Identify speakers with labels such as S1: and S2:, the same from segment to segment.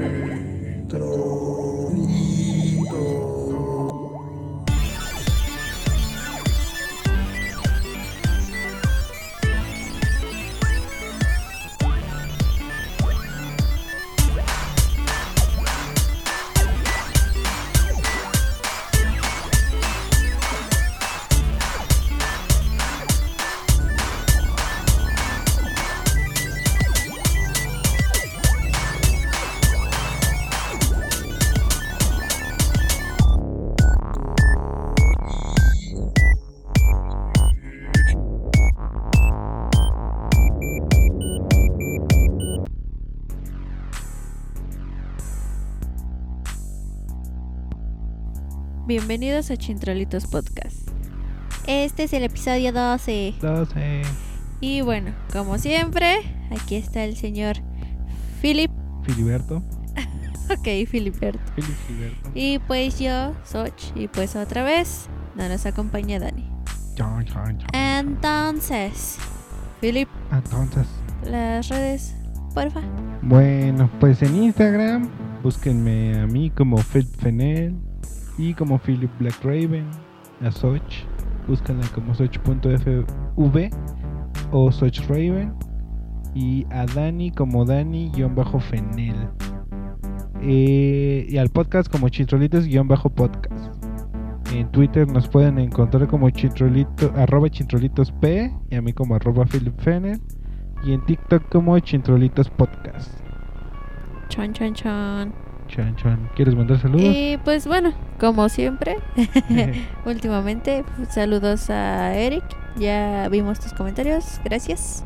S1: Pedro. Bienvenidos a Chintrolitos Podcast. Este es el episodio 12.
S2: 12.
S1: Y bueno, como siempre, aquí está el señor Philip.
S2: Filiberto.
S1: ok, Filiberto.
S2: Philip Filiberto.
S1: Y pues yo, Soch. Y pues otra vez no nos acompaña Dani. Entonces, Philip,
S2: Entonces,
S1: las redes, porfa.
S2: bueno, pues en Instagram búsquenme a mí como Philip Fenel y como Philip Black Raven, a Soch, búscanla como Soch.fv o Soch Raven y a Dani como Dani-Fenel. Eh, y al podcast como Chintrolitos-podcast. En Twitter nos pueden encontrar como chintrolito, arroba chintrolitos P y a mí como arroba Philip. Y en TikTok como chintrolitos podcast.
S1: Chon, chon, chon.
S2: Chan, chan. ¿Quieres mandar saludos?
S1: Y pues bueno, como siempre, últimamente, saludos a Eric. Ya vimos tus comentarios, gracias.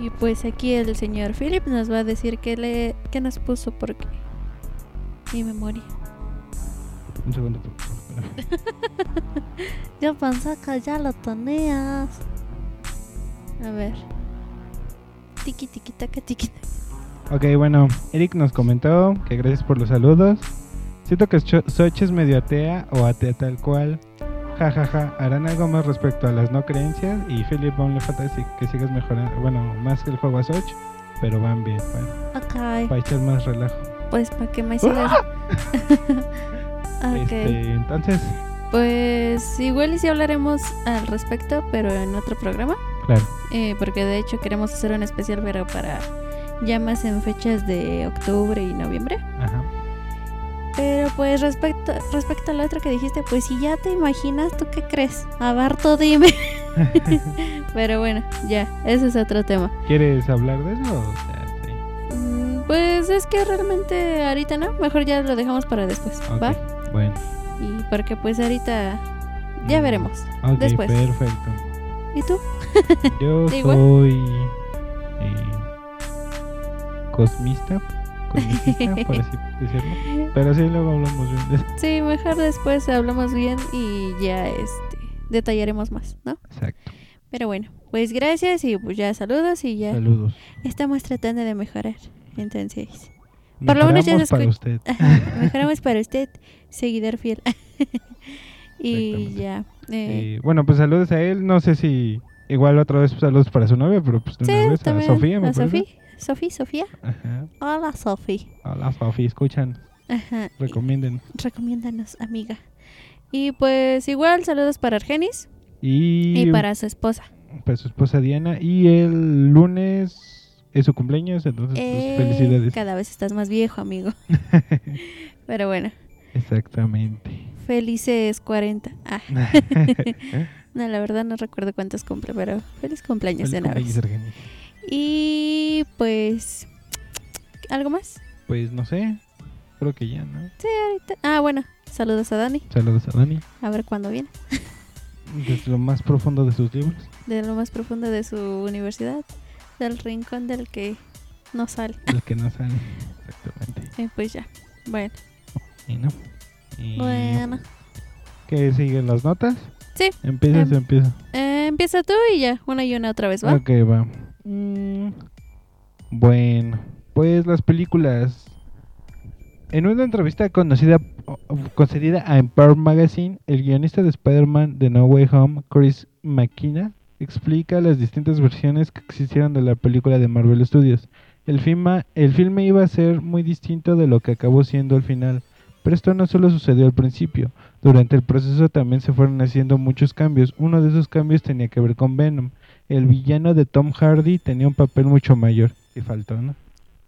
S1: Y pues aquí el señor Philip nos va a decir qué, le, qué nos puso porque mi memoria.
S2: Un segundo, por favor.
S1: Yo pensé que ya lo tenías. A ver. Tiki tiki taka tiki.
S2: Ok, bueno, Eric nos comentó que gracias por los saludos. Siento que Soch es medio atea o atea tal cual. Ja, ja, ja. Harán algo más respecto a las no creencias. Y Philip aún le falta que sigas mejorando. Bueno, más que el juego a Soch. Pero van bien, para,
S1: Ok,
S2: para echar más relajo.
S1: pues para que me sigas. ok.
S2: Este, entonces,
S1: Pues igual y si hablaremos al respecto, pero en otro programa.
S2: claro.
S1: Eh, porque de hecho queremos hacer un especial, pero para ya más en fechas de octubre y noviembre.
S2: Ajá.
S1: Pero pues respecto, respecto a lo otro que dijiste, pues si ya te imaginas, ¿tú qué crees? A ver, tú dime. pero bueno, ya, ese es otro tema.
S2: ¿Quieres hablar de eso?
S1: Mm, Pues es que realmente ahorita no, mejor ya lo dejamos para después, ¿va?
S2: Bueno.
S1: Y porque pues ahorita ya
S2: Mm,
S1: veremos.
S2: Ok,
S1: Después.
S2: perfecto.
S1: ¿Y tú?
S2: Yo soy cosmista, cosmicista, por así decirlo. Pero sí, luego hablamos bien de eso.
S1: Sí, mejor después hablamos bien y ya este detallaremos más, ¿no?
S2: Exacto.
S1: Pero bueno, pues gracias y pues ya saludos y ya
S2: Saludos.
S1: estamos tratando de mejorar. Entonces, Por lo menos ya
S2: Mejoramos
S1: se
S2: para usted.
S1: mejoramos para usted, seguidor fiel. y ya. eh,
S2: Eh, bueno, pues saludos a él. No sé si igual otra vez saludos para su novia, pero pues
S1: sí,
S2: una vez a. Sofía, me
S1: a. Sofía. Sofía, Sofía.
S2: Ajá.
S1: Hola, Sofía.
S2: Hola, Sofía, escuchan,
S1: Ajá.
S2: recomienden.
S1: Recomiéndanos, amiga. Y pues igual saludos para Argenis
S2: Y,
S1: y para su esposa.
S2: para su esposa Diana. Y el lunes es su cumpleaños, entonces
S1: Eh,
S2: pues felicidades.
S1: Cada vez estás más viejo, amigo. Pero bueno,
S2: Exactamente.
S1: felices 40. Ah, no, la verdad no recuerdo cuántos cumple, pero feliz cumpleaños de
S2: Feliz
S1: una vez. Y pues, ¿algo más?
S2: Pues no sé, creo que ya, ¿no?
S1: Sí, ahorita. Ah, bueno, saludos a Dani.
S2: Saludos a Dani,
S1: A ver cuándo viene.
S2: desde lo más profundo de sus libros,
S1: De lo más profundo de su universidad. Del rincón del que no sale.
S2: el que no sale. Exactamente.
S1: Y pues ya. Bueno,
S2: Y no. Y
S1: bueno.
S2: ¿Qué siguen las notas?
S1: Sí.
S2: Empieza,
S1: Em,
S2: se empieza.
S1: Eh, empieza tú y ya. Una y una otra vez, ¿va?
S2: Ok, va. Mm, bueno, pues las películas. En una entrevista conocida, concedida a Empire Magazine, el guionista de Spider-Man de No Way Home, Chris McKenna, explica las distintas versiones que existieron de la película de Marvel Studios, El, filma, el filme iba a ser muy distinto de lo que acabó siendo al final. Pero esto no solo sucedió al principio. Durante el proceso también se fueron haciendo muchos cambios. Uno de esos cambios tenía que ver con Venom. El villano de Tom Hardy tenía un papel mucho mayor. Y faltó, ¿no?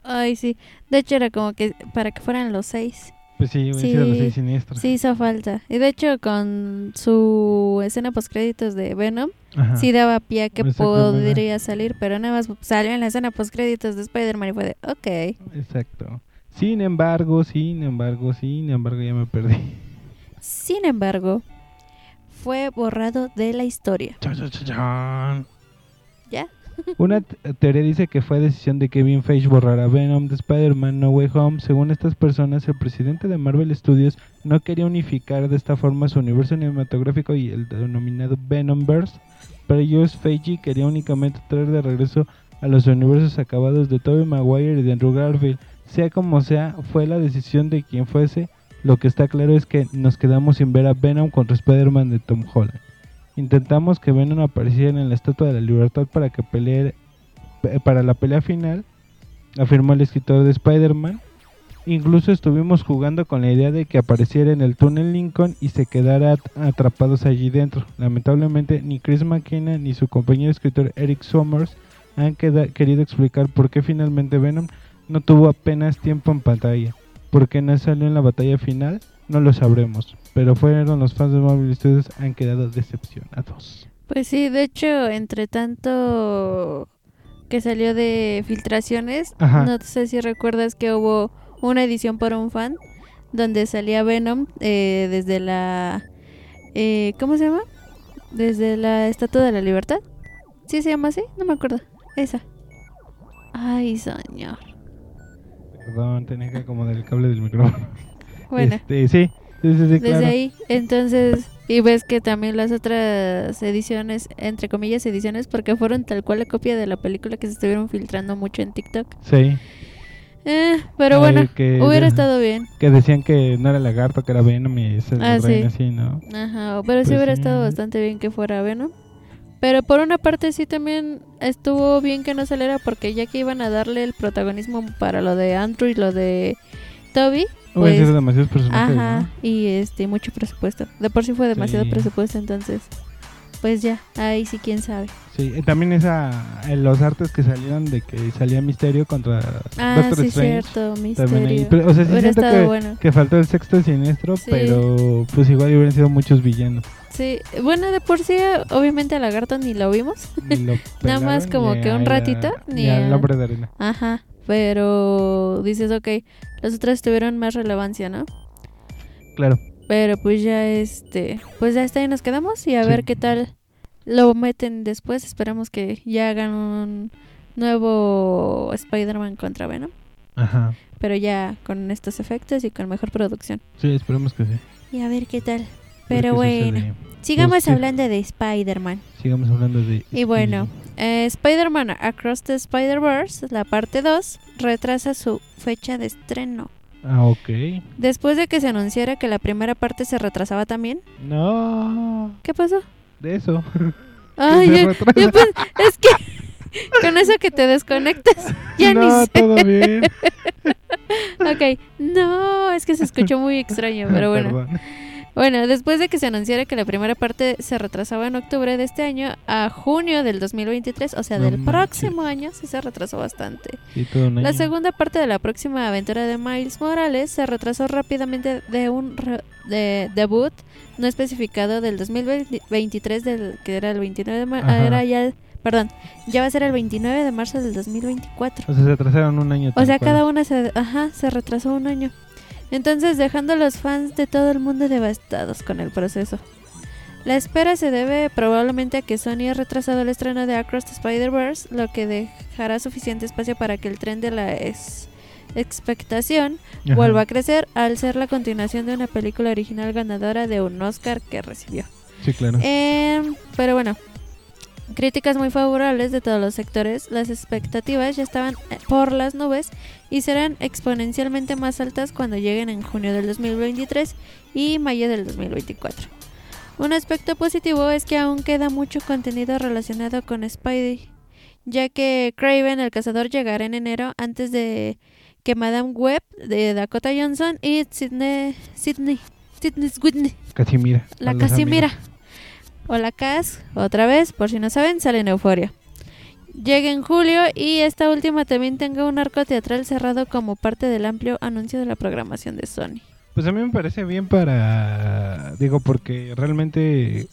S1: Ay, sí. De hecho, era como que para que fueran los seis.
S2: Pues sí, hubiera
S1: Sí.
S2: sido los seis siniestros.
S1: Sí, hizo falta. Y de hecho, con su escena postcréditos de Venom,
S2: Ajá.
S1: sí daba pie a que podría salir, pero nada más salió en la escena postcréditos de Spider-Man y fue de, ok.
S2: Exacto. Sin embargo, sin embargo, sin embargo, ya me perdí.
S1: Sin embargo, fue borrado de la historia.
S2: Chan, chan. Una teoría dice que fue decisión de Kevin Feige borrar a Venom de Spider-Man No Way Home. Según estas personas, el presidente de Marvel Studios no quería unificar de esta forma su universo cinematográfico y el denominado Venomverse. Para ellos, Feige quería únicamente traer de regreso a los universos acabados de Tobey Maguire y de Andrew Garfield. Sea como sea, fue la decisión de quien fuese. Lo que está claro es que nos quedamos sin ver a Venom contra Spider-Man de Tom Holland. Intentamos que Venom apareciera en la Estatua de la Libertad para que pelee pe- para la pelea final, afirmó el escritor de Spider-Man. Incluso estuvimos jugando con la idea de que apareciera en el túnel Lincoln y se quedara at- atrapados allí dentro. Lamentablemente, ni Chris McKenna ni su compañero escritor Eric Summers han querido explicar por qué finalmente Venom no tuvo apenas tiempo en pantalla. ¿Por qué no salió en la batalla final? No lo sabremos. Pero fueron los fans de Marvel Studios han quedado decepcionados.
S1: Pues sí, de hecho, entre tanto que salió de filtraciones,
S2: Ajá.
S1: no sé si recuerdas que hubo una edición por un fan donde salía Venom eh, desde la... eh, ¿Cómo se llama? Desde la Estatua de la Libertad. ¿Sí se llama así? No me acuerdo. Esa. Ay, señor.
S2: Perdón, tenía que acomodar el cable del micrófono.
S1: Bueno,
S2: Este, sí, sí, sí, sí,
S1: desde
S2: claro.
S1: ahí, entonces, y ves que también las otras ediciones, entre comillas ediciones, porque fueron tal cual la copia de la película que se estuvieron filtrando mucho en TikTok.
S2: Sí,
S1: Eh, pero
S2: Ay,
S1: bueno,
S2: que-
S1: hubiera estado bien.
S2: que decían que no era lagarto, que era Venom y se
S1: Ah, sí.
S2: así, ¿no?
S1: Ajá, pero sí
S2: Pues
S1: hubiera
S2: sí.
S1: estado bastante bien que fuera Venom. Pero por una parte sí también estuvo bien que no saliera porque ya que iban a darle el protagonismo para lo de Andrew y lo de Toby, Pues,
S2: sido demasiados personajes,
S1: ajá,
S2: ¿no?
S1: y este mucho presupuesto. De por sí fue demasiado
S2: Sí.
S1: presupuesto, entonces pues ya, ahí sí quién sabe.
S2: Sí, también esa, en los artes que salieron de que salía Misterio contra
S1: Ah,
S2: Doctor
S1: sí
S2: Strange.
S1: cierto, misterio.
S2: Pero, o sea, sí
S1: Hubiera
S2: siento que,
S1: bueno.
S2: que faltó el sexto siniestro,
S1: Sí.
S2: pero pues igual hubieran sido muchos villanos.
S1: Sí, bueno, de por sí obviamente a Lagarto ni lo vimos.
S2: Ni lo
S1: Nada más como que un
S2: a-
S1: ratito,
S2: Ni,
S1: ni
S2: al
S1: a-
S2: hombre de arena.
S1: Ajá, pero dices, ok, los otros tuvieron más relevancia, ¿no?
S2: Claro.
S1: Pero pues ya este, pues ya hasta ahí nos quedamos y a
S2: Sí.
S1: ver qué tal lo meten después. Esperamos que ya hagan un nuevo Spider-Man contra Venom,
S2: Ajá.
S1: pero ya con estos efectos y con mejor producción.
S2: Sí, esperemos que sí.
S1: Y a ver qué tal. Pero bueno, sigamos
S2: Pues, sí.
S1: hablando de Spider-Man.
S2: Sigamos hablando de...
S1: Y bueno, eh, Spider-Man Across the Spider-Verse, la parte 2, retrasa su fecha de estreno.
S2: Ah, ok.
S1: Después de que se anunciara que la primera parte se retrasaba también.
S2: No,
S1: ¿Qué pasó?
S2: de eso.
S1: Ay, pues, es que con eso que te desconectas, ya
S2: no,
S1: ni sé.
S2: todo bien.
S1: Ok, no, es que se escuchó muy extraño, pero bueno.
S2: Perdón.
S1: Bueno, después de que se anunciara que la primera parte se retrasaba en octubre de este año a junio del 2023, o sea,
S2: No
S1: del
S2: manches.
S1: próximo año, sí se retrasó bastante.
S2: Sí,
S1: La segunda parte de la próxima aventura de Miles Morales se retrasó rápidamente de un re- de debut no especificado del 2023 del que era el 29 de marzo, era ya perdón, ya va a ser el 29 de marzo del 2024.
S2: O sea, se atrasaron un año.
S1: O sea, cada una se ajá, se retrasó un año. Entonces, dejando a los fans de todo el mundo devastados con el proceso. La espera se debe probablemente a que Sony ha retrasado el estreno de Across the Spider-Verse, lo que dejará suficiente espacio para que el tren de la expectación
S2: Ajá.
S1: vuelva a crecer al ser la continuación de una película original ganadora de un Oscar que recibió.
S2: Sí, claro.
S1: Em, pero bueno, críticas muy favorables de todos los sectores. Las expectativas ya estaban eh, por las nubes y serán exponencialmente más altas cuando lleguen en junio del 2023 y mayo del 2024. Un aspecto positivo es que aún queda mucho contenido relacionado con Spidey, ya que Craven, el cazador, llegará en enero antes de que Madame Webb de Dakota Johnson y Sidney, Sidney, Sidney Whitney,
S2: Casimira.
S1: la Casimira,
S2: amigos.
S1: O la Cas, otra vez, por si no saben, sale en Euforia. Llega en julio y esta última también tenga un arco teatral cerrado como parte del amplio anuncio de la programación de Sony.
S2: Pues a mí me parece bien para. Digo, porque realmente.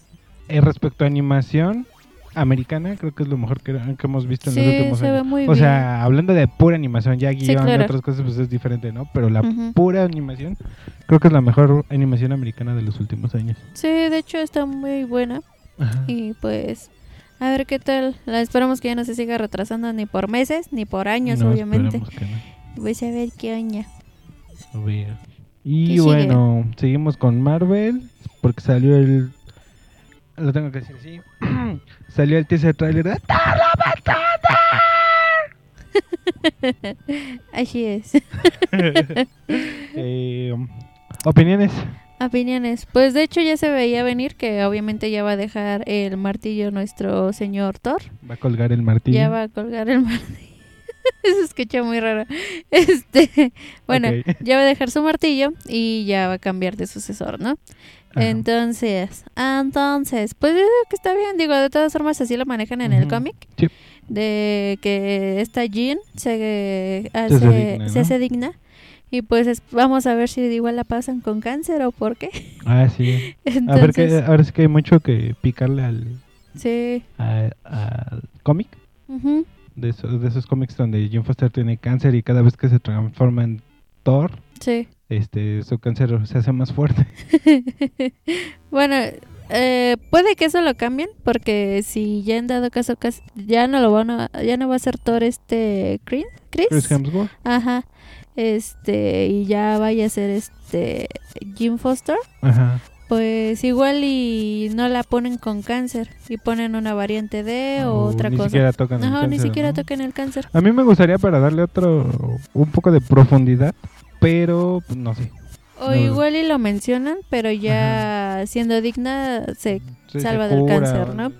S2: eh, respecto a animación americana, creo que es lo mejor que, que hemos visto en los
S1: Sí,
S2: últimos
S1: se ve
S2: años.
S1: muy
S2: o
S1: bien.
S2: sea, hablando de pura animación, ya guion y
S1: claro.
S2: otras cosas, pues es diferente, ¿no? Pero la pura animación, creo que es la mejor animación americana de los últimos años.
S1: Sí, de hecho está muy buena.
S2: Ajá.
S1: Y pues, a ver qué tal. La esperamos que ya no se siga retrasando ni por meses ni por años,
S2: No,
S1: obviamente.
S2: no.
S1: Pues a ver qué oña.
S2: A ver.
S1: ¿Qué
S2: Y
S1: sigue?
S2: bueno, seguimos con Marvel, porque salió el... Lo tengo que decir así. salió el teaser trailer de...
S1: Así es.
S2: Eh, opiniones.
S1: Opiniones. Pues de hecho ya se veía venir que obviamente ya va a dejar el martillo nuestro señor Thor.
S2: Va a colgar el martillo.
S1: Ya va a colgar el martillo. Eso escucha muy raro. Este, bueno, ya va a dejar su martillo y ya va a cambiar de sucesor, ¿no?
S2: Ajá.
S1: Entonces, entonces, pues yo que está bien, digo, de todas formas así lo manejan en el cómic.
S2: Sí.
S1: De que esta Jean se hace,
S2: hace digna,
S1: se
S2: ¿no?
S1: hace digna. Y pues es- vamos a ver si igual la pasan con cáncer o por qué.
S2: Ah, sí. A ver
S1: Entonces,
S2: que ahora sí que hay mucho que picarle al,
S1: sí.
S2: al cómic.
S1: ujú.
S2: De esos, de esos cómics donde Jim Foster tiene cáncer y cada vez que se transforma en Thor,
S1: Sí.
S2: Este, su cáncer se hace más fuerte.
S1: bueno, eh, puede que eso lo cambien porque si ya en dado caso cas- ya no lo van a, ya no va a ser Thor este Chris, Chris,
S2: Chris Hemsworth.
S1: ajá, este y ya vaya a ser este Jim Foster,
S2: Ajá.
S1: pues igual y no la ponen con cáncer y ponen una variante de o otra
S2: ni
S1: cosa.
S2: siquiera tocan el
S1: Ajá, ni
S2: cáncer,
S1: siquiera
S2: ¿no?
S1: toquen el cáncer.
S2: A mí me gustaría para darle otro, un poco de profundidad, pero pues, no sé.
S1: O
S2: No.
S1: igual y lo mencionan, pero ya siendo digna se
S2: Sí, se
S1: salva del
S2: cura,
S1: cáncer, ¿no?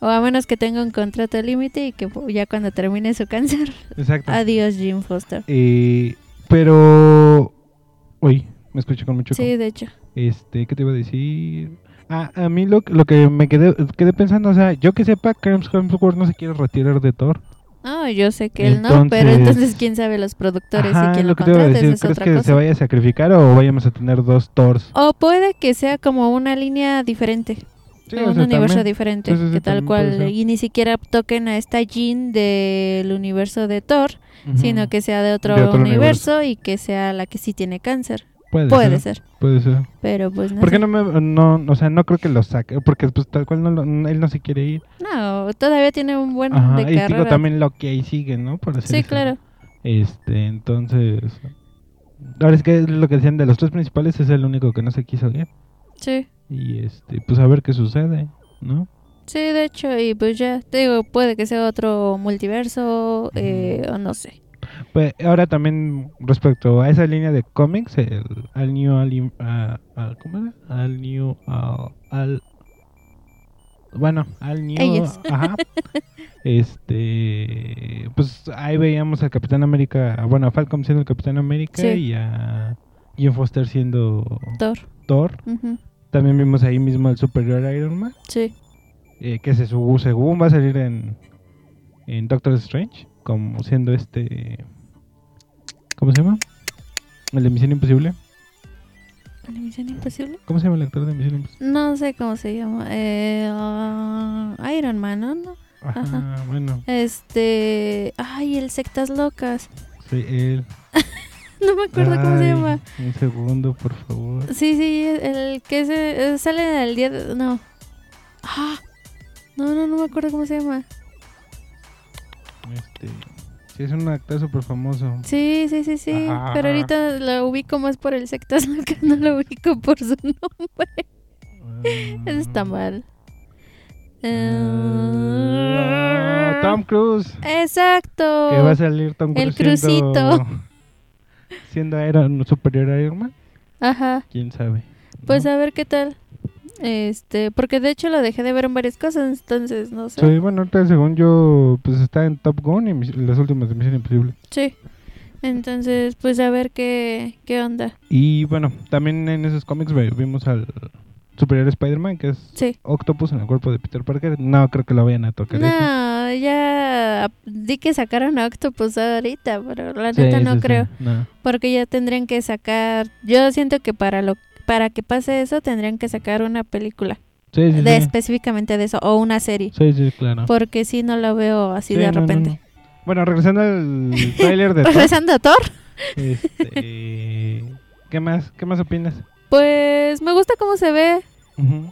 S1: O a menos que tenga un contrato límite y que ya cuando termine su cáncer,
S2: Exacto.
S1: adiós Jim Foster.
S2: Eh, pero... Uy, me escucho con mucho...
S1: Sí, de hecho.
S2: Este, ¿qué te iba a decir? Ah, a mí lo, lo que me quedé, quedé pensando, o sea, yo que sepa, Chris Hemsworth no se quiere retirar de Thor.
S1: No, yo sé que él no, pero
S2: Entonces-
S1: quién sabe los productores
S2: Ajá,
S1: y quién lo,
S2: lo que te
S1: contrata,
S2: decir,
S1: esa es
S2: ¿crees
S1: otra
S2: que
S1: cosa.
S2: se vaya a sacrificar o vayamos a tener dos Thors?
S1: O puede que sea como una línea diferente,
S2: Sí,
S1: un universo
S2: también.
S1: diferente, que tal cual y ni siquiera toquen a esta Jean del universo de Thor,
S2: Ujú.
S1: sino que sea de otro,
S2: De otro
S1: universo, y que sea la que sí tiene cáncer.
S2: Puede,
S1: Puede
S2: ser.
S1: ser,
S2: Puede ser.
S1: pero pues no.
S2: ¿Por qué no me, no, o sea, no creo que lo saque? Porque pues tal cual no lo- él no se quiere ir.
S1: No, todavía tiene un buen
S2: Ajá,
S1: de
S2: y digo
S1: carrera.
S2: también lo que ahí sigue, ¿no? Por
S1: sí, claro.
S2: Este, entonces... Ahora es que lo que decían de los tres principales es el único que no se quiso ir.
S1: Sí.
S2: Y este, pues a ver qué sucede, ¿no?
S1: Sí, de hecho, y pues ya, te digo, puede que sea otro multiverso, eh, o no sé.
S2: Pues ahora también respecto a esa línea de cómics, el al new al, al- ¿cómo era? Al new al bueno, al new
S1: Ellos.
S2: ajá. Este, pues ahí veíamos al Capitán América, bueno, a Falcon siendo el Capitán América
S1: Sí.
S2: y a Jim Foster siendo
S1: Thor.
S2: Thor. También vimos ahí mismo el Superior Iron Man,
S1: Sí.
S2: eh, que se según va a salir en en Doctor Strange, como siendo este ¿Cómo se llama? El de Misión Imposible.
S1: ¿La Misión Imposible?
S2: ¿Cómo se llama el actor de Misión Imposible?
S1: No sé cómo se llama. Eh, ah, Iron Man, ¿no? No.
S2: Ajá,
S1: Ajá.
S2: bueno,
S1: Este. Ay, el Sectas Locas.
S2: sí, él.
S1: No me acuerdo cómo se llama.
S2: Un segundo, por favor.
S1: Sí, sí, el que se, eh, sale el día de... No. Ah. No, no, no me acuerdo cómo se llama.
S2: Este, sí, es un actor súper famoso.
S1: Sí, sí, sí, sí.
S2: Ajá.
S1: Pero ahorita lo ubico más por el Sectas Locas, no lo ubico por su nombre. Eso está mal.
S2: Ah,
S1: Eh,
S2: Tom Cruise.
S1: Exacto.
S2: Que va a salir Tom
S1: El
S2: Cruise siendo,
S1: crucito.
S2: siendo Iron, superior a Iron Man.
S1: Ajá.
S2: ¿Quién sabe?
S1: Pues
S2: ¿no?
S1: a ver qué tal. Este, porque de hecho lo dejé de ver en varias cosas, entonces no sé.
S2: Sí, bueno, ahorita según yo, pues está en Top Gun y las últimas de Misión Imposible.
S1: Sí. Entonces, pues a ver qué, qué onda.
S2: Y bueno, también en esos cómics vimos al superior Spider-Man, que es
S1: Sí.
S2: Octopus en el cuerpo de Peter Parker. No creo que lo vayan a tocar eso.
S1: No, ya di que sacaron a Octopus ahorita, pero la
S2: Sí,
S1: neta no
S2: sí,
S1: creo.
S2: no.
S1: Porque ya tendrían que sacar. Yo siento que para lo para que pase eso tendrían que sacar una película
S2: Sí, sí,
S1: de
S2: sí.
S1: específicamente de eso o una serie.
S2: Sí, sí, claro.
S1: Porque si no lo veo así
S2: Sí,
S1: de
S2: no,
S1: repente.
S2: no. Bueno, regresando al tráiler de Thor,
S1: Regresando a Thor,
S2: este, ¿qué más? ¿Qué más opinas?
S1: pues me gusta cómo se ve.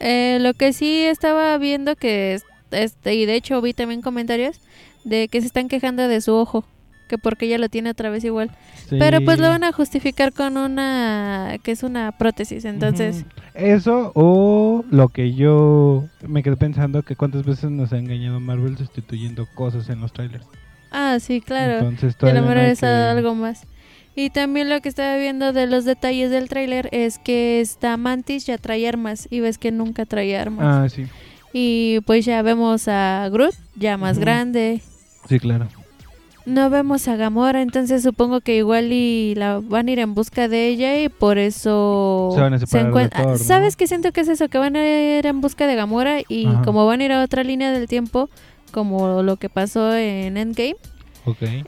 S1: Eh, lo que sí estaba viendo que es- este y de hecho vi también comentarios de que se están quejando de su ojo, que porque ella lo tiene otra vez igual.
S2: Sí.
S1: Pero pues lo van a justificar con una que es una prótesis, entonces.
S2: Eso o lo que yo me quedé pensando que cuántas veces nos ha engañado Marvel sustituyendo cosas en los trailers.
S1: ah, sí, claro.
S2: Entonces
S1: a lo mejor es
S2: que-
S1: algo más. Y también lo que estaba viendo de los detalles del tráiler es que esta Mantis ya trae armas y ves que nunca trae armas.
S2: Ah, sí.
S1: Y pues ya vemos a Groot ya más grande.
S2: Sí, claro.
S1: No vemos a Gamora, entonces supongo que igual y la van a ir en busca de ella y por eso
S2: Se van a ¿no?
S1: ¿Sabes qué siento que es eso? Que van a ir en busca de Gamora y
S2: Ajá.
S1: como van a ir a otra línea del tiempo, como lo que pasó en Endgame,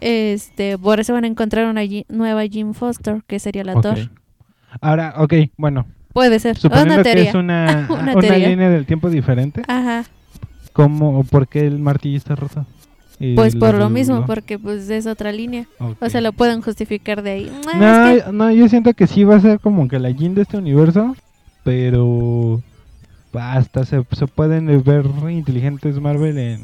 S1: este, por eso van a encontrar una nueva Jim Foster, que sería la. Thor.
S2: Ahora, ok, bueno,
S1: Puede ser.
S2: suponiendo
S1: una
S2: que es una,
S1: Una
S2: una línea del tiempo diferente,
S1: Ajá.
S2: ¿cómo o por qué el martillo está roto?
S1: Pues por lo mismo, porque pues es otra línea. O sea, lo pueden justificar de ahí. Ah,
S2: No,
S1: es que-
S2: no, yo siento que sí va a ser como que la Jin de este universo, pero hasta se, se pueden ver inteligentes Marvel en...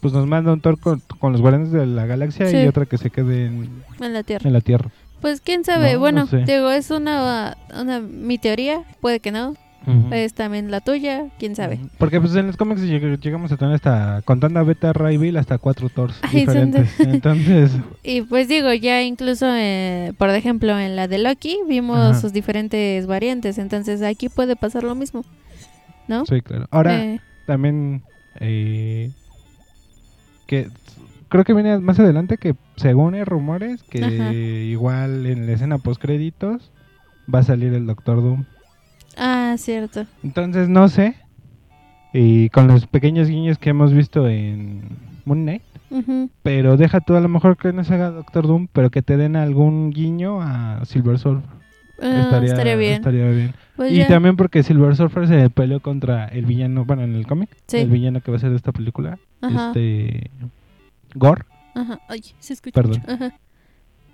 S2: Pues nos manda un Thor con, con los Guardianes de la Galaxia
S1: Sí.
S2: y otra que se quede en,
S1: en la Tierra.
S2: en la Tierra.
S1: Pues quién sabe,
S2: No, no
S1: bueno,
S2: sé.
S1: digo, es una, una mi teoría, puede que no, Es también la tuya, quién sabe.
S2: Porque pues en los cómics lleg- llegamos a tener hasta, contando a Beta Ray Bill, hasta cuatro Thors
S1: de-
S2: diferentes. Entonces,
S1: Y pues digo, ya incluso, eh, por ejemplo, en la de Loki vimos
S2: Ajá.
S1: sus diferentes variantes, entonces aquí puede pasar lo mismo, ¿no?
S2: sí, claro. Ahora,
S1: Eh,
S2: también eh, que creo que viene más adelante que según hay rumores que
S1: Ajá.
S2: igual en la escena post créditos va a salir el Doctor Doom
S1: ah, cierto.
S2: entonces no sé y con los pequeños guiños que hemos visto en Moon Knight pero deja tú a lo mejor que no se haga Doctor Doom pero que te den algún guiño a Silver Surfer
S1: Ah, estaría, bien.
S2: estaría bien.
S1: Pues
S2: y
S1: ya.
S2: también porque Silver Surfer se peleó contra el villano bueno en el cómic
S1: Sí.
S2: el villano que va a ser de esta película
S1: Ajá,
S2: este Gore
S1: ajá. Ay, se escucha.
S2: Perdón.
S1: Ajá.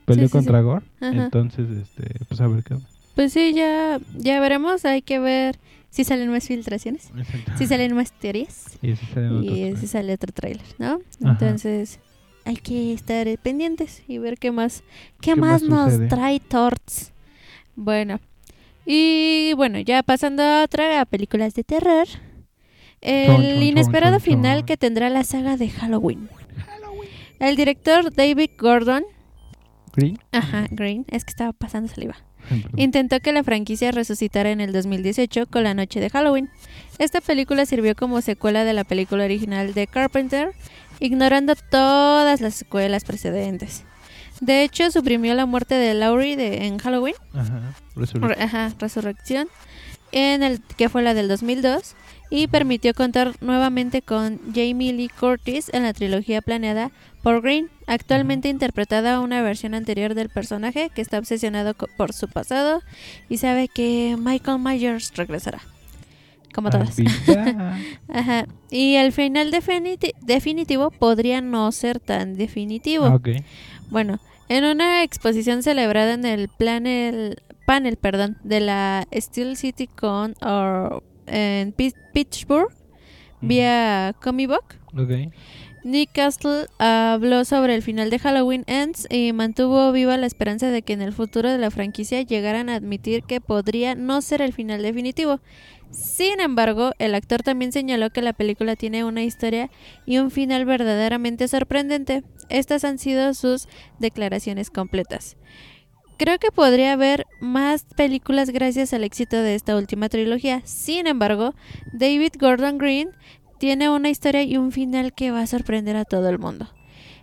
S2: peleó
S1: Sí, sí,
S2: contra Gore
S1: Ajá.
S2: entonces este pues a ver qué.
S1: Pues sí, ya, ya veremos, hay que ver si salen más filtraciones, si salen más teorías.
S2: y si
S1: y sale otro tráiler, ¿no?
S2: Ajá.
S1: Entonces hay que estar pendientes y ver qué más, qué,
S2: ¿Qué
S1: más,
S2: más
S1: nos trae Torts. Bueno, y bueno, ya pasando a otra a películas de terror. El
S2: Chon, chon, chon,
S1: inesperado
S2: chon,
S1: final que tendrá la saga de Halloween. El director David Gordon,
S2: Green
S1: ajá, Green, es que estaba pasando saliva. Intentó que la franquicia resucitara en el 2018 con La Noche de Halloween. Esta película sirvió como secuela de la película original de Carpenter, ignorando todas las secuelas precedentes. De hecho, suprimió la muerte de Laurie de, en Halloween,
S2: Ajá, Resurrección.
S1: Re- ajá, Resurrección, en el que fue la del 2002, y permitió contar nuevamente con Jamie Lee Curtis en la trilogía planeada por Green, actualmente interpretada una versión anterior del personaje que está obsesionado por su pasado y sabe que Michael Myers regresará. Como todas. Ajá. Y el final definiti- definitivo podría no ser tan definitivo.
S2: Ah.
S1: Bueno, en una exposición celebrada en el panel, panel perdón, de la Steel City Con or, en Pi- Pittsburgh vía Comic Book,
S2: Ok.
S1: Nick Castle habló sobre el final de Halloween Ends y mantuvo viva la esperanza de que en el futuro de la franquicia llegaran a admitir que podría no ser el final definitivo. Sin embargo, el actor también señaló que la película tiene una historia y un final verdaderamente sorprendente. Estas han sido sus declaraciones completas. Creo que podría haber más películas gracias al éxito de esta última trilogía. Sin embargo, David Gordon Green tiene una historia y un final que va a sorprender a todo el mundo.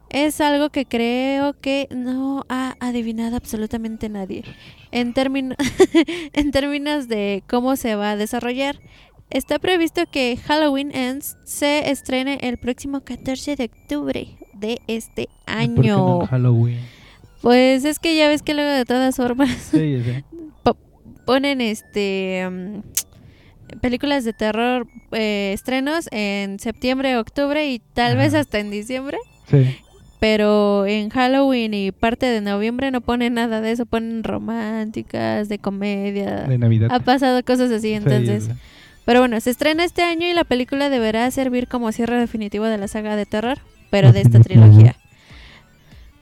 S1: Es algo que creo que no ha adivinado absolutamente nadie. En, términos en términos de cómo se va a desarrollar, está previsto que Halloween Ends se estrene el próximo 14 de octubre de este
S2: ¿Y por qué no
S1: año.
S2: en Halloween.
S1: Pues es que ya ves que luego de todas formas
S2: Sí,
S1: ponen este mm, películas de terror eh, estrenos en septiembre, octubre y tal vez hasta en diciembre.
S2: Sí.
S1: Pero en Halloween y parte de noviembre no ponen nada de eso, ponen románticas, de comedia.
S2: De Navidad.
S1: Ha pasado cosas así, entonces. Pero bueno, se estrena este año y la película deberá servir como cierre definitivo de la saga de terror, pero de esta trilogía.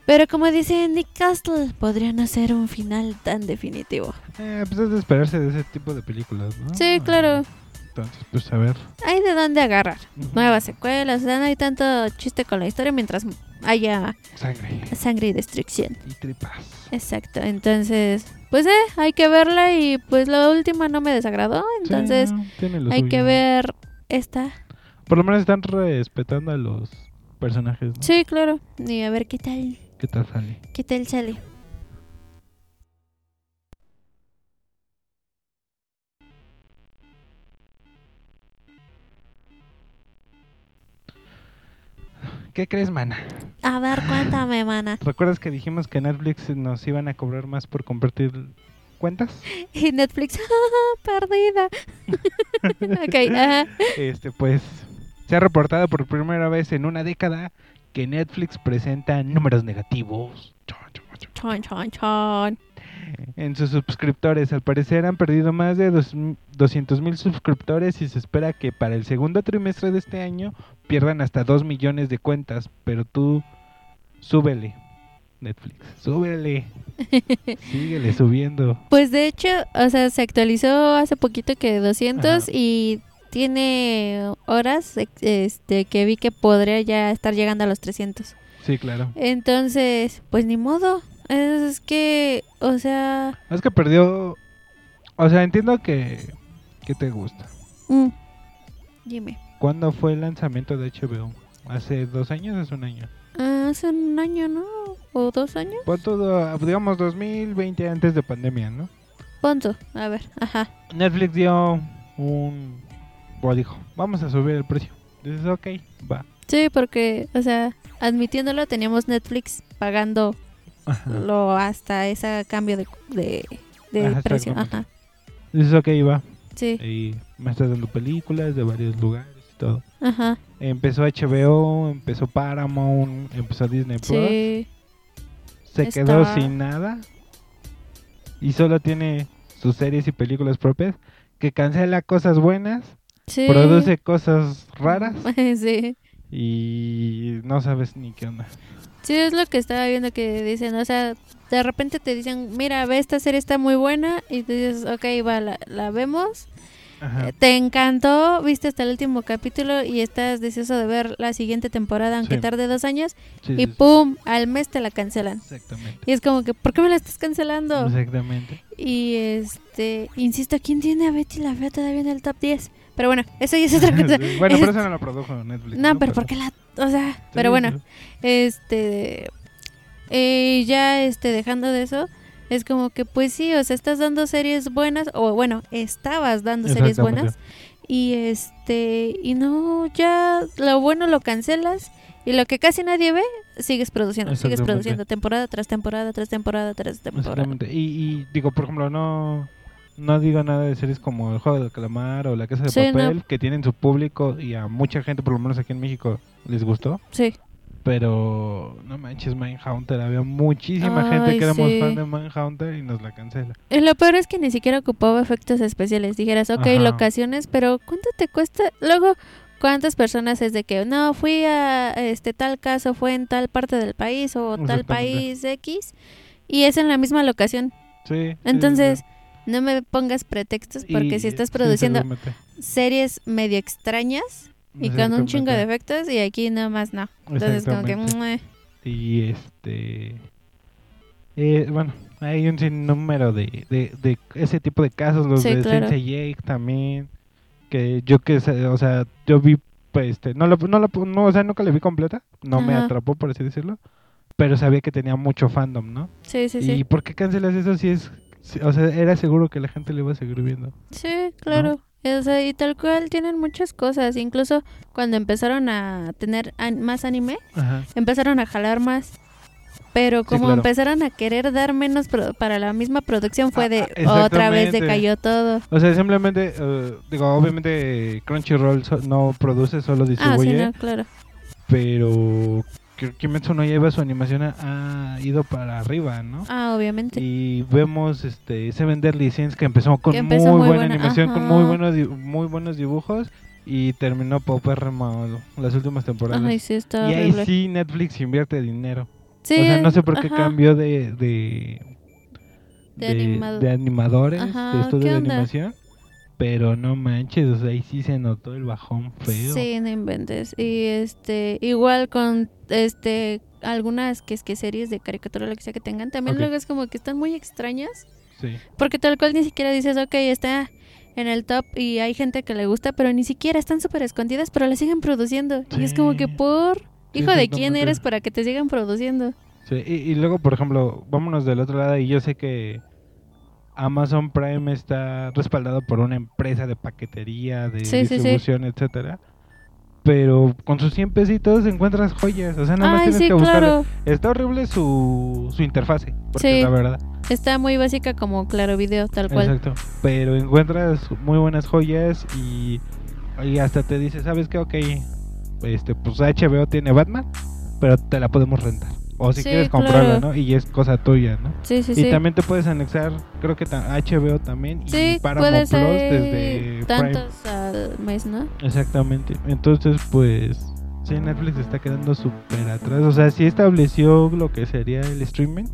S1: Pero como dice Nick Castle, podría no ser un final tan definitivo.
S2: Eh, pues es de esperarse de ese tipo de películas, ¿no?
S1: Sí, claro.
S2: Entonces, pues a ver.
S1: Hay de dónde agarrar.
S2: Ujú.
S1: Nuevas secuelas, o sea, no hay tanto chiste con la historia mientras haya
S2: Sangre
S1: sangre y destrucción.
S2: y tripas.
S1: Exacto, entonces, pues eh, hay que verla y pues la última no me desagradó, entonces
S2: Sí, no,
S1: hay
S2: suyo.
S1: que ver esta.
S2: Por lo menos están respetando a los personajes, ¿no?
S1: Sí, claro, y a ver qué tal,
S2: ¿Qué tal sale?
S1: qué tal sale.
S2: ¿Qué crees, mana?
S1: A ver, cuéntame, mana.
S2: ¿Recuerdas que dijimos que Netflix nos iban a cobrar más por compartir cuentas?
S1: Y Netflix, perdida. ok, ajá.
S2: Este, pues se ha reportado por primera vez en una década que Netflix presenta números negativos. Chon, chon, chon. En sus suscriptores, al parecer han perdido más de 200 mil suscriptores y se espera que para el segundo trimestre de este año pierdan hasta 2 millones de cuentas. Pero tú, súbele, Netflix, súbele, síguele subiendo.
S1: Pues de hecho, o sea, se actualizó hace poquito que 200
S2: Ajá.
S1: y tiene horas este que vi que podría ya estar llegando a los 300.
S2: Sí, claro.
S1: Entonces, pues ni modo. Es que, o sea,
S2: Es que perdió, o sea, entiendo que, que te gusta.
S1: mm, dime.
S2: ¿Cuándo fue el lanzamiento de HBO? ¿Hace dos años o hace un año?
S1: Ah, hace un año, ¿no? ¿O dos años?
S2: Pon todo, digamos 2020 antes de pandemia, ¿no?
S1: Punto. A ver, ajá.
S2: Netflix dio un... Bueno, dijo, vamos a subir el precio. Dices, ok, va.
S1: Sí, porque, o sea, admitiéndolo, teníamos Netflix pagando
S2: Ajá.
S1: lo hasta ese cambio de, de, de
S2: Ajá,
S1: precio. Ajá.
S2: Dices, ok, va.
S1: Sí,
S2: Y me estás dando películas de varios lugares y todo.
S1: ajá.
S2: Empezó HBO, empezó Paramount, empezó Disney Plus.
S1: Sí.
S2: Se quedó sin nada. Y solo tiene sus series y películas propias. Que cancela cosas buenas,
S1: Sí.
S2: produce cosas raras
S1: sí.
S2: y no sabes ni qué onda.
S1: Sí, es lo que estaba viendo que dicen, o sea, de repente te dicen, mira, ve, esta serie está muy buena, y tú dices, ok, va, la, la vemos.
S2: Ajá.
S1: Eh, Te encantó, viste hasta el último capítulo y estás deseoso de ver la siguiente temporada, aunque
S2: Sí.
S1: tarde dos años,
S2: Sí,
S1: y pum, al mes te la cancelan.
S2: Exactamente.
S1: Y es como que, ¿por qué me la estás cancelando?
S2: Exactamente.
S1: Y este, insisto, ¿quién tiene a Betty la Fea todavía en el top 10? Pero bueno, eso ya es otra cosa.
S2: bueno, pero
S1: Es-
S2: eso no lo produjo Netflix.
S1: No, pero ¿por qué la...? O sea,
S2: Sí,
S1: pero bueno, este... eh, ya, este, dejando de eso, es como que, pues sí, o sea, estás dando series buenas, o bueno, estabas dando series buenas, y este, y no, ya lo bueno lo cancelas, y lo que casi nadie ve, sigues produciendo, sigues produciendo, temporada tras temporada, tras temporada, tras temporada.
S2: Exactamente. Y, y digo, por ejemplo, no no digo nada de series como El Juego del Calamar o La Casa de
S1: Sí, no.
S2: Papel, que tienen su público y a mucha gente, por lo menos aquí en México, les gustó.
S1: Sí.
S2: Pero no manches, Mindhunter. Había muchísima gente
S1: Ay,
S2: que éramos
S1: sí.
S2: fan de Mindhunter y nos la cancela.
S1: Y lo peor es que ni siquiera ocupaba efectos especiales. Dijeras, ok,
S2: Ajá.
S1: locaciones, pero ¿cuánto te cuesta? Luego, ¿cuántas personas es de que no fui a este tal caso, fue en tal parte del país o tal país X y es en la misma locación?
S2: Sí. sí,
S1: Entonces,
S2: sí,
S1: no me pongas pretextos porque
S2: Y-
S1: si estás produciendo series medio extrañas y con un chingo de efectos y aquí nada más no. Entonces, como que.
S2: Exactamente.
S1: mue.
S2: Y este. eh, bueno, Hay un sinnúmero de, de, de ese tipo de casos, los
S1: Sí,
S2: de
S1: claro.
S2: Sensei Jake también. Que yo que sé, o sea, yo vi, pues, este, no la, no la, no, o sea, nunca la vi completa, no me atrapó, por así decirlo. Pero sabía que tenía mucho fandom, ¿no?
S1: Sí, sí,
S2: ¿Y
S1: sí.
S2: por qué cancelas eso si es, o sea, era seguro que la gente lo iba a seguir viendo?
S1: Sí, claro. O sea, y tal cual tienen muchas cosas. Incluso cuando empezaron a tener an- más anime,
S2: Ajá.
S1: empezaron a jalar más. Pero como
S2: claro.
S1: empezaron a querer dar menos pro- para la misma producción, fue
S2: Ah,
S1: de
S2: ah,
S1: otra vez decayó todo.
S2: O sea, simplemente, eh, digo, obviamente Crunchyroll so- no produce, solo
S1: Ah, sí,
S2: distribuye.
S1: no, claro.
S2: pero que Kimetsu no lleva su animación ha, ido para arriba, ¿no?
S1: Ah, obviamente.
S2: Y vemos este Seven Deadly Sins que empezó con
S1: Que
S2: muy,
S1: empezó muy
S2: buena
S1: buena,
S2: animación, con
S1: ajá.
S2: muy buenos muy buenos dibujos y terminó paupérrimo las últimas temporadas.
S1: Ay, sí, está
S2: y ahí
S1: horrible.
S2: sí Netflix invierte dinero.
S1: Sí,
S2: o sea, no sé por qué
S1: ajá.
S2: cambió de de,
S1: De animado-
S2: de animadores,
S1: Ajá,
S2: de estudio
S1: ¿qué
S2: de animación. Pero no manches, o sea, ahí sí se notó el bajón feo.
S1: Sí, no inventes. Y este, igual con este algunas que es que series de caricatura lo que sea que tengan, también luego es como que están muy extrañas,
S2: Sí.
S1: porque tal cual ni siquiera dices, ok, está en el top y hay gente que le gusta, pero ni siquiera están súper escondidas, pero la siguen produciendo. Y es como que
S2: Sí.
S1: por
S2: Sí,
S1: hijo de quién eres para que te sigan produciendo.
S2: Sí, y, y luego, por ejemplo, vámonos del otro lado y yo sé que Amazon Prime está respaldado por una empresa de paquetería, de
S1: Sí, sí, sí.
S2: distribución, etcétera. Pero con sus 100 pesitos encuentras joyas, o sea, nada más
S1: Ay,
S2: tienes que buscar. Está horrible su, su interfase, porque la verdad.
S1: Está muy básica como Claro Video, tal cual.
S2: Exacto. Pero encuentras muy buenas joyas y, y hasta te dice, ¿sabes qué? Ok, este, pues HBO tiene Batman, pero te la podemos rentar. O si
S1: Sí,
S2: quieres comprarla,
S1: claro.
S2: ¿no? Y es cosa tuya, ¿no?
S1: Sí, sí,
S2: y
S1: sí.
S2: también te puedes anexar, creo que HBO también y
S1: Sí,
S2: Paramount
S1: puede
S2: Plus desde Prime.
S1: tantos al mes, ¿no?
S2: Exactamente. Entonces, pues, sí, Netflix está quedando súper atrás. O sea, sí estableció lo que sería el streaming,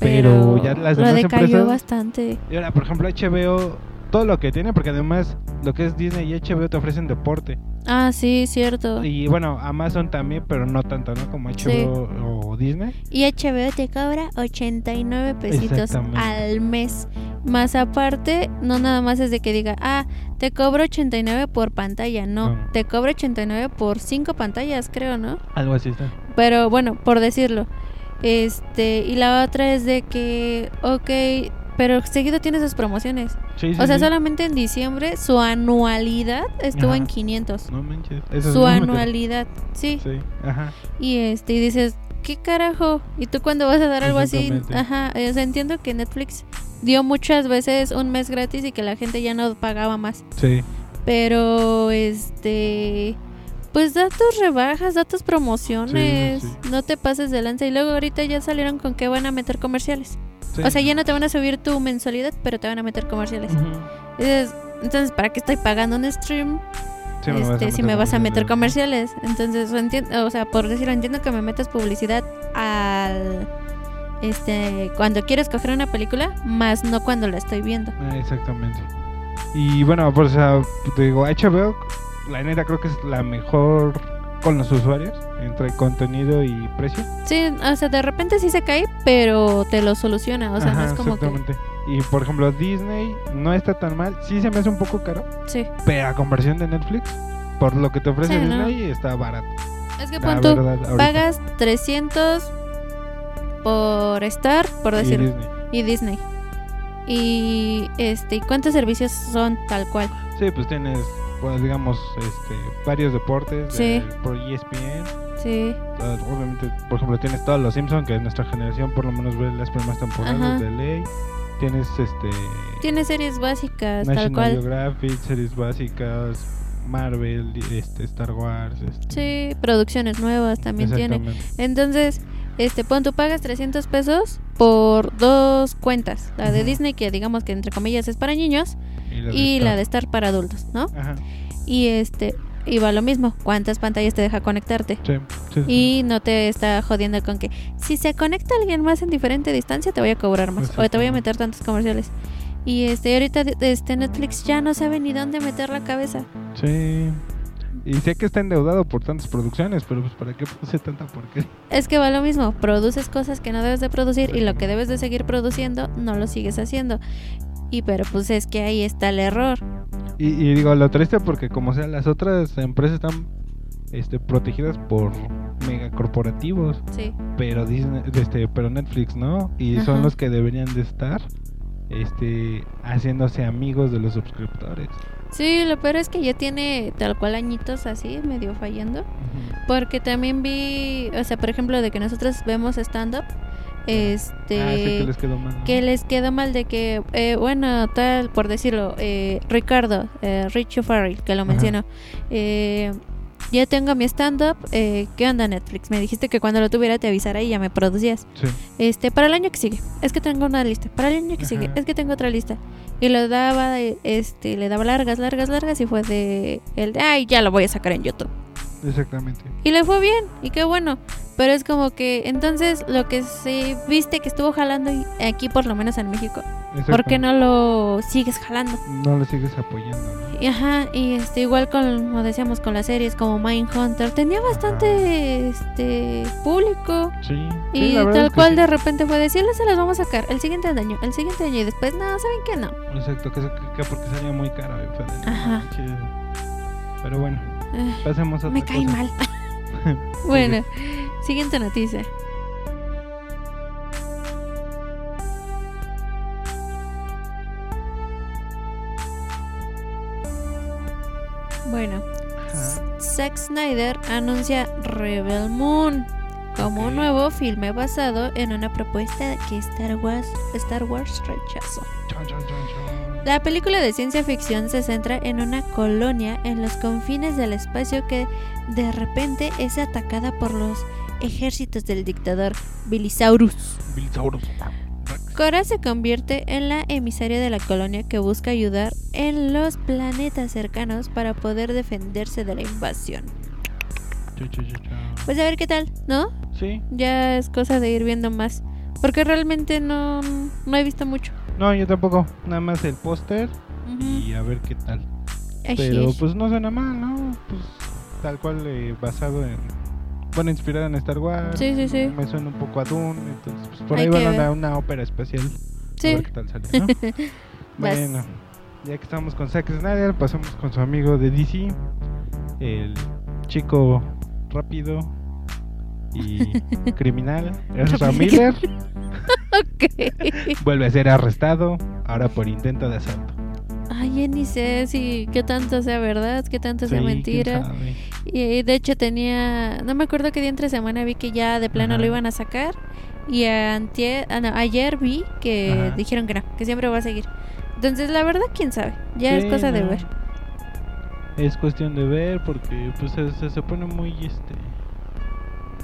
S2: pero, ya las
S1: lo
S2: demás
S1: decayó
S2: empresas...
S1: bastante.
S2: Y ahora, por ejemplo, HBO, todo lo que tiene, porque además lo que es Disney y HBO te ofrecen deporte.
S1: Ah, sí, cierto.
S2: Y bueno, Amazon también, pero no tanto, ¿no? Como HBO o Disney.
S1: Y HBO te cobra 89 pesitos al mes. Más aparte, no nada más es de que diga, ah, te cobro 89 por pantalla. No,
S2: No.
S1: te cobro 89 por 5 pantallas, creo, ¿no?
S2: Algo así está.
S1: Pero bueno, por decirlo. Este, y la otra es de que, ok, pero seguido tiene sus promociones.
S2: Sí, sí,
S1: O sea,
S2: sí.
S1: solamente en diciembre su anualidad estuvo
S2: Ajá.
S1: en 500.
S2: No manches. Eso
S1: Su anualidad, sí.
S2: Sí, ajá.
S1: Y este, y dices, ¿qué carajo? ¿Y tú cuándo vas a dar algo así? Ajá, o sea, entiendo que Netflix dio muchas veces un mes gratis y que la gente ya no pagaba más.
S2: Sí.
S1: Pero, este, pues da tus rebajas, da tus promociones, no te pases de lanza. Y luego ahorita ya salieron con que van a meter comerciales.
S2: Sí.
S1: O sea, ya no te van a subir tu mensualidad, pero te van a meter comerciales. Entonces, entonces, ¿para qué estoy pagando un stream
S2: Sí, me
S1: este, si me vas a meter
S2: comerciales.
S1: comerciales. Entonces, o entiendo, o sea, por decirlo, entiendo que me metas publicidad al este cuando quieres coger una película, más no cuando la estoy viendo.
S2: Ah, exactamente. Y bueno, pues, o sea, te digo, HBO, la neta creo que es la mejor con los usuarios, entre contenido y precio.
S1: Sí, o sea, de repente sí se cae, pero te lo soluciona, o sea, no es como que.
S2: Y por ejemplo, Disney no está tan mal. Sí se me hace un poco caro,
S1: sí.
S2: pero a conversión de Netflix, por lo que te ofrece
S1: Sí, ¿no?
S2: Disney, está barato.
S1: Es que pon tú pagas 300 por Star, por
S2: Y
S1: decir,
S2: Disney.
S1: y Disney. Y este, ¿y ¿cuántos servicios son tal cual?
S2: Sí, pues tienes, pues, digamos, este, varios deportes
S1: Sí.
S2: de- por ESPN.
S1: Sí.
S2: Obviamente, por ejemplo, tienes todos los Simpsons, que nuestra generación por lo menos ve las primeras temporadas
S1: Ajá.
S2: de ley. Tienes este
S1: Tiene series básicas, tal
S2: National
S1: cual.
S2: Geographic, series básicas, Marvel, este, Star Wars. Este,
S1: Sí, producciones nuevas también tiene. Entonces, este, pon, tú pagas 300 pesos por dos cuentas. La de. Disney, que digamos que entre comillas es para niños,
S2: Y la de
S1: y la de
S2: Star.
S1: Star para adultos, ¿no?
S2: Ajá.
S1: Y este, va lo mismo, cuántas pantallas te deja conectarte.
S2: Sí, sí, sí.
S1: Y no te está jodiendo con que si se conecta alguien más en diferente distancia te voy a cobrar más o te voy a meter tantos comerciales. Y este ahorita este Netflix ya no sabe ni dónde meter la cabeza.
S2: Sí. Y sé que está endeudado por tantas producciones, pero pues ¿para qué produce tanta porquería?
S1: Es que va lo mismo, produces cosas que no debes de producir y lo que debes de seguir produciendo no lo sigues haciendo. Y pero pues es que ahí está el error.
S2: Y, y digo, lo triste porque como sea, las otras empresas están este, protegidas por megacorporativos,
S1: Sí.
S2: pero Disney, este, pero Netflix no, y son los que deberían de estar este, haciéndose amigos de los suscriptores.
S1: Sí, lo peor es que ya tiene tal cual añitos así, medio fallando. Porque también vi, o sea, por ejemplo, de que nosotros vemos stand-up, este...
S2: ah, sí que les quedó mal. ¿no?
S1: que les quedó mal de que, eh, bueno, tal, por decirlo, eh, Ricardo, eh, Richie Farrell, que lo mencionó, eh, ya tengo mi stand-up, eh, ¿qué onda Netflix? Me dijiste que cuando lo tuviera te avisara y ya me producías.
S2: Sí.
S1: Este, para el año que sigue, es que tengo una lista, para el año que sigue, es que tengo otra lista. Y lo daba, este, le daba largas, largas, largas y fue de, el de, ay, ya lo voy a sacar en YouTube.
S2: Exactamente.
S1: Y le fue bien, y qué bueno. Pero es como que entonces lo que se viste que estuvo jalando aquí, por lo menos en México, ¿por qué no lo sigues jalando?
S2: No lo sigues apoyando. ¿no?
S1: Y, Ajá, y este, igual con, como decíamos, con las series como Mindhunter, tenía bastante este público.
S2: Sí. sí,
S1: Y tal cual
S2: sí.
S1: de repente fue decirle se las vamos a sacar el siguiente año, el siguiente año y después no, ¿saben qué no?
S2: Exacto, que, que porque salía muy caro. fue de,
S1: Ajá.
S2: Pero bueno, pasemos a otra
S1: me cae
S2: cosa.
S1: mal. bueno, siguiente noticia. Bueno,
S2: Ajá.
S1: Zack Snyder anuncia Rebel Moon como un nuevo filme basado en una propuesta que Star Wars, Star Wars rechazó.
S2: Chon, chon, chon, chon.
S1: La película de ciencia ficción se centra en una colonia en los confines del espacio que de repente es atacada por los ejércitos del dictador Bilisaurus.
S2: Bilsaurus.
S1: Cora se convierte en la emisaria de la colonia que busca ayudar en los planetas cercanos para poder defenderse de la invasión. Pues a ver qué tal, ¿no?
S2: Sí.
S1: Ya es cosa de ir viendo más. Porque realmente no, no he visto mucho.
S2: No, yo tampoco. Nada más el póster y a ver qué tal.
S1: Así
S2: Pero
S1: es.
S2: pues no suena mal, ¿no? Pues tal cual eh, basado en... Bueno, inspirado en Star Wars.
S1: Sí, sí, sí.
S2: Me suena un poco a Dune. Entonces, pues por
S1: Hay
S2: ahí
S1: que
S2: va
S1: ver.
S2: una, una ópera especial. A
S1: Sí.
S2: ver qué tal sale, ¿no? Bueno, ya que estamos con Zack Snyder, pasamos con su amigo de DC. El chico rápido y criminal. Ezra Miller
S1: ok.
S2: vuelve a ser arrestado, ahora por intento de asalto.
S1: Ay, ya ni sé si qué tanto sea verdad, qué tanto sea
S2: Sí, quién
S1: mentira. Y de hecho tenía, no me acuerdo qué día entre semana vi que ya de plano
S2: Ajá.
S1: lo iban a sacar. Y antier- ah, no, ayer vi que
S2: Ajá.
S1: dijeron que no, que siempre va a seguir. Entonces, la verdad, quién sabe. Ya es
S2: Sí,
S1: cosa de
S2: no.
S1: ver.
S2: Es cuestión de ver porque pues se, se, se pone muy este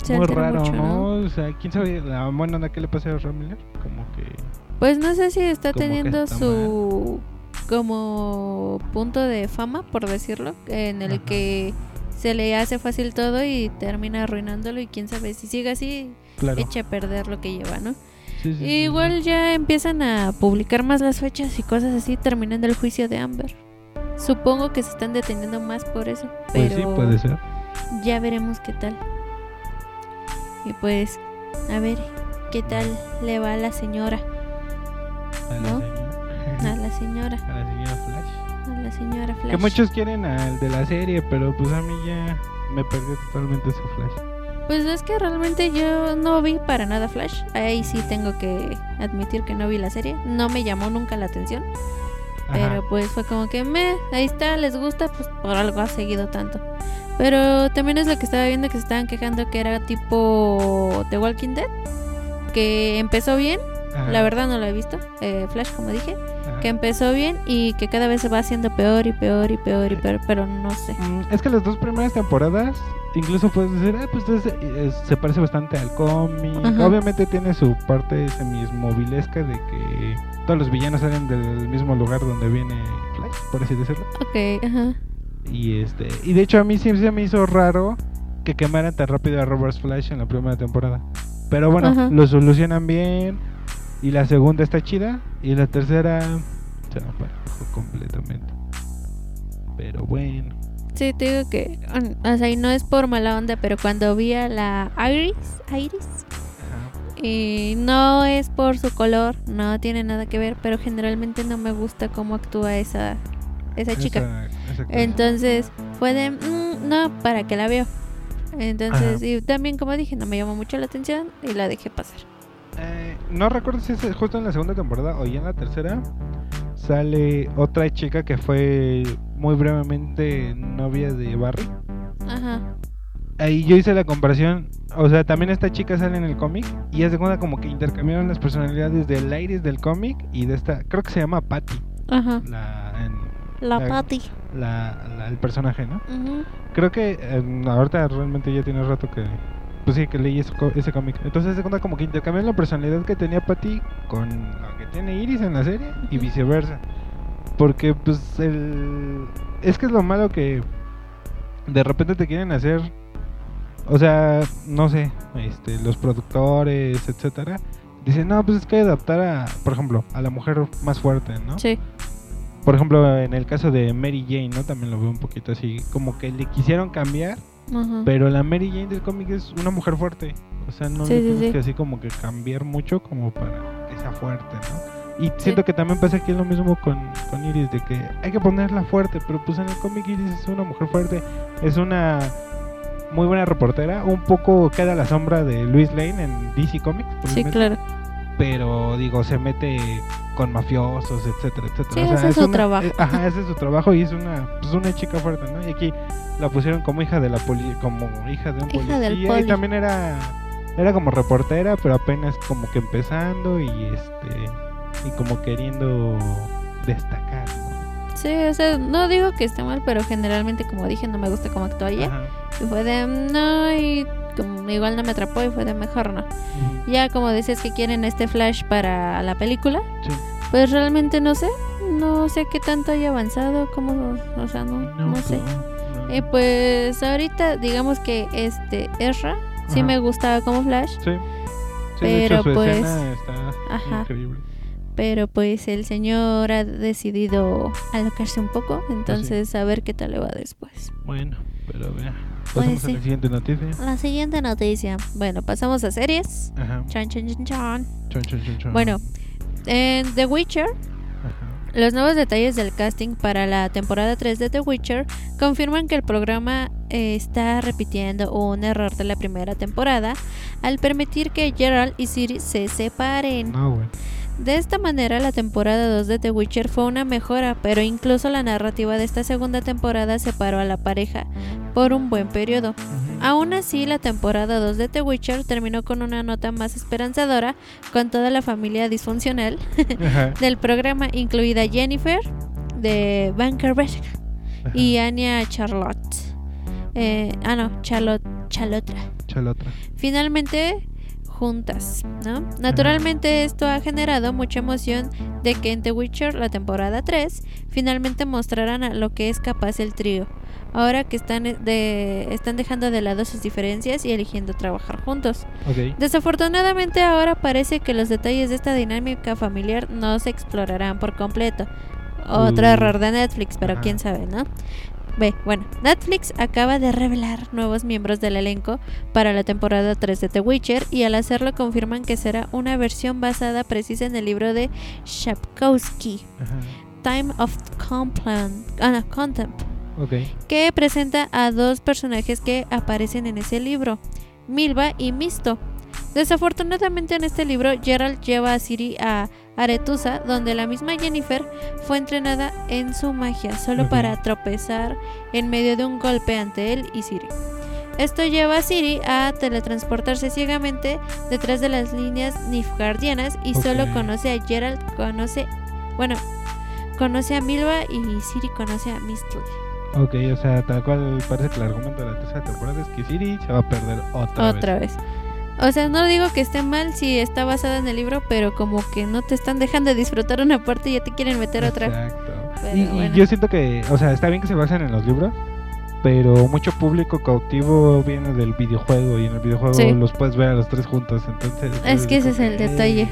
S1: Se
S2: muy
S1: altera
S2: raro,
S1: mucho,
S2: ¿no? O sea, quién sabe la buena onda que le pasa a Ezra Miller, como que
S1: Pues no sé si está
S2: Como que
S1: teniendo
S2: está
S1: su como punto de fama, por decirlo, en el
S2: Ajá.
S1: que se le hace fácil todo y termina arruinándolo y quién sabe si sigue así
S2: claro.
S1: echa a perder lo que lleva, ¿no?
S2: Sí, sí,
S1: Igual
S2: sí.
S1: ya empiezan a publicar más las fechas y cosas así terminando el juicio de Amber. Supongo que se están deteniendo más por eso,
S2: Pues
S1: pero
S2: sí, puede ser.
S1: ya veremos qué tal. Y pues, a ver, qué tal le va a la señora,
S2: A la
S1: ¿no?
S2: señora.
S1: a la señora,
S2: a la señora Flash.
S1: a la señora Flash.
S2: Que muchos quieren al de la serie, pero pues a mí ya me perdió totalmente su Flash.
S1: Pues es que realmente yo no vi para nada Flash. Ahí sí tengo que admitir que no vi la serie. No me llamó nunca la atención.
S2: Ajá.
S1: Pero pues fue como que me, ahí está, les gusta, pues por algo ha seguido tanto. Pero también es lo que estaba viendo que se estaban quejando que era tipo The Walking Dead. Que empezó bien,
S2: Ajá,
S1: la verdad no lo he visto. eh, Flash, como dije.
S2: ajá.
S1: Que empezó bien y que cada vez se va haciendo peor y peor y peor y peor. Pero no sé.
S2: Mm, Es que las dos primeras temporadas, incluso puedes decir, ah, pues es- es- se parece bastante al cómic. Obviamente tiene su parte semi-movilesca de que todos los villanos salen del mismo lugar donde viene Flash, por así decirlo.
S1: Ok, ajá.
S2: Y este y de hecho a mí siempre se me hizo raro que quemaran tan rápido a Robert Flash en la primera temporada. Pero bueno,
S1: Ajá.
S2: lo solucionan bien. Y la segunda está chida. Y la tercera se apagó completamente. Pero bueno.
S1: Sí, te digo que, o sea, y no es por mala onda, pero cuando vi a la Iris, Iris, y no es por su color, no tiene nada que ver, pero generalmente no me gusta cómo actúa esa, esa chica.
S2: Esa- cosa.
S1: Entonces, fue de, "Mm, no, para que la veo. Entonces,
S2: Ajá.
S1: y también, como dije, no me llamó mucho la atención y la dejé pasar.
S2: Eh, no recuerdo si es justo en la segunda temporada o ya en la tercera. Sale otra chica que fue muy brevemente novia de Barry.
S1: Ajá.
S2: Ahí yo hice la comparación. O sea, también esta chica sale en el cómic. Y es de cuenta como que intercambiaron las personalidades del Iris del cómic y de esta. Creo que se llama Patty.
S1: Ajá.
S2: La,
S1: La
S2: La-
S1: Patty.
S2: la- la- el personaje, ¿no? Creo que eh, ahorita realmente ya tiene rato que. Pues sí, que leí ese, ese cómic. Entonces se cuenta como que intercambiaron la personalidad que tenía Patty con la que tiene Iris en la serie y viceversa. Porque, pues, el. Es que es lo malo que. De repente te quieren hacer. O sea, no sé, este, los productores, etcétera. Dicen, no, pues es que hay que adaptar a, por ejemplo, a la mujer más fuerte, ¿no?
S1: Sí.
S2: Por ejemplo, en el caso de Mary Jane, ¿no? También lo veo un poquito así, como que le quisieron cambiar,
S1: Ajá.
S2: pero la Mary Jane del cómic es una mujer fuerte. O sea, no
S1: Sí,
S2: le
S1: sí,
S2: tienes
S1: sí.
S2: que así como que cambiar mucho como para que sea fuerte, ¿no? Y siento que también pasa aquí lo mismo con, con Iris, de que hay que ponerla fuerte, pero pues en el cómic Iris es una mujer fuerte, es una muy buena reportera, un poco queda a la sombra de Luis Lane en DC Comics,
S1: Sí, claro.
S2: pero digo, se mete con mafiosos, etcétera, etcétera.
S1: Sí,
S2: O sea,
S1: ese es su
S2: una-
S1: trabajo.
S2: eh, ajá, ese es su trabajo y es una, pues una chica fuerte, ¿no? Y aquí la pusieron como hija de la poli como hija de un
S1: Hija
S2: policía y también era era como reportera, pero apenas como que empezando y este y como queriendo destacar, ¿no?
S1: Sí, o sea, no digo que esté mal, pero generalmente, como dije, no me gusta cómo actúa ella.
S2: Ajá.
S1: Y fue de, "Mm, no, y como igual no me atrapó y fue de mejor no.
S2: Ujú.
S1: Ya como dices que quieren este flash para la película,
S2: Sí.
S1: pues realmente no sé. No sé qué tanto haya avanzado, como, o sea, no, no, sé.
S2: pues, no.
S1: Y pues ahorita, digamos que este Ezra sí me gustaba como Flash,
S2: Sí. Sí, hecho,
S1: pero,
S2: su
S1: pues,
S2: está
S1: ajá.
S2: increíble.
S1: pero pues el señor ha decidido alocarse un poco, entonces a ver qué tal le va después.
S2: Bueno, pero vea.
S1: Pues
S2: Pasamos a
S1: sí.
S2: la siguiente noticia.
S1: La siguiente noticia. Bueno, pasamos a series.
S2: Ajá.
S1: Chan, chan, chan, chan.
S2: Chon, chon, chon, chon.
S1: Bueno, en The Witcher,
S2: Ajá.
S1: los nuevos detalles del casting para la temporada 3 de The Witcher confirman que el programa eh, está repitiendo un error de la primera temporada al permitir que Geralt y Ciri se separen.
S2: No, güey.
S1: De esta manera, la temporada 2 de The Witcher fue una mejora, pero incluso la narrativa de esta segunda temporada separó a la pareja por un buen periodo. Aún así, la temporada 2 de The Witcher terminó con una nota más esperanzadora, con toda la familia disfuncional del programa, incluida Jennifer de Vankerberg y Anya Charlotte. Eh, ah, no, Charlotte, Chalotra.
S2: Chalotra.
S1: Finalmente, juntas, ¿no? Naturalmente esto ha generado mucha emoción de que en The Witcher, la temporada 3, finalmente mostraran a lo que es capaz el trío. Ahora que están, de, están dejando de lado sus diferencias y eligiendo trabajar juntos. Desafortunadamente ahora parece que los detalles de esta dinámica familiar no se explorarán por completo. Otro
S2: Uh.
S1: error de Netflix, pero quién sabe, ¿no? Ve, bueno, Netflix acaba de revelar nuevos miembros del elenco para la temporada 3 de The Witcher y al hacerlo confirman que será una versión basada precisa en el libro de Shapkowski,
S2: Ajá.
S1: Time of Complan- ah, no, Contempt Que presenta a dos personajes que aparecen en ese libro, Milva y Misto. Desafortunadamente en este libro, Gerald lleva a Ciri a Aretusa, donde la misma Jennifer fue entrenada en su magia, solo para tropezar en medio de un golpe ante él y Ciri. Esto lleva a Ciri a teletransportarse ciegamente detrás de las líneas Nifgardianas y solo conoce a Gerald, conoce, bueno, conoce a Milva y Ciri conoce a Mistle.
S2: Ok, o sea, tal cual parece que el argumento de la tercera temporada es que Siri se va a perder otra,
S1: Otra vez. O sea, no digo que esté mal si está basada en el libro, pero como que no te están dejando disfrutar una parte y ya te quieren meter otra.
S2: Exacto. Y, yo siento que, o sea, está bien que se basen en los libros, pero mucho público cautivo viene del videojuego y en el videojuego
S1: Sí.
S2: los puedes ver a los tres juntos, entonces...
S1: Es que ese es el detalle.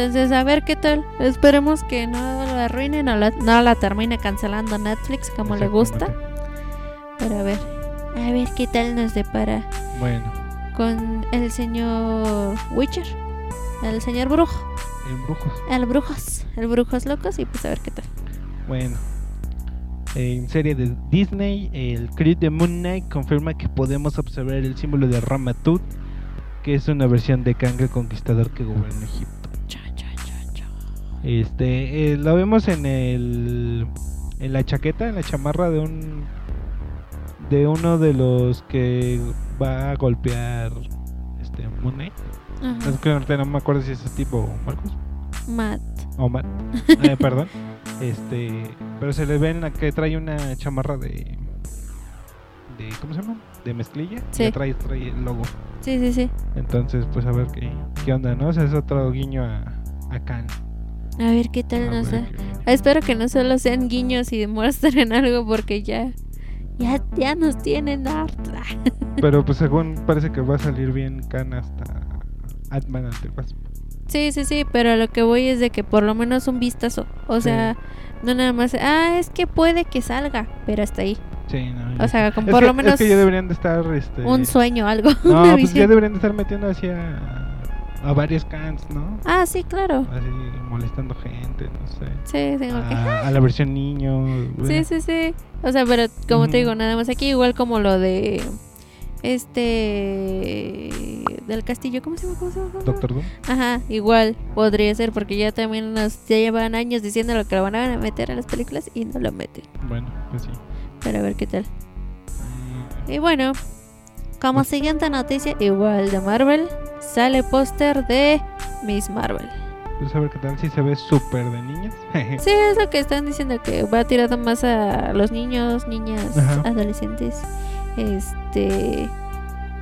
S1: Entonces, a ver qué tal. Esperemos que no lo arruinen o la- no la termine cancelando Netflix como le gusta.
S2: Exactamente.
S1: Para ver, a ver qué tal nos depara
S2: Bueno,
S1: con el señor Witcher, el señor Brujo,
S2: en brujos.
S1: el Brujos, el Brujos Locos y pues a ver qué tal.
S2: Bueno. En serie de Disney, el Creed de Moon Knight confirma que podemos observar el símbolo de Ramatut, que es una versión de Kang el Conquistador que gobierna Egipto. Este, eh, lo vemos en el en la chaqueta, en la chamarra de un de uno de los que va a golpear este que ahorita no me acuerdo si es ese tipo Marcos
S1: Matt.
S2: o Matt. Eh, perdón. Este, pero se le ve en la que trae una chamarra de de ¿cómo se llama? De mezclilla.
S1: Sí.
S2: Y trae, trae el logo.
S1: Sí, sí, sí.
S2: Entonces, pues a ver qué, qué onda, ¿no? O sea, es otro guiño a, a Khan.
S1: A ver qué tal
S2: A
S1: nos
S2: ver
S1: da. Espero que no solo sean guiños y demuestren algo porque ya ya ya nos tienen harta.
S2: Pero pues según parece que va a salir bien Khan hasta Ant-Man ante el Wasp.
S1: Sí, sí, sí, pero a lo que voy es de que por lo menos un vistazo. O
S2: Sí.
S1: sea, no nada más, ah, es que puede que salga, pero hasta ahí.
S2: Sí, no.
S1: O sea,
S2: es
S1: por
S2: que,
S1: lo menos
S2: Es que ya deberían de estar, este...
S1: un sueño, algo,
S2: No, pues ya deberían de estar metiendo hacia a varios Khans, ¿no?
S1: Ah, sí, claro.
S2: Así molestando gente, no sé.
S1: Sí, tengo que...
S2: A, a la versión niño.
S1: Sí,
S2: bueno.
S1: sí, sí. O sea, pero como te digo, nada más aquí igual como lo de este del castillo, ¿cómo se llama? ¿Cómo se llama? ¿Cómo se llama?
S2: Doctor Doom.
S1: Ajá, igual podría ser porque ya también nos ya llevan años diciendo lo que lo van a meter a las películas y no lo meten.
S2: Bueno, pues sí.
S1: Pero a ver qué tal.
S2: Mm,
S1: Y bueno, como siguiente noticia, igual de Marvel, sale póster de Miss Marvel.
S2: Pues a ver qué tal si se ve súper de niñas.
S1: Sí, es lo que están diciendo que va tirado más a los niños, niñas,
S2: Ajá.
S1: adolescentes. Este.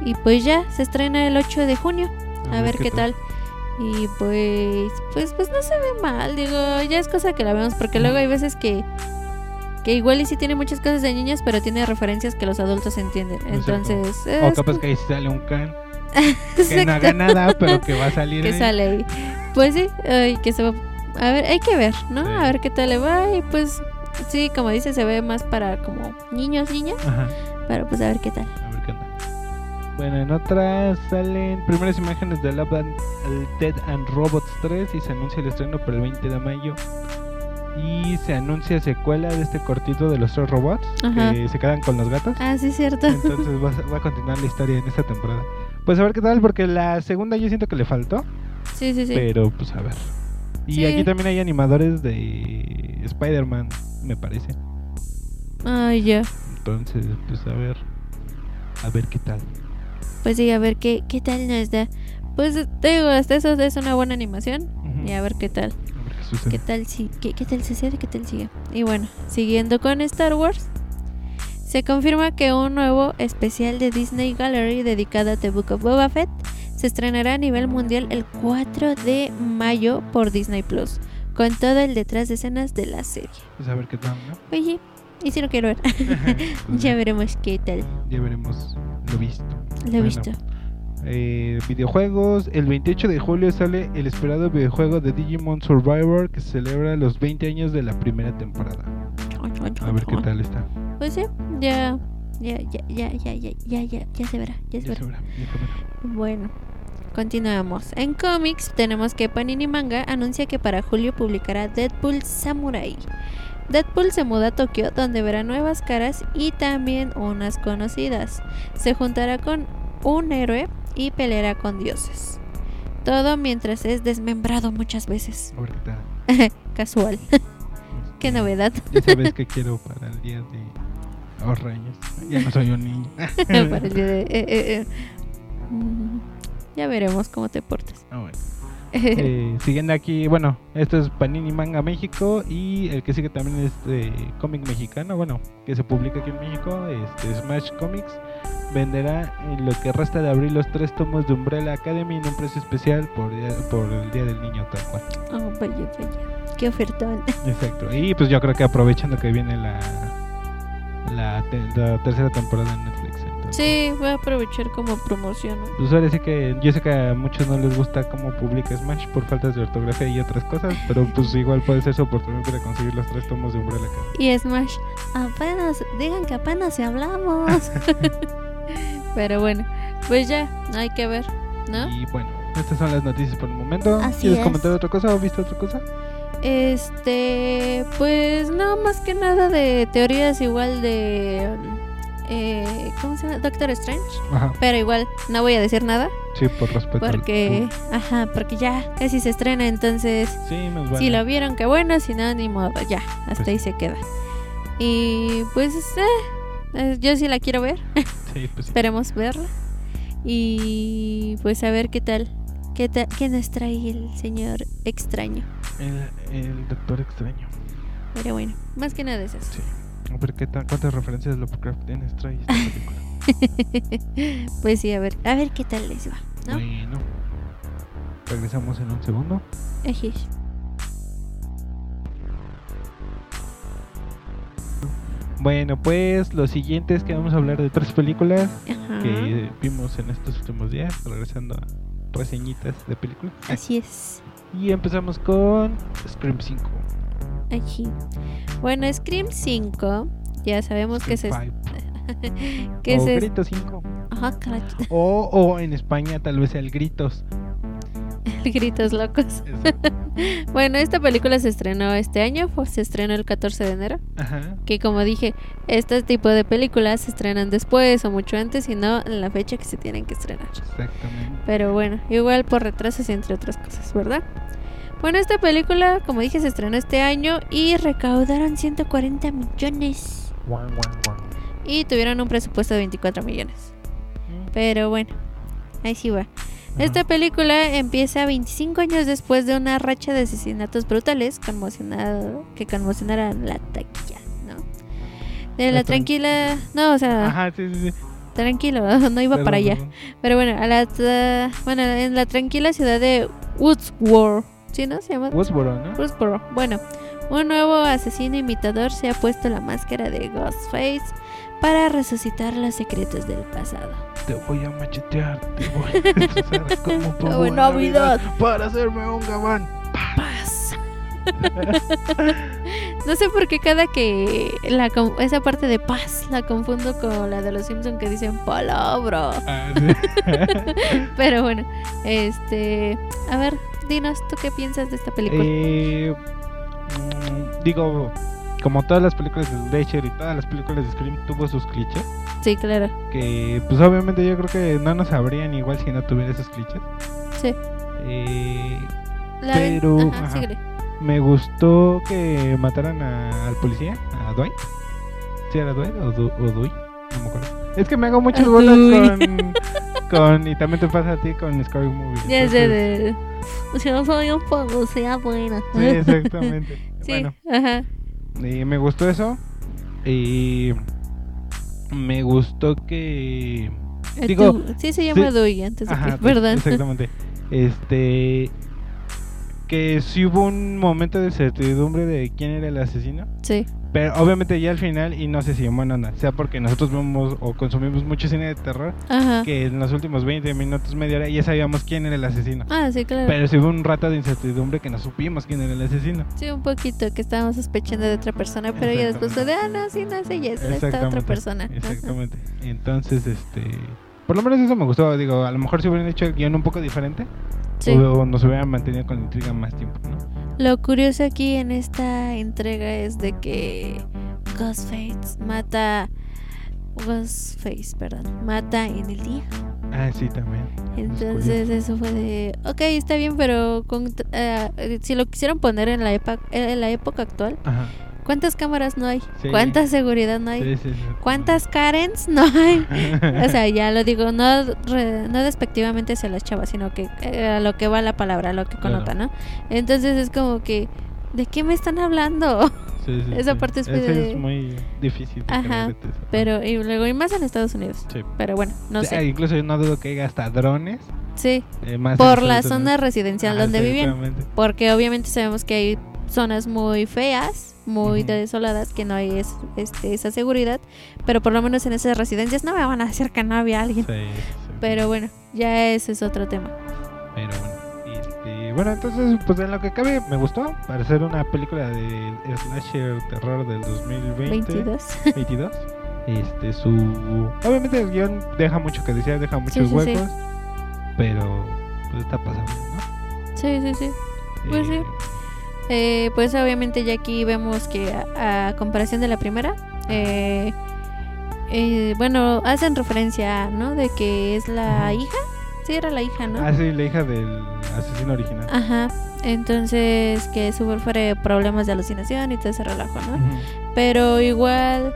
S1: Y pues ya, se estrena el 8 de junio. A, ver qué tal. Y pues, pues, pues no se ve mal, digo, ya es cosa que la vemos, porque luego hay veces que, que igual y sí tiene muchas cosas de niñas, pero tiene referencias que los adultos entienden. Entonces,
S2: O capaz que ahí sale un Khan que no haga nada, pero que va a salir.
S1: que
S2: ahí.
S1: sale ahí. Pues sí, ay, que se va. A ver, hay que ver, ¿no?
S2: Sí.
S1: A ver qué tal le va. Y pues, sí, como dice, se ve más para como niños, niñas.
S2: Ajá.
S1: Pero pues a ver qué tal.
S2: A ver qué onda. Bueno, en otras salen primeras imágenes de Love and Dead and Robots 3 y se anuncia el estreno para el 20 de mayo. Y se anuncia secuela de este cortito de los tres robots
S1: Ajá.
S2: que se quedan con los gatos.
S1: Ah, sí, cierto.
S2: Entonces va, va a continuar la historia en esta temporada. Pues a ver qué tal, porque la segunda yo siento que le faltó,
S1: Sí, sí, sí.
S2: pero pues a ver. Y
S1: Sí.
S2: aquí también hay animadores de Spider-Man, me parece.
S1: Ay, ya.
S2: Entonces, pues a ver. A ver qué tal.
S1: Pues sí, a ver qué, qué tal nos da. Pues te digo, hasta eso es una buena animación. Y a ver qué tal.
S2: A ver qué sucede.
S1: ¿Qué tal si qué, qué tal sucede? ¿Qué tal sigue? Y bueno, siguiendo con Star Wars, se confirma que un nuevo especial de Disney Gallery dedicado a The Book of Boba Fett se estrenará a nivel mundial el 4 de mayo por Disney Plus, con todo el detrás de escenas de la serie.
S2: Pues a ver qué tal, ¿no?
S1: Oye, y si no quiero ver,
S2: Pues
S1: ya veremos qué tal.
S2: ya veremos lo visto.
S1: Lo
S2: Bueno,
S1: visto.
S2: Eh, videojuegos. El 28 de julio sale el esperado videojuego de Digimon Survivor que celebra los 20 años de la primera temporada. A ver qué tal está.
S1: Pues sí, ya, ya, ya, ya, ya, ya, ya, ya, ya se verá, ya se
S2: Ya
S1: verá.
S2: se verá, ya se verá.
S1: Bueno, continuamos. En cómics tenemos que Panini Manga anuncia que para julio publicará Deadpool Samurai. Deadpool se muda a Tokio donde verá nuevas caras y también unas conocidas. Se juntará con un héroe y peleará con dioses. Todo mientras es desmembrado muchas veces.
S2: A ver qué tal.
S1: Casual. Qué
S2: Este,
S1: novedad.
S2: Ya sabes que quiero para el día de los Reyes. Ya no soy un niño.
S1: Para el día de- eh, eh, eh. Mm, Ya veremos cómo te portas.
S2: Ah, bueno. Eh, siguiendo aquí, bueno, esto es Panini Manga México y el que sigue también es de cómic mexicano, bueno, que se publica aquí en México, este Smash Comics venderá en lo que resta de abril los tres tomos de Umbrella Academy en un precio especial por, día- por el Día del Niño tal cual.
S1: Oh, vaya, vaya. Qué ofertón.
S2: Exacto. Y pues yo creo que aprovechando que viene la la, te- la tercera temporada en Netflix,
S1: Sí, voy a aprovechar como promoción. ¿no?
S2: Pues ahora sí que yo sé que a muchos no les gusta cómo publica Smash por faltas de ortografía y otras cosas, pero pues igual puede ser su oportunidad para conseguir los tres tomos de Umbrella Academy.
S1: Y Smash, apenas, digan que apenas si hablamos. Pero bueno, pues ya, hay que ver, ¿no?
S2: Y bueno, estas son las noticias por el momento.
S1: Así
S2: ¿Quieres
S1: es.
S2: comentar otra cosa o viste otra cosa?
S1: Este, pues no, más que nada de teorías igual de... Eh, ¿Cómo se llama? Doctor Strange.
S2: Ajá,
S1: Pero igual, no voy a decir nada.
S2: sí, por respeto.
S1: Porque, ajá, porque ya casi se estrena, entonces...
S2: Sí, nos vale.
S1: Si lo vieron, qué bueno, si no, ni modo, ya, hasta
S2: Pues
S1: ahí se queda. Y pues, eh, eh, yo sí la quiero ver,
S2: Sí, pues
S1: esperemos verla. Y pues a ver qué tal, qué, ta- qué nos trae el señor extraño.
S2: El, el Doctor Extraño.
S1: Pero bueno, más que nada es eso.
S2: Sí. A ver qué tal, cuántas referencias de Lovecraft tienes trae esta película.
S1: pues sí, a ver, a ver qué tal les va, ¿no?
S2: Bueno. Regresamos en un segundo.
S1: Ejish.
S2: Bueno, pues lo siguiente es que vamos a hablar de tres películas
S1: Ajá.
S2: que vimos en estos últimos días, regresando a reseñitas de películas.
S1: Así es.
S2: Y empezamos con Scream 5.
S1: Aquí. Bueno, Scream 5, ya sabemos que se que
S2: o
S1: se
S2: Grito 5.
S1: Ajá, caray.
S2: O, o en España tal vez el Gritos.
S1: gritos locos. Bueno, esta película se estrenó este año, fue- se estrenó el 14 de enero.
S2: Ajá.
S1: Que como dije, este tipo de películas se estrenan después o mucho antes y no en la fecha que se tienen que estrenar.
S2: Exactamente.
S1: Pero bueno, igual por retrasos y entre otras cosas, ¿verdad? Bueno, esta película, como dije, se estrenó este año y recaudaron 140 millones. Y tuvieron un presupuesto de 24 millones. Pero bueno, ahí sí va. Esta película empieza 25 años después de una racha de asesinatos brutales conmocionado, que conmocionaron la taquilla, ¿no? De la
S2: La tran-
S1: tranquila... No, o sea,
S2: Ajá, sí, sí, sí.
S1: tranquilo, no iba
S2: Perdón,
S1: para allá.
S2: perdón.
S1: Pero bueno, a la bueno, en la tranquila ciudad de Woodsboro, ¿sí no? Se llama
S2: Woodsboro, ¿no?
S1: Woodsboro. Bueno, un nuevo asesino imitador se ha puesto la máscara de Ghostface para resucitar los secretos del pasado.
S2: Te voy a machetear, te voy a destrozar como en
S1: en Navidad.
S2: para hacerme un gabán.
S1: Paz. no sé por qué cada que la esa parte de paz la confundo con la de los Simpson que dicen palabra.
S2: Ah, sí.
S1: Pero bueno, este, a ver, dinos tú qué piensas de esta película.
S2: Eh, mm, digo, como todas las películas de Slasher y todas las películas de Scream tuvo sus clichés,
S1: sí, claro.
S2: que pues obviamente yo creo que no nos sabrían igual si no tuviera esos clichés.
S1: Sí.
S2: Eh,
S1: La
S2: Pero,
S1: ajá,
S2: ajá. Me gustó que mataran a- al policía, a Dwight. ¿Sí era Dwight o, Du- o Dewey? No me acuerdo. Es que me hago muchas
S1: A
S2: bolas
S1: Dewey.
S2: con, con... Y también te pasa a ti con Scary Movie.
S1: Ya sé. Si no soy un policía buena.
S2: Sí, exactamente.
S1: Sí,
S2: Bueno,
S1: ajá.
S2: y me gustó eso. Y me gustó que... Digo,
S1: Tú- sí, se llama
S2: sí.
S1: Dewey antes de
S2: Ajá,
S1: que. Perdón.
S2: Exactamente. Este... Que sí hubo un momento de incertidumbre de quién era el asesino.
S1: Sí,
S2: Pero obviamente ya al final, y no sé si en buena onda, sea porque nosotros vemos o consumimos mucho cine de terror,
S1: ajá.
S2: que en los últimos 20 minutos, media hora, ya sabíamos quién era el asesino.
S1: Ah, sí, claro.
S2: Pero sí hubo un rato de incertidumbre que no supimos quién era el asesino.
S1: Sí, un poquito que estábamos sospechando de otra persona, pero ya después de, ah, no, sí, no es ella, es esta otra
S2: Exactamente,
S1: persona. Ajá.
S2: Exactamente. Entonces, este... Por lo menos eso me gustó, digo, a lo mejor si hubieran hecho el guion un poco diferente,
S1: Sí.
S2: o nos hubieran mantenido con la intriga más tiempo, ¿no?
S1: Lo curioso aquí en esta entrega es de que Ghostface mata. Ghostface, perdón. Mata en el día.
S2: Ah, sí, también.
S1: Entonces eso fue de, ok, está bien, pero con, eh, si lo quisieron poner en la, epa- en la época actual,
S2: Ajá.
S1: ¿Cuántas cámaras no hay?
S2: Sí.
S1: ¿Cuánta seguridad no hay?
S2: Sí, sí, sí.
S1: ¿Cuántas Karens no hay? O sea, ya lo digo, no, re- no despectivamente hacia las chavas, sino que eh, a lo que va la palabra, a lo que
S2: Claro.
S1: connota, ¿no? Entonces es como que, ¿de qué me están hablando? Esa parte es de-
S2: es muy difícil. de
S1: Ajá. Pero, y luego, y más en Estados Unidos.
S2: Sí.
S1: Pero bueno, no
S2: Ah,
S1: sé.
S2: Incluso yo no dudo que haya hasta drones.
S1: Sí,
S2: eh, más
S1: por la zona residencial
S2: Ajá,
S1: donde vivían. Porque obviamente sabemos que hay zonas muy feas, muy
S2: Ujú.
S1: desoladas, que no hay es- este, esa seguridad, pero por lo menos en esas residencias no me van a decir que no había alguien.
S2: Sí, sí.
S1: Pero bueno, ya ese es otro tema.
S2: Pero bueno. Este, bueno, entonces, pues en lo que cabe, me gustó. Para ser una película de slasher terror del 2020.
S1: 22.
S2: 22. Este, su. Obviamente el guion deja mucho que desear, deja muchos
S1: sí,
S2: huecos. Pero, pues está pasando, ¿no?
S1: sí, sí, sí. Pues sí. Eh, pues obviamente ya aquí vemos que a, a comparación de la primera, eh, eh, bueno, hacen referencia, ¿no? De que es la hija. Sí, era la hija, ¿no?
S2: Ah, sí, la hija del asesino original.
S1: Ajá. Entonces que sufre problemas de alucinación y todo ese relajo, ¿no? Pero igual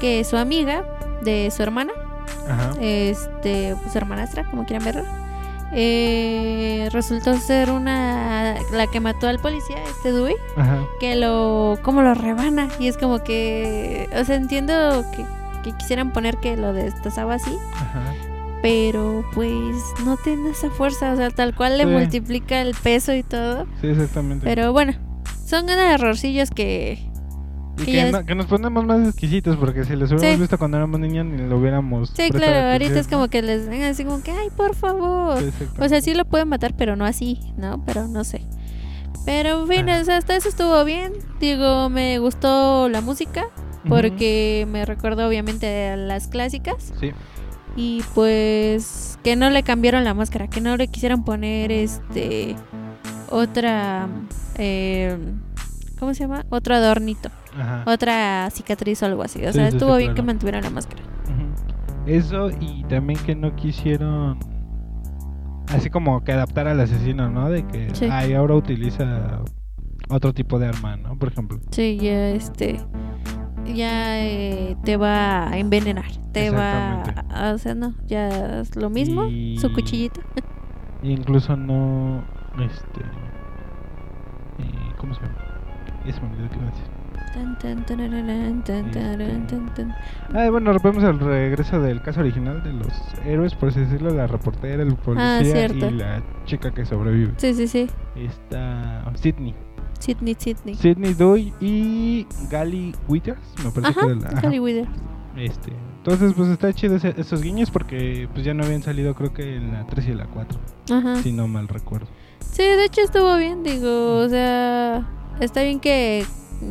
S1: que su amiga de su hermana,
S2: Ajá.
S1: este, pues hermanastra, como quieran verlo, eh, resultó ser una la que mató al policía, este Dewey,
S2: Ajá.
S1: que lo como lo rebana y es como que, o sea, entiendo que, que quisieran poner que lo destazaba así,
S2: Ajá.
S1: pero pues no tiene esa fuerza, o sea, tal cual le
S2: Sí.
S1: multiplica el peso y todo.
S2: Sí, exactamente.
S1: Pero bueno, son errorcillos que
S2: y
S1: que
S2: no- nos ponemos más exquisitos porque si los hubiéramos
S1: Sí.
S2: visto cuando éramos niños ni lo hubiéramos.
S1: Sí, claro, ahorita es como que les ven así como que, ay, por favor.
S2: Sí,
S1: O sea, sí lo pueden matar, pero no así, ¿no? Pero no sé. Pero en fin, o sea, hasta eso estuvo bien. Digo, me gustó la música porque me recordó obviamente a las clásicas.
S2: Sí.
S1: Y pues que no le cambiaron la máscara, que no le quisieran poner este otra eh, ¿cómo se llama? Otro adornito,
S2: Ajá.
S1: otra cicatriz o algo así. O
S2: Sí,
S1: sea,
S2: sí, sí,
S1: estuvo bien que
S2: claro.
S1: mantuvieran la máscara.
S2: Eso y también que no quisieron así como que adaptar al asesino, ¿no? De que ay, ahora utiliza otro tipo de arma, ¿no? Por ejemplo.
S1: Sí, ya este ya eh, te va a envenenar, te va, a, o sea, no, ya es lo mismo,
S2: Y-
S1: su cuchillito.
S2: Y incluso no este eh, ¿cómo se llama? Ya se me olvidó qué iba a decir. Ah, bueno, vemos el regreso del caso original de los héroes, por así decirlo, la reportera, el policía
S1: Ah,
S2: y la chica que sobrevive.
S1: Sí, sí, sí.
S2: Está Sidney.
S1: Sidney, Sidney.
S2: Sidney Dewey y Gally Withers, me parece
S1: Ajá,
S2: que era la- ajá.
S1: Holly Wither.
S2: Este, entonces pues está chido ese- esos guiños porque pues ya no habían salido creo que en la 3 y la 4,
S1: Ajá.
S2: si no mal recuerdo.
S1: Sí, de hecho estuvo bien, digo, o sea, está bien que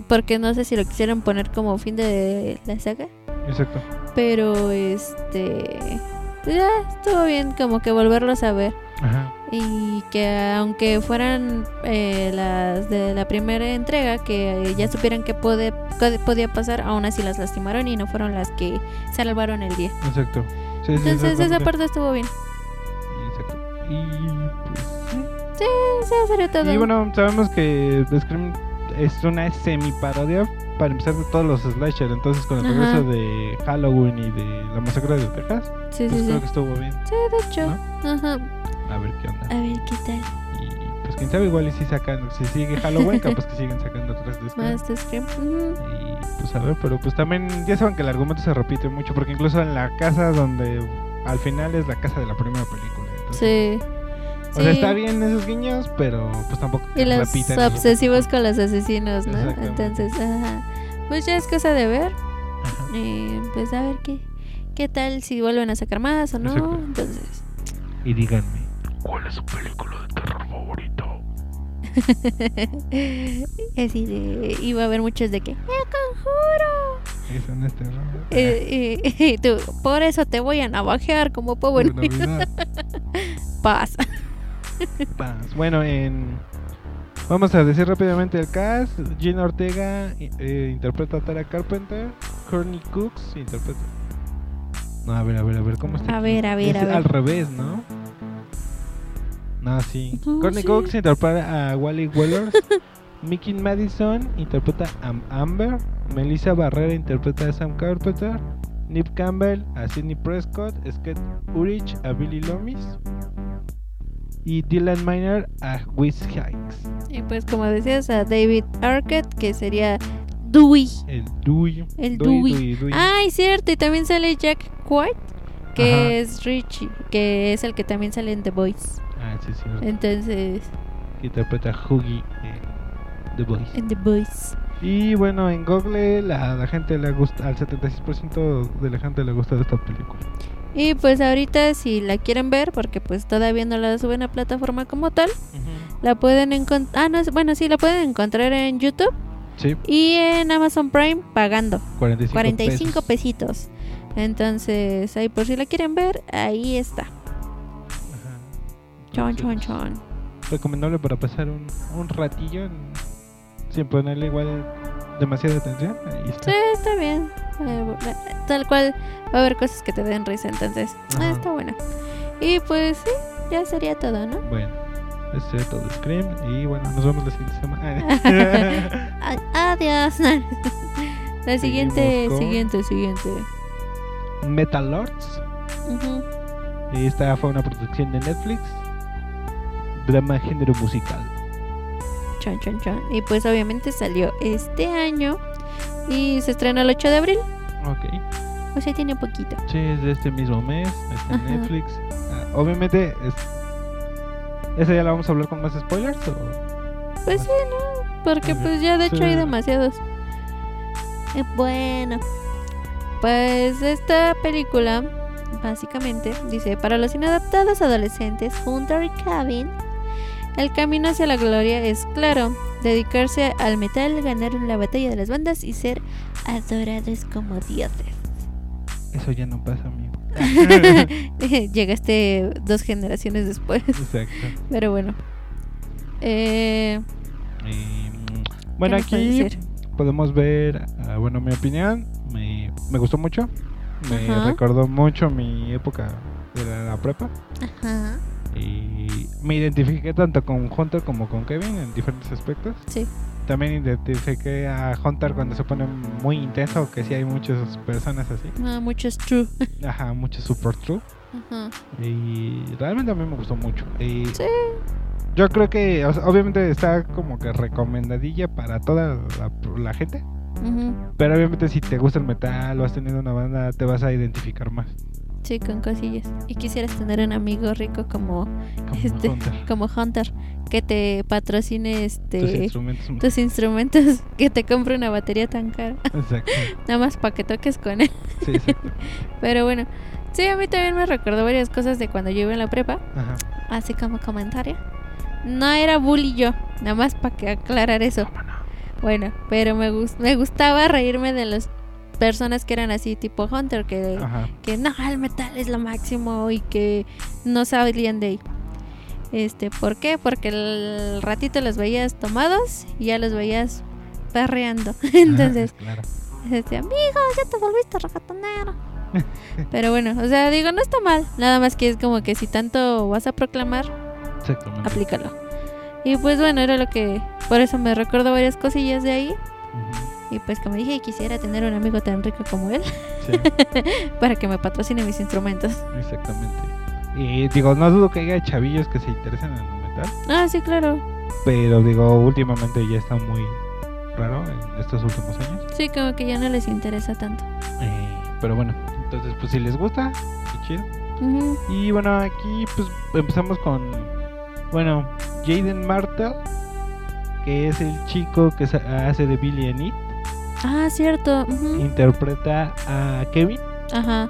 S1: porque no sé si lo quisieran poner como fin de la saga,
S2: Exacto.
S1: pero este pues ya estuvo bien como que volverlos a ver
S2: Ajá.
S1: y que aunque fueran eh, las de la primera entrega que ya supieran que puede, que podía pasar, aún así las lastimaron y no fueron las que salvaron el día.
S2: Exacto. Sí,
S1: Entonces esa parte estuvo bien.
S2: Exacto. Y pues sí.
S1: Sí, eso sería todo.
S2: Y bueno, sabemos que Scream es una semi parodia para empezar de todos los slasher, entonces con el
S1: Ajá.
S2: regreso de Halloween y de la masacre de Texas,
S1: sí,
S2: pues
S1: sí,
S2: creo
S1: sí.
S2: que estuvo bien.
S1: Sí, de hecho. Ajá.
S2: A ver qué onda.
S1: A ver qué tal.
S2: Y pues quién sabe, igual y si sacan, si sigue Halloween, capaz que siguen sacando otras de Scream.
S1: Más de. Ujú.
S2: Y pues a ver, pero pues también ya saben que el argumento se repite mucho, porque incluso en la casa donde al final es la casa de la primera película. Entonces,
S1: Sí.
S2: O sea, está bien esos guiños, pero pues tampoco
S1: Y los obsesivos con los asesinos, ¿no? Entonces, ajá. Pues ya es cosa de ver.
S2: Ajá.
S1: Y pues a ver qué, qué tal si vuelven a sacar más o no.
S2: Exacto.
S1: Entonces,
S2: Y díganme, ¿cuál es su película de terror favorito?
S1: así de. Iba a haber muchos de que. ¡El conjuro!
S2: Eso no es terror.
S1: Eh, eh, eh, tú, por eso te voy a navajear como
S2: Navidad.
S1: Paz.
S2: Bueno, en... Vamos a decir rápidamente el cast. Gina Ortega eh, interpreta a Tara Carpenter. Courtney Cooks interpreta... No, a ver, a ver, a ver, ¿cómo está?
S1: A
S2: aquí?
S1: ver, a ver,
S2: Es
S1: a ver.
S2: al revés, ¿no? No, sí. Courtney
S1: sí.
S2: Cooks interpreta a Wally Wellers. Mickey Madison interpreta a Am- Amber. Melissa Barrera interpreta a Sam Carpenter. Nip Campbell a Sidney Prescott. Scott Urich a Billy Loomis. Y Dylan Miner a Wiz Hikes.
S1: Y pues, como decías, a David Arquette, que sería Dewey.
S2: El Dewey.
S1: El
S2: Dewey,
S1: Dewey.
S2: Dewey.
S1: Ay, cierto, y también sale Jack White, que
S2: Ajá.
S1: es Richie, que es el que también sale en The Voice.
S2: Ah, sí, sí.
S1: Entonces,
S2: Que interpreta a Huggy en The Boys.
S1: En The Boys.
S2: Y bueno, en Google la, la gente le gusta, al 76% de la gente le gusta esta película.
S1: Y pues ahorita si la quieren ver, porque pues todavía no la suben a plataforma como tal, la pueden encontrar... Ah, no, bueno, sí, la pueden encontrar en YouTube
S2: Sí,
S1: y en Amazon Prime pagando
S2: 45,
S1: 45
S2: pesos.
S1: pesitos. Entonces, ahí por si la quieren ver, ahí está.
S2: Ajá.
S1: Chon, chon, chon.
S2: Recomendable para pasar un, un ratillo en- sin ponerle igual demasiada atención. Ahí está.
S1: Sí, está bien. Eh, tal cual va a haber cosas que te den risa, entonces eh,
S2: Ajá.
S1: está bueno. Y pues sí, ya sería todo, ¿no?
S2: Bueno, este es todo Scream. Y bueno, nos vemos la siguiente semana.
S1: Adiós. La siguiente, siguiente, siguiente.
S2: Metal Lords.
S1: Ujú.
S2: Esta fue una producción de Netflix. Drama género musical.
S1: Chon, chon, chon. Y pues obviamente salió este año y se estrenó el 8 de abril.
S2: Ok.
S1: O sea, tiene poquito.
S2: Sí, es de este mismo mes. Está en. Netflix. Ah, obviamente, es... ¿esa ya la vamos a hablar con más spoilers? O...
S1: Pues sí, ¿no? Porque pues ya de hecho hay demasiados. Eh, bueno, pues esta película básicamente dice, para los inadaptados adolescentes, Hunter y Cabin, el camino hacia la gloria es claro, dedicarse al metal, ganar la batalla de las bandas y ser adorados como dioses.
S2: Eso ya no pasa, amigo.
S1: Llegaste dos generaciones después,
S2: Exacto.
S1: pero bueno. Eh,
S2: mm, bueno, aquí podemos ver, ah, bueno, mi opinión, me, me gustó mucho. Me
S1: Ajá.
S2: recordó mucho mi época de la, la prepa.
S1: ajá,
S2: Y me identifiqué tanto con Hunter como con Kevin en diferentes aspectos.
S1: sí.
S2: También identifiqué a Hunter cuando se pone muy intenso, que sí hay muchas personas así.
S1: Ah, muchos true.
S2: Ajá, mucho super true.
S1: Ajá.
S2: Y realmente a mí me gustó mucho. Y
S1: Sí.
S2: Yo creo que o sea, obviamente está como que recomendadilla para toda la, la gente.
S1: Ujú.
S2: Pero obviamente si te gusta el metal o has tenido una banda, te vas a identificar más.
S1: Sí, con cosillas. Y quisieras tener un amigo rico como,
S2: Como
S1: Este,
S2: Hunter.
S1: como Hunter, que te patrocine
S2: Tus
S1: este
S2: instrumentos.
S1: tus instrumentos, que te compre una batería tan cara,
S2: Exacto.
S1: nada más para que toques con él.
S2: Sí, exacto.
S1: Pero bueno, sí, a mí también me recordó varias cosas de cuando yo iba en la prepa,
S2: Ajá.
S1: así como comentario. No era bully yo, nada más para que aclarar eso. Bueno, pero me, gus- me gustaba reírme de las personas que eran así tipo Hunter, que
S2: Ajá.
S1: que no, el metal es lo máximo y que no salían de ahí. Este, ¿por qué? Porque el ratito los veías tomados y ya los veías perreando. Entonces,
S2: claro.
S1: este, amigo, ya te volviste reggaetonero. Pero bueno, o sea, digo, no está mal. Nada más que es como que si tanto vas a proclamar, aplícalo. Y pues bueno, era lo que. Por eso me recuerdo varias cosillas de ahí.
S2: Ujú.
S1: Y pues como dije, quisiera tener un amigo tan rico como él
S2: Sí,
S1: para que me patrocine mis instrumentos.
S2: exactamente. Y digo, no dudo que haya chavillos que se interesan en el metal.
S1: Ah, sí, claro.
S2: Pero digo, últimamente ya está muy raro en estos últimos años.
S1: Sí, como que ya no les interesa tanto.
S2: Eh, pero bueno, entonces pues si les gusta, qué chido. Y bueno, aquí pues empezamos con, bueno, Jaden Martell, que es el chico que hace de Billy and It,
S1: Ah, cierto.
S2: interpreta a Kevin,
S1: Ajá,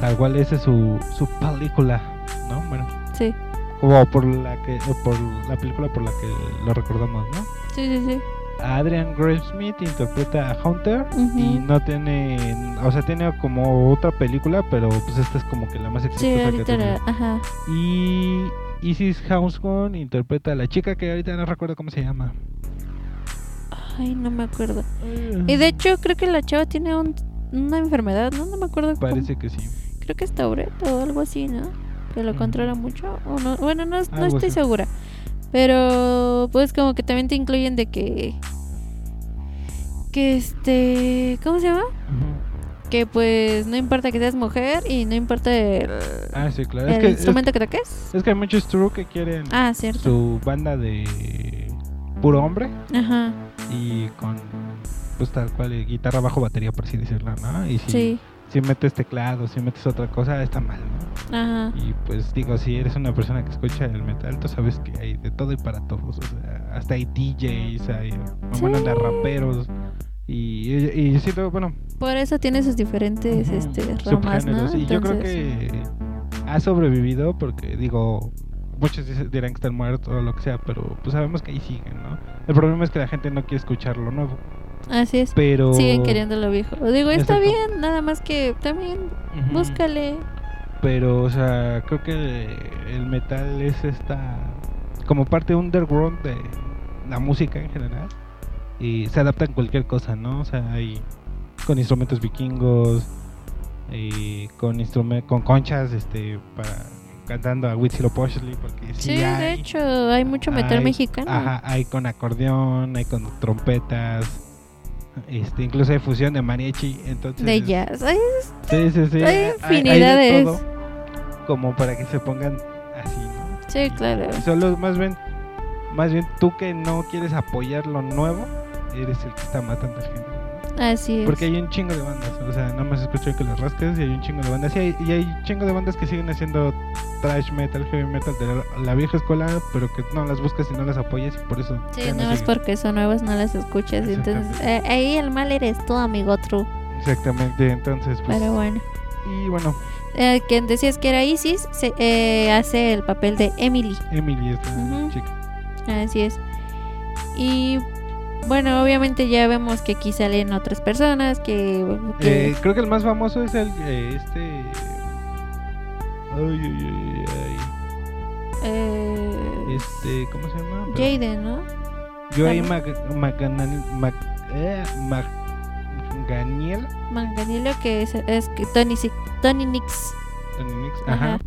S2: tal cual esa es su, su película, ¿no? Bueno,
S1: sí.
S2: como por la que, o por la película por la que lo recordamos, ¿no?
S1: Sí, sí, sí.
S2: Adrian Graham Smith interpreta a Hunter
S1: Ujú.
S2: y no tiene, o sea, tiene como otra película, pero pues esta es como que la más
S1: Sí,
S2: exitosa que
S1: ahorita
S2: tiene.
S1: Ajá.
S2: Y Isis Housegon interpreta a la chica que ahorita no recuerdo cómo se llama.
S1: Ay, no me acuerdo. Y de hecho, creo que la chava tiene un- una enfermedad, ¿no? No me acuerdo. cómo.
S2: Parece que sí.
S1: Creo que es Tourette o algo así, ¿no? Que lo
S2: Ujú.
S1: controla mucho. O no, bueno, no, estoy
S2: así.
S1: segura. Pero, pues, como que también te incluyen de que. Que este. ¿Cómo se llama? Que pues no importa que seas mujer y no importa el,
S2: Ah, sí, claro.
S1: el
S2: Es que, es,
S1: instrumento que toques.
S2: es que hay muchos true que quieren
S1: Ah,
S2: su banda de puro hombre
S1: Ajá,
S2: y con, pues tal cual, eh, guitarra bajo batería, por así decirlo, ¿no? Y si,
S1: sí.
S2: si metes teclado, si metes otra cosa, está mal, ¿no?
S1: Ajá.
S2: Y pues digo, si eres una persona que escucha el metal, tú sabes que hay de todo y para todos. O sea, hasta hay DJs, hay bueno,
S1: Sí.
S2: de raperos. Y, y, y siento, bueno,
S1: Por eso tiene sus diferentes este, ramas, ¿no?
S2: subgéneros. Y yo creo que ha sobrevivido porque, digo, muchos dirán que están muertos o lo que sea, pero pues sabemos que ahí siguen, ¿no? El problema es que la gente no quiere escuchar lo nuevo.
S1: Así es.
S2: Pero.
S1: Siguen queriendo lo viejo. Digo, está
S2: Exacto.
S1: bien, nada más que también búscale.
S2: Pero, o sea, creo que el metal es esta. como parte underground de la música en general. Y se adapta en cualquier cosa, ¿no? O sea, hay con instrumentos vikingos, y con instrumen con conchas, este, para cantando a Huitzilopochtli, porque sí,
S1: Sí, de
S2: hay.
S1: hecho, hay mucho metal
S2: Hay-
S1: mexicano.
S2: Ajá, hay con acordeón, hay con trompetas, este, incluso hay fusión de mariachi, entonces.
S1: De jazz.
S2: Sí, sí, sí.
S1: Hay
S2: hay- hay de
S1: infinidades.
S2: todo, como para que se pongan así, ¿no?
S1: sí, claro.
S2: Solo más bien, más bien tú que no quieres apoyar lo nuevo, eres el que está matando al género.
S1: Así es.
S2: Porque hay un chingo de bandas, o sea, nada más escucho que las rascas y hay un chingo de bandas. Y hay, y hay un chingo de bandas que siguen haciendo trash metal, heavy metal de la, la vieja escuela, pero que no las buscas y no las apoyas y por eso.
S1: Sí,
S2: no
S1: no es porque son nuevas, no las escuchas. Entonces, eh, ahí el mal eres tú, amigo true.
S2: Exactamente, entonces, pues.
S1: Pero bueno.
S2: Y bueno,
S1: Eh, quien decías que era Isis, se, eh, hace el papel de Emily.
S2: Emily, esta
S1: Ujú.
S2: chica.
S1: Así es. Y bueno, obviamente ya vemos que aquí salen otras personas que... que-
S2: Eh, creo que el más famoso es el eh, este. Ay, ay, ay, ay,
S1: eh,
S2: Este, ¿cómo se llama? Pero-
S1: Jaden, ¿no?
S2: Maganal- Mag- eh, Maganiel.
S1: Manganilo, que es, es que Tony, Si- Tony Nix.
S2: Tony Nix,
S1: Ajá.
S2: Ajá.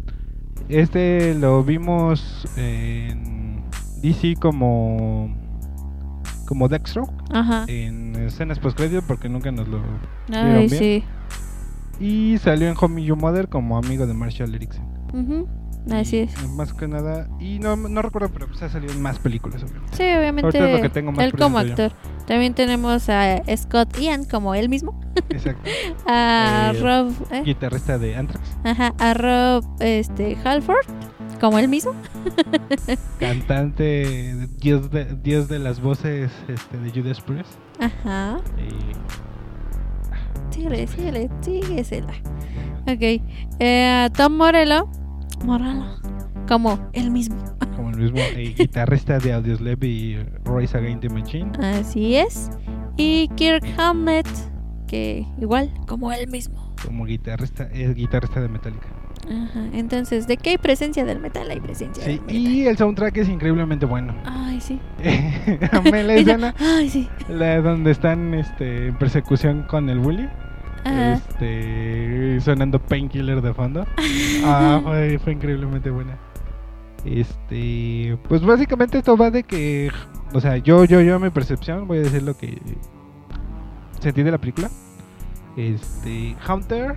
S2: Este lo vimos en DC como como
S1: Ajá.
S2: en escenas post porque nunca nos lo
S1: Ay,
S2: bien?
S1: sí.
S2: y salió en Homie Your Mother como amigo de Marshall Erickson.
S1: Ujú, Así
S2: Y,
S1: es.
S2: Más que nada y no, no recuerdo pero pues ha salido en más películas. obviamente.
S1: Sí, obviamente.
S2: Es lo que tengo más
S1: él como
S2: presente yo.
S1: actor. También tenemos a Scott Ian como él mismo.
S2: Exacto.
S1: A
S2: Eh,
S1: Rob. ¿eh?
S2: Guitarrista de Anthrax,
S1: Ajá, a Rob este, Halford como él mismo.
S2: cantante, dios de, dios de las voces este, de Judas Priest.
S1: Ajá.
S2: Y
S1: Síguele, síguele, síguesela. Ok. Eh, Tom Morello. Morello. Como él mismo.
S2: como el mismo eh, guitarrista de Audioslave y Rise Against the Machine.
S1: Así es. Y Kirk Hammett. Que igual, como él mismo.
S2: Como guitarrista, es guitarrista de Metallica.
S1: Ajá. Entonces, ¿de qué hay presencia del metal? Hay presencia
S2: Sí,
S1: del metal.
S2: y el soundtrack es increíblemente bueno.
S1: Ay, sí.
S2: Me la escena
S1: Ay, sí.
S2: la donde están este, en persecución con el bully.
S1: Ajá.
S2: Este, sonando Painkiller de fondo. Ah, fue, fue increíblemente buena. Este, pues básicamente esto va de que, o sea, yo, yo, yo mi percepción voy a decir lo que sentí de la película. Este, Hunter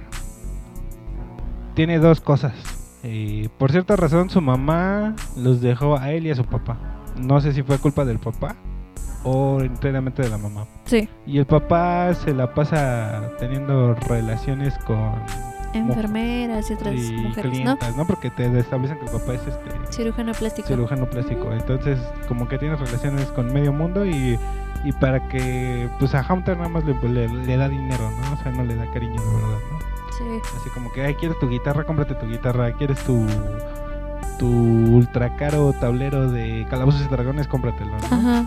S2: tiene dos cosas. Eh, por cierta razón, su mamá los dejó a él y a su papá. No sé si fue culpa del papá o enteramente de la mamá.
S1: Sí.
S2: Y el papá se la pasa teniendo relaciones con
S1: Enfermeras y otras
S2: y
S1: mujeres, ¿no?
S2: clientas, ¿no? Porque te establecen que el papá es este
S1: Cirujano plástico.
S2: cirujano plástico. Entonces, como que tiene relaciones con medio mundo y, y para que, pues a Hunter nada más le, le, le da dinero, ¿no? O sea, no le da cariño de verdad, ¿no?
S1: Sí.
S2: Así como que, ay, quieres tu guitarra, cómprate tu guitarra. Quieres tu, tu ultra caro tablero de calabozos y dragones, cómpratelo, ¿no?
S1: Ajá.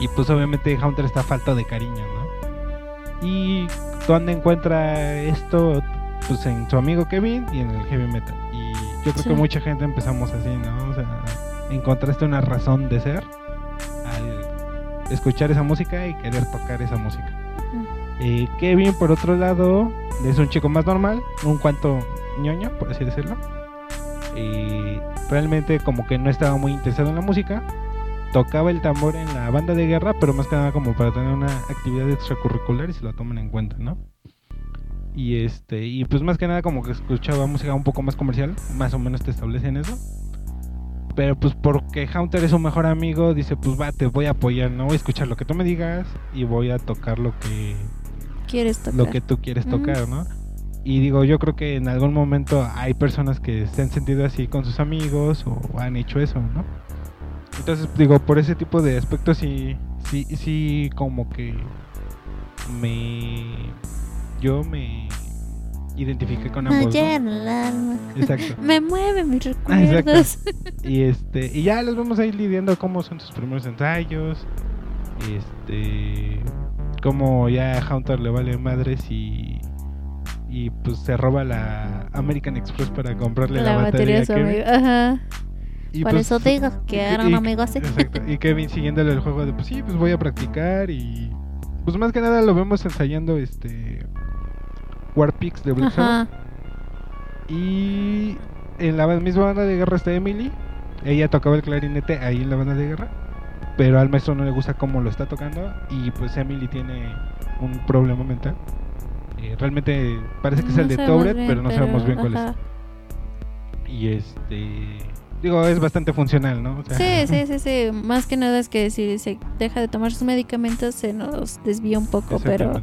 S2: Y pues obviamente Hunter está falto de cariño, ¿no? Y ¿dónde encuentra esto? Pues en su amigo Kevin y en el heavy metal. Y yo creo
S1: Sí.
S2: que mucha gente empezamos así, ¿no? O sea, encontraste una razón de ser escuchar esa música y querer tocar esa música.
S1: Ujú.
S2: Eh, Kevin, por otro lado, es un chico más normal, un cuanto ñoño, por así decirlo. Y realmente como que no estaba muy interesado en la música. Tocaba el tambor en la banda de guerra, pero más que nada como para tener una actividad extracurricular y se lo toman en cuenta, ¿no? Y este, y pues más que nada como que escuchaba música un poco más comercial, más o menos te establecen eso. Pero pues porque Hunter es su mejor amigo, dice, pues va, te voy a apoyar, no voy a escuchar lo que tú me digas y voy a tocar lo que
S1: ¿Quieres tocar?
S2: lo que tú quieres tocar, ¿no? Y digo, yo creo que en algún momento hay personas que se han sentido así con sus amigos o han hecho eso, ¿no? Entonces, digo, por ese tipo de aspectos sí, sí, sí, como que me... Yo me identifiqué con ambos.
S1: alma.
S2: Exacto.
S1: Me mueve mis
S2: Ah, exacto.
S1: recuerdos.
S2: Y este, y ya los vamos a ir lidiando cómo son sus primeros ensayos. Este, cómo ya a Hunter le vale madres y y pues se roba la American Express para comprarle la,
S1: La batería a su
S2: Kevin.
S1: Ajá.
S2: Y
S1: Por
S2: pues,
S1: eso digo que eran
S2: y-
S1: amigos así.
S2: Exacto. Y Kevin siguiéndole el juego de pues sí, pues voy a practicar y pues más que nada lo vemos ensayando este Warpix de Black Sabbath. Y en la misma banda de guerra está Emily. Ella tocaba el clarinete ahí en la banda de guerra. Pero al maestro no le gusta cómo lo está tocando. Y pues Emily tiene un problema mental. Eh, realmente parece que es el de
S1: bien,
S2: pero no sabemos bien cuál es. Y este. Digo, es bastante funcional, ¿no? O sea,
S1: Sí, sí, sí, sí. Más que nada es que si se deja de tomar sus medicamentos se nos desvía un poco, pero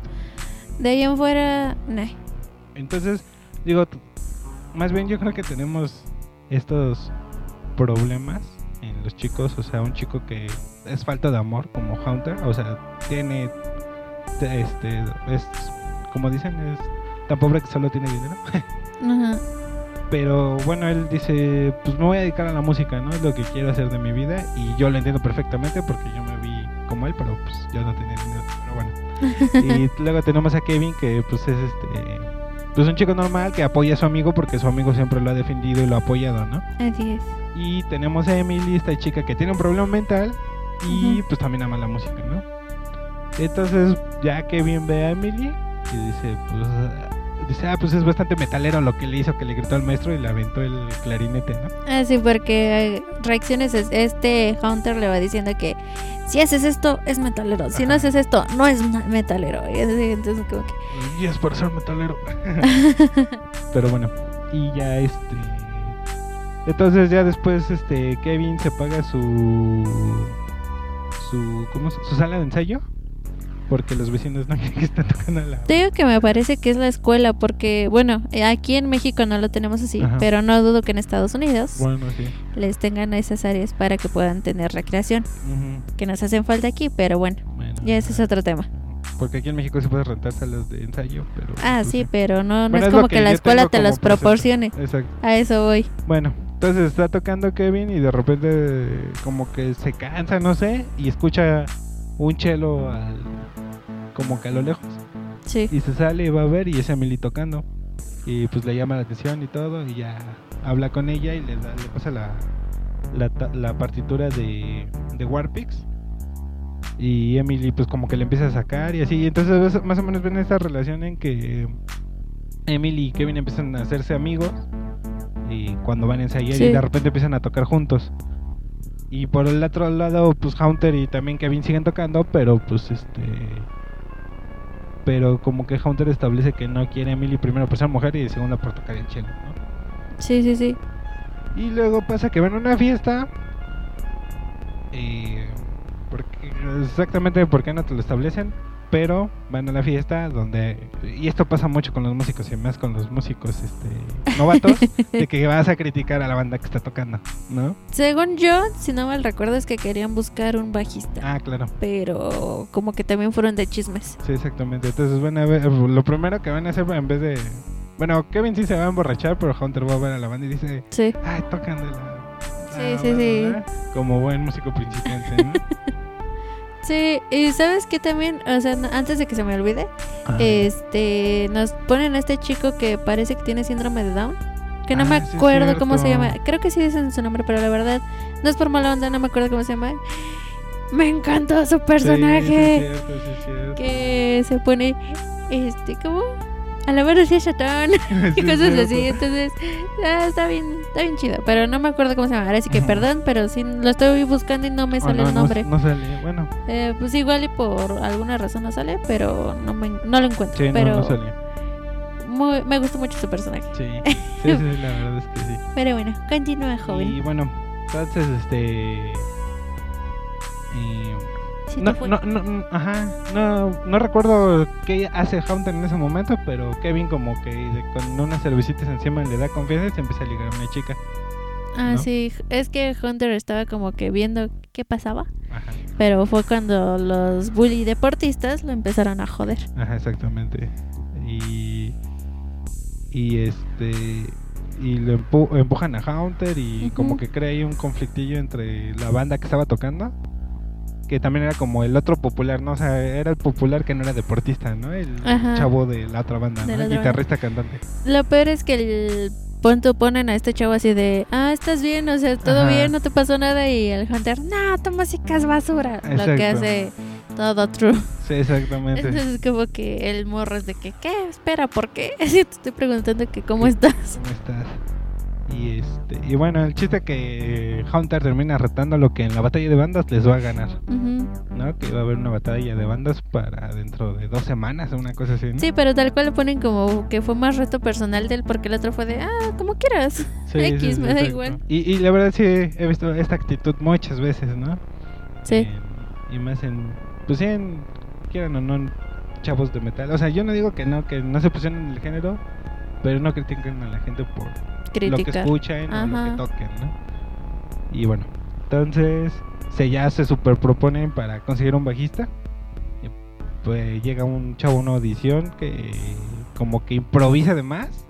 S1: de ahí en fuera, nah.
S2: Entonces, digo, más bien yo creo que tenemos estos problemas en los chicos, o sea, un chico que es falta de amor como Hunter, o sea, tiene te- este es como dicen es tan pobre que solo tiene dinero.
S1: Ajá.
S2: Pero bueno, él dice, pues me voy a dedicar a la música, ¿no? Es lo que quiero hacer de mi vida y yo lo entiendo perfectamente porque yo me vi como él, pero pues yo no tenía dinero, pero bueno. y luego tenemos a Kevin que pues es este pues un chico normal que apoya a su amigo porque su amigo siempre lo ha defendido y lo ha apoyado, ¿no?
S1: Así es.
S2: Y tenemos a Emily, esta chica que tiene un problema mental y pues también ama la música, ¿no? Entonces ya Kevin ve a Emily y dice, pues dice, ah, pues es bastante metalero lo que le hizo que le gritó al maestro y le aventó el clarinete, ¿no?
S1: Ah, sí, porque eh, reacciones, es- este Hunter le va diciendo que si haces esto es metalero, si no haces esto no es metalero. Y así, entonces como que...
S2: Y es por ser metalero. Pero bueno, y ya este. Entonces ya después este Kevin se paga su su ¿cómo su sala de ensayo porque los vecinos no quieren que esté tocando la
S1: Te digo que me parece que es la escuela porque, bueno, eh, aquí en México no lo tenemos así,
S2: Ajá.
S1: pero no dudo que en Estados Unidos
S2: Bueno, sí.
S1: les tengan esas áreas para que puedan tener recreación, que nos hacen falta aquí, pero bueno,
S2: Bueno.
S1: ya ese es otro tema.
S2: Porque aquí en México se puede rentar salas de ensayo, pero
S1: Ah,
S2: pues,
S1: sí, pero no, no
S2: Bueno,
S1: es como
S2: que
S1: que la escuela te los proporcione.
S2: Exacto.
S1: A eso voy.
S2: Bueno, entonces está tocando Kevin y de repente como que se cansa, no sé, y escucha un chelo al, como que a lo lejos.
S1: Sí.
S2: Y se sale y va a ver y es Emily tocando. Y pues le llama la atención y todo. Y ya habla con ella y le, da- le pasa la, la, partitura de, de Warpix. Y Emily pues como que le empieza a sacar y así. Y entonces más o menos ven esta relación en que Emily y Kevin empiezan a hacerse amigos. Y cuando van a ensayar
S1: Sí.
S2: y de repente empiezan a tocar juntos. Y por el otro lado, pues Hunter y también Kevin siguen tocando, pero pues este. Pero como que Hunter establece que no quiere a Emily primero por ser mujer y segunda por tocar el cello, ¿no?
S1: Sí, sí, sí.
S2: Y luego pasa que van a una fiesta. eh, porque, exactamente por qué no te lo establecen. Pero van a la fiesta donde. Y esto pasa mucho con los músicos y más con los músicos este, novatos. de que vas a criticar a la banda que está tocando, ¿no?
S1: Según yo, si no mal recuerdo, es que querían buscar un bajista.
S2: Ah, claro.
S1: Pero como que también fueron de chismes.
S2: Sí, exactamente. Entonces van a ver. Lo primero que van a hacer en vez de. Bueno, Kevin sí se va a emborrachar, pero Hunter va a ver a la banda y dice.
S1: Sí.
S2: Ay, tocan de la.
S1: Sí,
S2: Ah,
S1: sí, sí.
S2: Como buen músico principiante, ¿no?
S1: Sí, y sabes que también, o sea, antes de que se me olvide, este, nos ponen a este chico que parece que tiene síndrome de Down. Que no
S2: Ah,
S1: me
S2: sí
S1: acuerdo cómo se llama. Creo que sí dicen su nombre, pero la verdad no es por mala onda, no me acuerdo cómo se llama. Me encantó su personaje.
S2: Sí, sí, es cierto, sí, es cierto.
S1: que se pone, este, ¿cómo? A la verdad sí es chatón. Y cosas así.
S2: cierto.
S1: Entonces, ah, está bien, está bien chido. Pero no me acuerdo cómo se llama. Ahora sí que perdón, pero sí lo estoy buscando y no me
S2: Oh,
S1: sale
S2: no,
S1: el
S2: no-
S1: nombre.
S2: No, sale. Bueno,
S1: Eh, pues igual y por alguna razón no sale, pero no, me, no lo encuentro.
S2: sí, no,
S1: pero
S2: no sale.
S1: muy- me gustó mucho su personaje.
S2: Sí. sí, sí, la verdad es que sí.
S1: Pero bueno, continúa, joven.
S2: Y bueno, entonces, este. eh,
S1: Sí
S2: No, no, no, ajá, no, no recuerdo qué hace Hunter en ese momento, pero Kevin como que con unas cervecitas encima le da confianza y se empieza a ligar a una chica.
S1: ah, sí. Es que Hunter estaba como que viendo qué pasaba.
S2: Ajá,
S1: Pero fue cuando los bully deportistas lo empezaron a joder.
S2: ajá, exactamente. Y y este y lo empu- empujan a Hunter y como que crea ahí un conflictillo entre la banda que estaba tocando. Que también era como el otro popular, ¿no? O sea, era el popular que no era deportista, ¿no? El
S1: Ajá.
S2: chavo de la otra banda, El guitarrista cantante.
S1: Lo peor es que el punto ponen a este chavo así de, ah, estás bien, o sea, todo
S2: Ajá.
S1: bien, no te pasó nada. Y el Hunter, no, tu música es basura. Lo que hace todo true.
S2: Sí, exactamente.
S1: Entonces, como que el morro es de que, ¿qué? Espera, ¿por qué? Así te estoy preguntando que, ¿cómo estás?
S2: ¿Cómo estás? Y este y bueno, el chiste que Hunter termina retando lo que en la batalla de bandas les va a ganar. ¿no? Que va a haber una batalla de bandas para dentro de dos semanas, una cosa así, ¿no?
S1: Sí, pero tal cual le ponen como que fue más reto personal de él porque el otro fue de, ah, como quieras.
S2: Sí,
S1: X, me da
S2: exacto.
S1: igual.
S2: Y, y la verdad sí he visto esta actitud muchas veces, ¿no?
S1: Sí.
S2: Y más en, pues sí, en, quieran o no, chavos de metal. O sea, yo no digo que no, que no se pusieron en el género, pero no critiquen a la gente por lo que
S1: Criticar.
S2: escuchen o lo que toquen, ¿no? Y bueno, entonces se ya se super proponen para conseguir un bajista. Y, pues llega un chavo una audición que como que improvisa de más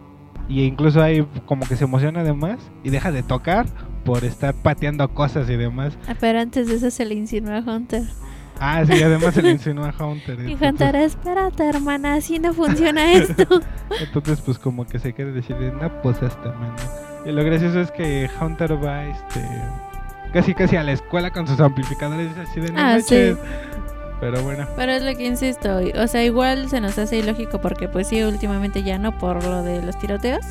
S2: y incluso hay como que se emociona de más y deja de tocar por estar pateando cosas y demás.
S1: Ah, pero antes de eso se le insinuó a Hunter.
S2: Ah, sí, además se le insinúa a Hunter.
S1: Y
S2: entonces-
S1: Hunter, espérate, hermana, así no funciona esto.
S2: Entonces, pues como que se quiere decir, no, pues hasta menos. Y lo gracioso es que Hunter va, este, casi casi a la escuela con sus amplificadores así de no
S1: Ah,
S2: manches". Pero bueno,
S1: Pero es lo que insisto, o sea, igual se nos hace ilógico porque pues sí, últimamente ya no por lo de los tiroteos,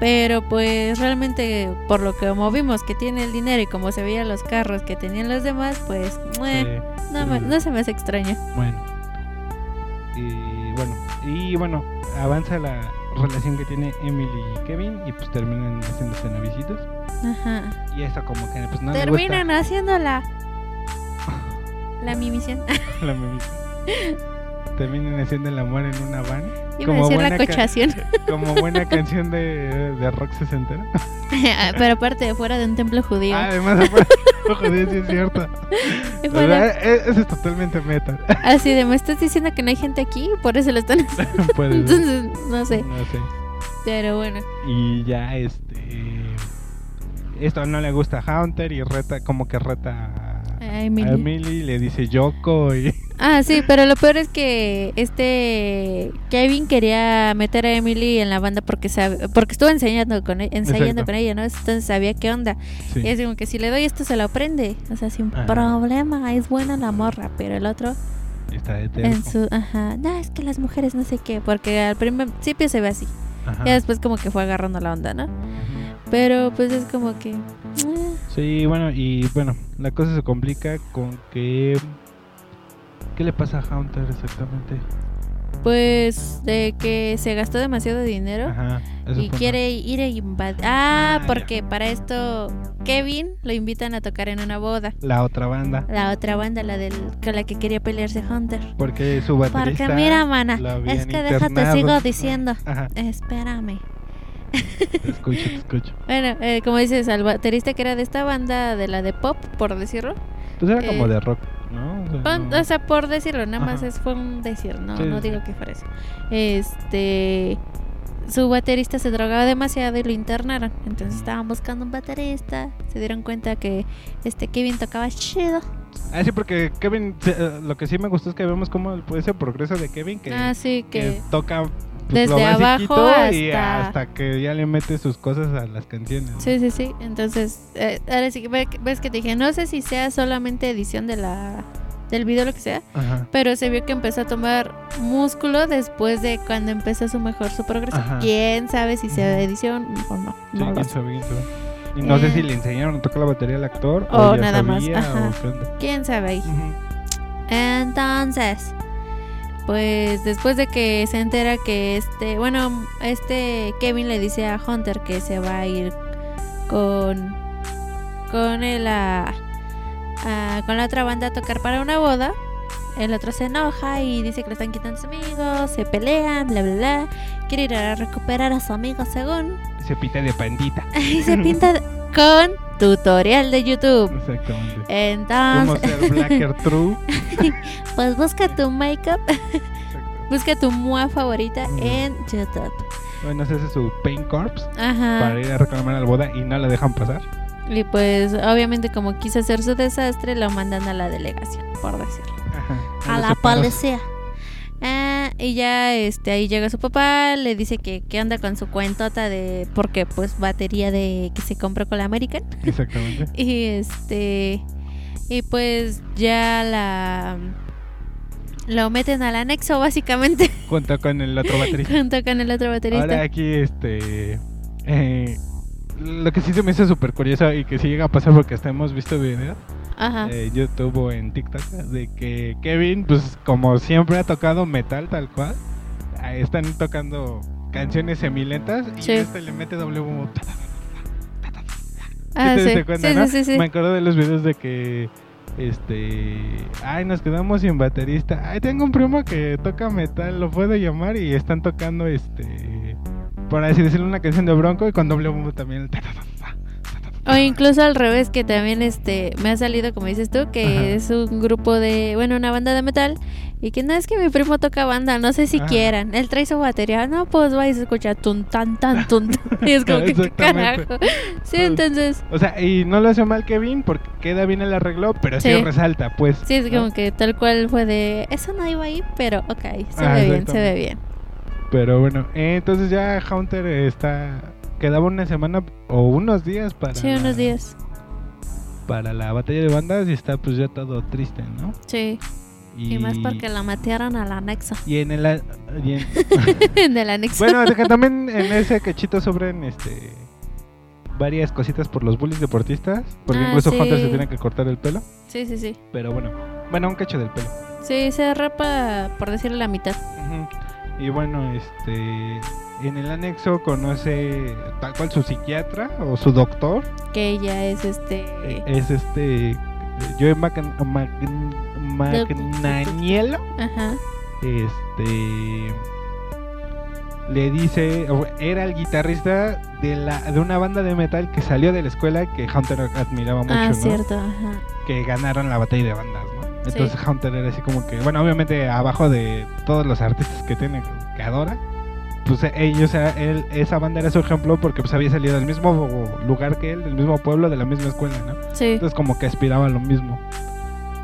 S1: pero pues realmente por lo que movimos que tiene el dinero y como se veían los carros que tenían los demás, pues
S2: Sí,
S1: no, me- no se me hace extraño.
S2: bueno. Y bueno, y bueno, avanza la relación que tiene Emily y Kevin y pues terminan haciéndose novicitos.
S1: Ajá.
S2: Y esto como que pues no
S1: Terminan haciendo la la mi misión.
S2: le gusta la mimita. Terminan haciendo el amor en una van.
S1: A
S2: Como
S1: decir la
S2: buena ca-
S1: cochación,
S2: Como buena canción de, de rock sesentera.
S1: pero aparte de fuera de un templo judío.
S2: Ah, además, ojo, sí es cierto.
S1: Y fuera-
S2: e- Eso es totalmente meta.
S1: así de, ¿me estás diciendo que no hay gente aquí? Por eso lo están haciendo. Entonces, no sé.
S2: No sé.
S1: Pero bueno.
S2: Y ya, este. Esto no le gusta a Hunter y reta, como que reta a,
S1: Emily.
S2: a Emily, le dice Yoko y.
S1: Ah, sí, pero lo peor es que este Kevin quería meter a Emily en la banda porque sabe, porque estuvo ensayando con, e- ensayando
S2: Exacto.
S1: con ella, ¿no? Entonces sabía qué onda.
S2: Sí.
S1: Y es como que si le doy esto se lo aprende. O sea, sin
S2: Ajá.
S1: problema, es buena la morra, pero el otro
S2: Está de terco.
S1: en su ajá, no, es que las mujeres no sé qué, porque al principio se ve así.
S2: Ajá.
S1: Ya después como que fue agarrando la onda, ¿no? Pero pues es como que
S2: Sí, bueno, y bueno, la cosa se complica con que. ¿Qué le pasa a Hunter exactamente?
S1: pues de que se gastó demasiado dinero.
S2: Ajá.
S1: Y quiere ir a invadir. Ah,
S2: Ah, ya.
S1: porque para esto Kevin lo invitan a tocar en una boda.
S2: La otra banda.
S1: La otra banda, la del con la que quería pelearse Hunter.
S2: Porque su baterista.
S1: Porque mira, mana, es que déjate
S2: internado.
S1: sigo diciendo.
S2: Ajá.
S1: Espérame.
S2: Te escucho, te escucho.
S1: Bueno, eh, como dices, al baterista que era de esta banda, de la de pop, por decirlo.
S2: Pues era como
S1: Eh,
S2: de rock, ¿no? O sea,
S1: Pon-
S2: no-
S1: O sea, por decirlo, nada más es, fue un decir, no,
S2: Sí,
S1: no digo
S2: sí.
S1: que fuera eso. Este. Su baterista se drogaba demasiado y lo internaron. Entonces estaban buscando un baterista. Se dieron cuenta que este Kevin tocaba chido.
S2: Ah, sí, porque Kevin, eh, lo que sí me gustó es que vemos cómo ese progreso de Kevin que,
S1: ah, sí,
S2: que
S1: que.
S2: toca
S1: desde abajo
S2: y
S1: hasta-
S2: que ya le mete sus cosas a las canciones. ¿no?
S1: Sí, sí, sí. Entonces, eh, ahora sí ves que te dije, no sé si sea solamente edición de la del video, lo que sea,
S2: Ajá.
S1: pero se vio que empezó a tomar músculo después de cuando empezó su mejor su progreso.
S2: Ajá.
S1: Quién sabe si sea edición o no.
S2: Sí,
S1: no
S2: quién
S1: sé.
S2: sabe, quién sabe. Y no sé
S1: Eh.
S2: si le enseñaron a tocar la batería al actor
S1: O nada más, ajá.
S2: o.
S1: Quién sabe ahí. Entonces, pues después de que se entera que este, bueno, este Kevin le dice a Hunter que se va a ir con con él a, con la otra banda a tocar para una boda. El otro se enoja y dice que le están quitando a su amigo, se pelean, bla, bla, bla. Quiere ir a recuperar a su amigo según.
S2: Se pita de pandita.
S1: Y se pinta con tutorial de YouTube.
S2: Exactamente.
S1: Entonces,
S2: ser Blacker True.
S1: pues busca tu makeup, busca tu mua favorita
S2: Mm.
S1: en YouTube.
S2: Bueno, se hace su Paint Corps
S1: Ajá.
S2: para ir a reclamar a la boda y no la dejan pasar.
S1: Y pues obviamente como quiso hacer su desastre, lo mandan a la delegación, por decirlo.
S2: Ajá.
S1: A
S2: los
S1: la policía. Ah, y ya este ahí llega su papá, le dice que, que anda con su cuentota de porque pues batería de que se compró con la American.
S2: Exactamente.
S1: Y este y pues ya la lo meten al anexo básicamente
S2: Junto con el otro baterista.
S1: junto con el otro baterista.
S2: Ahora aquí, este. eh, lo que sí se me hizo súper curioso y que sí llega a pasar porque hasta hemos visto videos
S1: Ajá.
S2: en YouTube o en TikTok de que Kevin, pues como siempre ha tocado metal tal cual, ah, están tocando canciones semilentas y
S1: Sí.
S2: este le mete doble bombo.
S1: Ah,
S2: ¿Sí cuenta,
S1: Sí,
S2: no?
S1: sí, sí, sí.
S2: Me acuerdo de los videos de que este ay nos quedamos sin baterista ay tengo un primo que toca metal lo puedo llamar y están tocando este por así decirlo una canción de Bronco y con doble bombo también
S1: O incluso al revés, que también este me ha salido, como dices tú, que
S2: Ajá.
S1: es un grupo de, bueno, una banda de metal, y que no es que mi primo toca banda, no sé si
S2: Ajá.
S1: quieran. Él trae su batería, no, pues va y se escucha tun tan tan tun. Y es como que qué carajo. Sí,
S2: Pues,
S1: entonces,
S2: o sea y no lo hace mal Kevin porque queda bien el arreglo pero sí,
S1: Sí.
S2: resalta pues
S1: sí, es
S2: ¿no?
S1: como que tal cual fue de, eso no iba ahí, pero ok, se
S2: Ah,
S1: ve bien, se ve bien.
S2: pero bueno eh, entonces ya Hunter está quedaba una semana o unos días para
S1: Sí, unos
S2: la-
S1: días.
S2: para la batalla de bandas y está pues ya todo triste no
S1: Sí, y, más porque la matearon al anexo.
S2: Y en el... y en-
S1: Del anexo.
S2: bueno, que también en ese cachito sobren este varias cositas por los bullies deportistas. Porque
S1: Ah,
S2: incluso
S1: sí.
S2: Hunter se tiene que cortar el pelo.
S1: Sí, sí, sí.
S2: Pero bueno, bueno, un cacho del pelo.
S1: Sí, se rapa, por decirle la mitad.
S2: Ujú. Y bueno, este... En el anexo conoce tal cual su psiquiatra o su doctor.
S1: Que ella es este...
S2: Es este... Joe Mac- Mac- Magnaniello.
S1: Ajá.
S2: este le dice era el guitarrista de la de una banda de metal que salió de la escuela que Hunter admiraba mucho,
S1: ah,
S2: ¿no?
S1: cierto, ajá.
S2: Que ganaron la batalla de bandas, ¿no?
S1: Sí.
S2: Entonces Hunter era así como que, bueno, obviamente abajo de todos los artistas que tiene que adora, pues ellos él, esa banda era su ejemplo porque pues había salido del mismo lugar que él, del mismo pueblo, de la misma escuela, ¿no?
S1: Sí.
S2: Entonces como que aspiraba a lo mismo.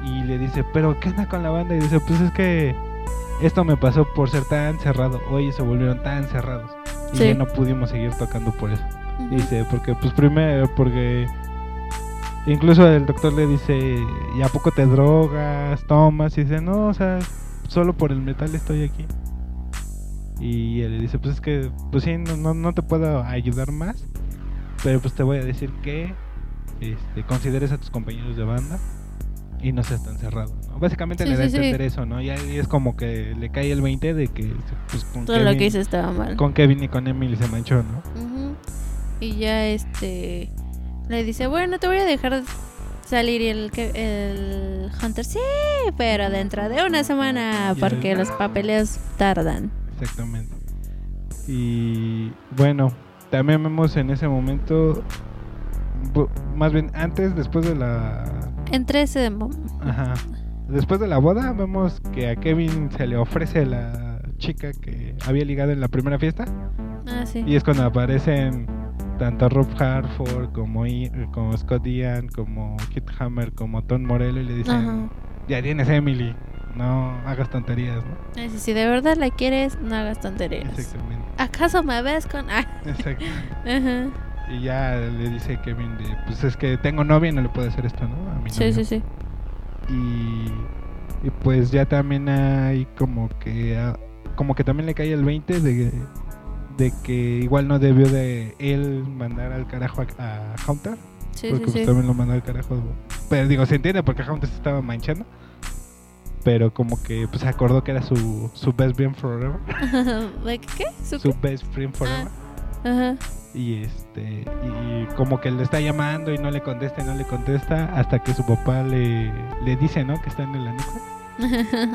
S2: Y le dice, pero ¿qué onda con la banda? Y dice, pues es que esto me pasó por ser tan cerrado. Hoy se volvieron tan cerrados. Y
S1: Sí.
S2: ya no pudimos seguir tocando por eso.
S1: Ujú.
S2: Dice, porque pues primero, porque incluso el doctor le dice, ¿y a poco te drogas, tomas? Y dice, no, o sea, solo por el metal estoy aquí. Y él le dice, pues es que, pues sí, no, no, no te puedo ayudar más. Pero pues te voy a decir que este, consideres a tus compañeros de banda y no seas tan cerrado, ¿no? Básicamente
S1: Sí,
S2: le da a
S1: sí.
S2: entender eso, ¿no? Y ahí es como que le cae el 20 de que pues, con,
S1: Todo lo
S2: Kevin,
S1: que hice estaba mal.
S2: con Kevin y con Emily se manchó, ¿no?
S1: Ujú. Y ya este... Le dice, bueno, te voy a dejar salir y el, que- el Hunter, sí, pero dentro de una semana, porque los papeleos tardan.
S2: Exactamente. Y bueno, también vemos en ese momento, más bien antes, después de la...
S1: Entre ese...
S2: Ajá. Después de la boda, vemos que a Kevin se le ofrece la chica que había ligado en la primera fiesta.
S1: Ah, sí.
S2: Y es cuando aparecen tanto Rob Hartford como, I- como Scott Ian, como Kit Hammer, como Tom Morello y le dicen,
S1: Ajá.
S2: ya tienes Emily, no hagas tonterías, ¿no?
S1: Sí, Si de verdad la quieres, no hagas tonterías.
S2: Exactamente.
S1: ¿Acaso me ves con...? Ah,
S2: Exacto.
S1: ajá.
S2: Y ya le dice Kevin de, pues es que tengo novia y no le puedo hacer esto, ¿no? A mi
S1: Sí,
S2: novio".
S1: sí, sí.
S2: Y, y pues ya también hay como que ah, como que también le cae el 20 de, de que igual no debió de él mandar al carajo a, a Hunter,
S1: Sí,
S2: porque
S1: sí,
S2: pues
S1: sí.
S2: también lo mandó al carajo. Pero digo, se entiende porque Hunter se estaba manchando. Pero como que pues se acordó que era su, su best friend forever.
S1: Like, ¿Qué? ¿Su
S2: Su
S1: qué?
S2: best friend forever.
S1: Ajá.
S2: Y este y como que le está llamando y no le contesta y no le contesta hasta que su papá le, le dice, ¿no? Que está en el ático.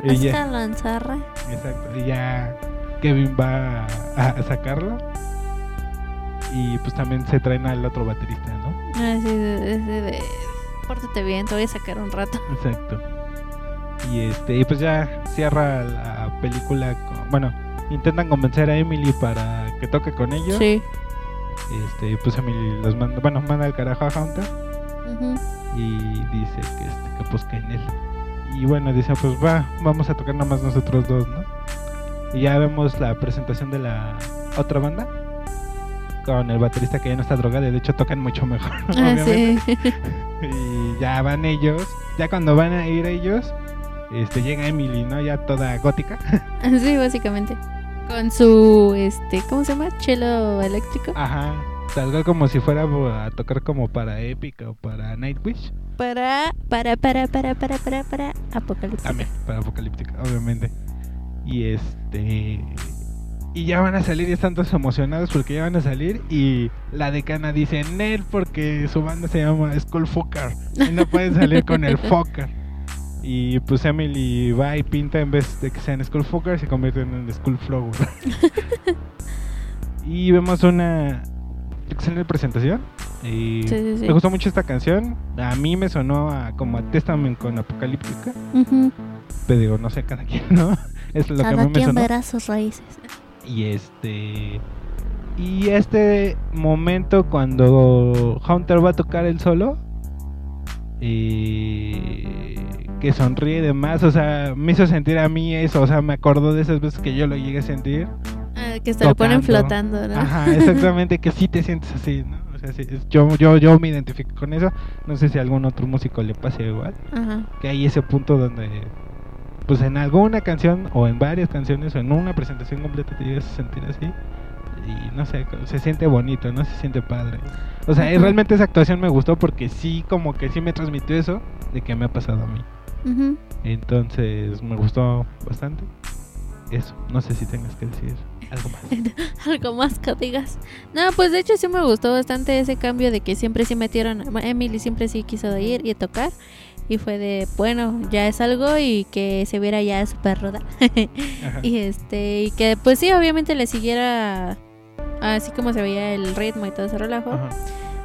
S2: Ella-
S1: Esta lanzarra.
S2: Exacto. Y ya Kevin va a, a sacarlo. Y pues también se traen al otro baterista, ¿no?
S1: Así de, de, de- Pórtate bien, te voy a sacar un rato.
S2: Exacto. Y este, y pues ya cierra la película. con- bueno, intentan convencer a Emily para que toque con ellos.
S1: Sí.
S2: Este, y pues Emily los manda, bueno, manda al carajo a Hunter y dice que este, que pues que en él. Y bueno, dice, pues va, vamos a tocar nada más nosotros dos, ¿no? Y ya vemos la presentación de la otra banda con el baterista que ya no está drogado, y de hecho tocan mucho mejor,
S1: Ah,
S2: obviamente.
S1: sí.
S2: Y ya van ellos, ya cuando van a ir ellos, este llega Emily, ¿no? Ya toda gótica.
S1: sí, básicamente. Con su, este, ¿cómo se llama? Chelo eléctrico.
S2: Ajá. Cual como si fuera a tocar como para Epic o para Nightwish.
S1: Para, para, para, para, para, para, para, Apocalipsis.
S2: También, para Apocalíptica, obviamente. Y este. Y ya van a salir y están todos emocionados porque ya van a salir. Y la decana dice Nel porque su banda se llama Skull Fucker. Y no pueden salir con el Fucker. Y pues Emily va y pinta en vez de que sean Skull Fucker, se convierten en Skull Flower. y vemos una excelente presentación. Y
S1: Sí, sí, sí.
S2: me gustó mucho esta canción. A mí me sonó a, como a Testament con Apocalíptica.
S1: Ujú.
S2: Pero digo, no sé, cada quien, ¿no? Es lo que a
S1: Cada
S2: mí me
S1: quien
S2: sonó.
S1: verá sus raíces.
S2: Y este. Y este momento cuando Hunter va a tocar el solo. eh, que sonríe y demás. O sea, me hizo sentir a mí eso. O sea, me acordó de esas veces que yo lo llegué a sentir.
S1: Ah, que se lo ponen flotando, ¿no?
S2: Ajá, exactamente, que sí te sientes así, ¿no? O sea, sí, es- yo, yo, yo me identifico con eso. No sé si a algún otro músico le pase igual.
S1: Ajá.
S2: que hay ese punto donde pues en alguna canción o en varias canciones o en una presentación completa te llegas a sentir así y no sé, se siente bonito, no se siente padre. O sea,
S1: Ajá.
S2: realmente esa actuación me gustó porque sí como que sí me transmitió eso de que me ha pasado a mí. Entonces, me gustó bastante. Eso, no sé si tengas que decir algo más.
S1: Algo más que digas. No, pues de hecho sí me gustó bastante ese cambio de que siempre sí metieron. Emily siempre sí quiso ir y tocar. Y fue de, bueno, ya es algo y que se viera ya súper ruda.
S2: Ajá.
S1: y este, y que pues sí, obviamente le siguiera así como se veía el ritmo y todo ese relajo.
S2: Ajá.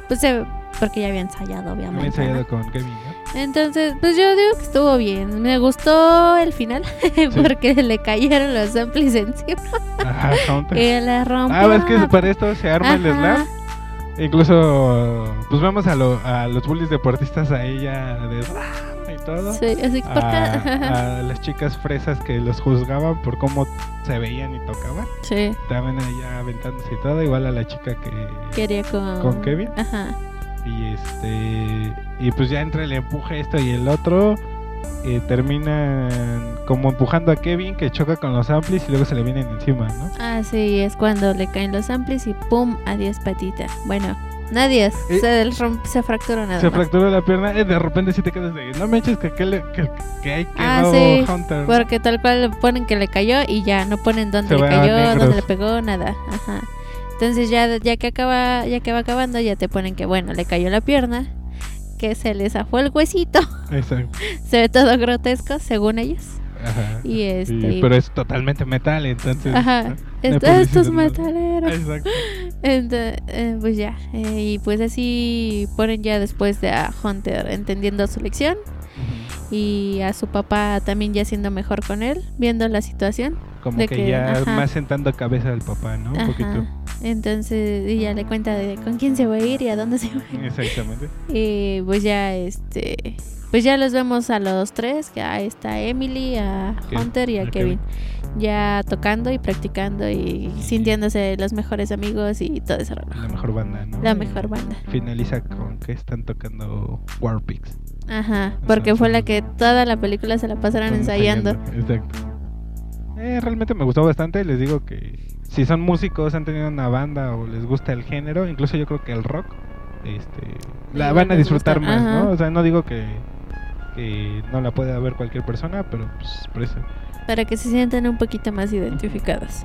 S1: Pues se, porque ya había ensayado, obviamente.
S2: ensayado
S1: ¿no?
S2: con Kevin, ¿no?
S1: Entonces, pues yo digo que estuvo bien. Me gustó el final porque le cayeron los amplis encima
S2: Ajá,
S1: y le rompió.
S2: Ah, es que para esto se arma el slam. Incluso, pues vemos a, lo- a los bullies deportistas a ella de "Ah", y todo.
S1: Sí, así que por acá.
S2: A, a las chicas fresas que los juzgaban por cómo se veían y tocaban.
S1: sí,
S2: Estaban allá aventándose y todo. Igual a la chica que.
S1: quería con...
S2: ¿Con Kevin?
S1: Ajá.
S2: Y este. Y pues ya entre el empuje esto y el otro. Eh, terminan como empujando a Kevin que choca con los amplis y luego se le vienen encima, ¿no?
S1: Ah, sí, es cuando le caen los amplis y pum, adiós patita. Bueno, no adiós,
S2: Eh,
S1: se, fracturó nada
S2: se
S1: más.
S2: fracturó la pierna y de repente sí te quedas de no me eches que, que, le- que, que hay que
S1: Ah, sí,
S2: Hunter.
S1: Porque tal cual le ponen que le cayó y ya no ponen dónde
S2: Se
S1: le cayó, dónde le pegó, nada. Ajá. Entonces ya, ya que acaba, ya que va acabando, ya te ponen que bueno, le cayó la pierna, que se le zafó el huesito.
S2: Exacto.
S1: se ve todo grotesco, según ellos.
S2: Ajá.
S1: Y este.
S2: Pero es totalmente metal, entonces.
S1: Ajá. estos metaleros.
S2: Exacto.
S1: Ent- eh, pues ya. eh, y pues así ponen ya después de a Hunter entendiendo su lección. Y a su papá también ya siendo mejor con él, viendo la situación.
S2: Como
S1: De
S2: que,
S1: que,
S2: ya más sentando cabeza del papá, ¿no? Un poquito.
S1: Entonces ella le cuenta de con quién se va a ir y a dónde se va a ir.
S2: Exactamente.
S1: Y pues ya este pues ya los vemos a los tres, que ahí está Emily, a Hunter y a Kevin. Ya tocando y practicando y sintiéndose los mejores amigos y todo eso.
S2: La mejor banda, ¿no?
S1: La mejor banda.
S2: Finaliza con que están tocando Warpix.
S1: Ajá, porque fue la que toda la película se la pasaron ensayando.
S2: Exacto. Eh, realmente me gustó bastante. Les digo que si son músicos, han tenido una banda o les gusta el género, incluso yo creo que el rock, este, la van a disfrutar
S1: gusta,
S2: más,
S1: ajá.
S2: ¿no? O sea, no digo que, que no la pueda ver cualquier persona, pero pues por eso.
S1: Para que se sientan un poquito más identificados.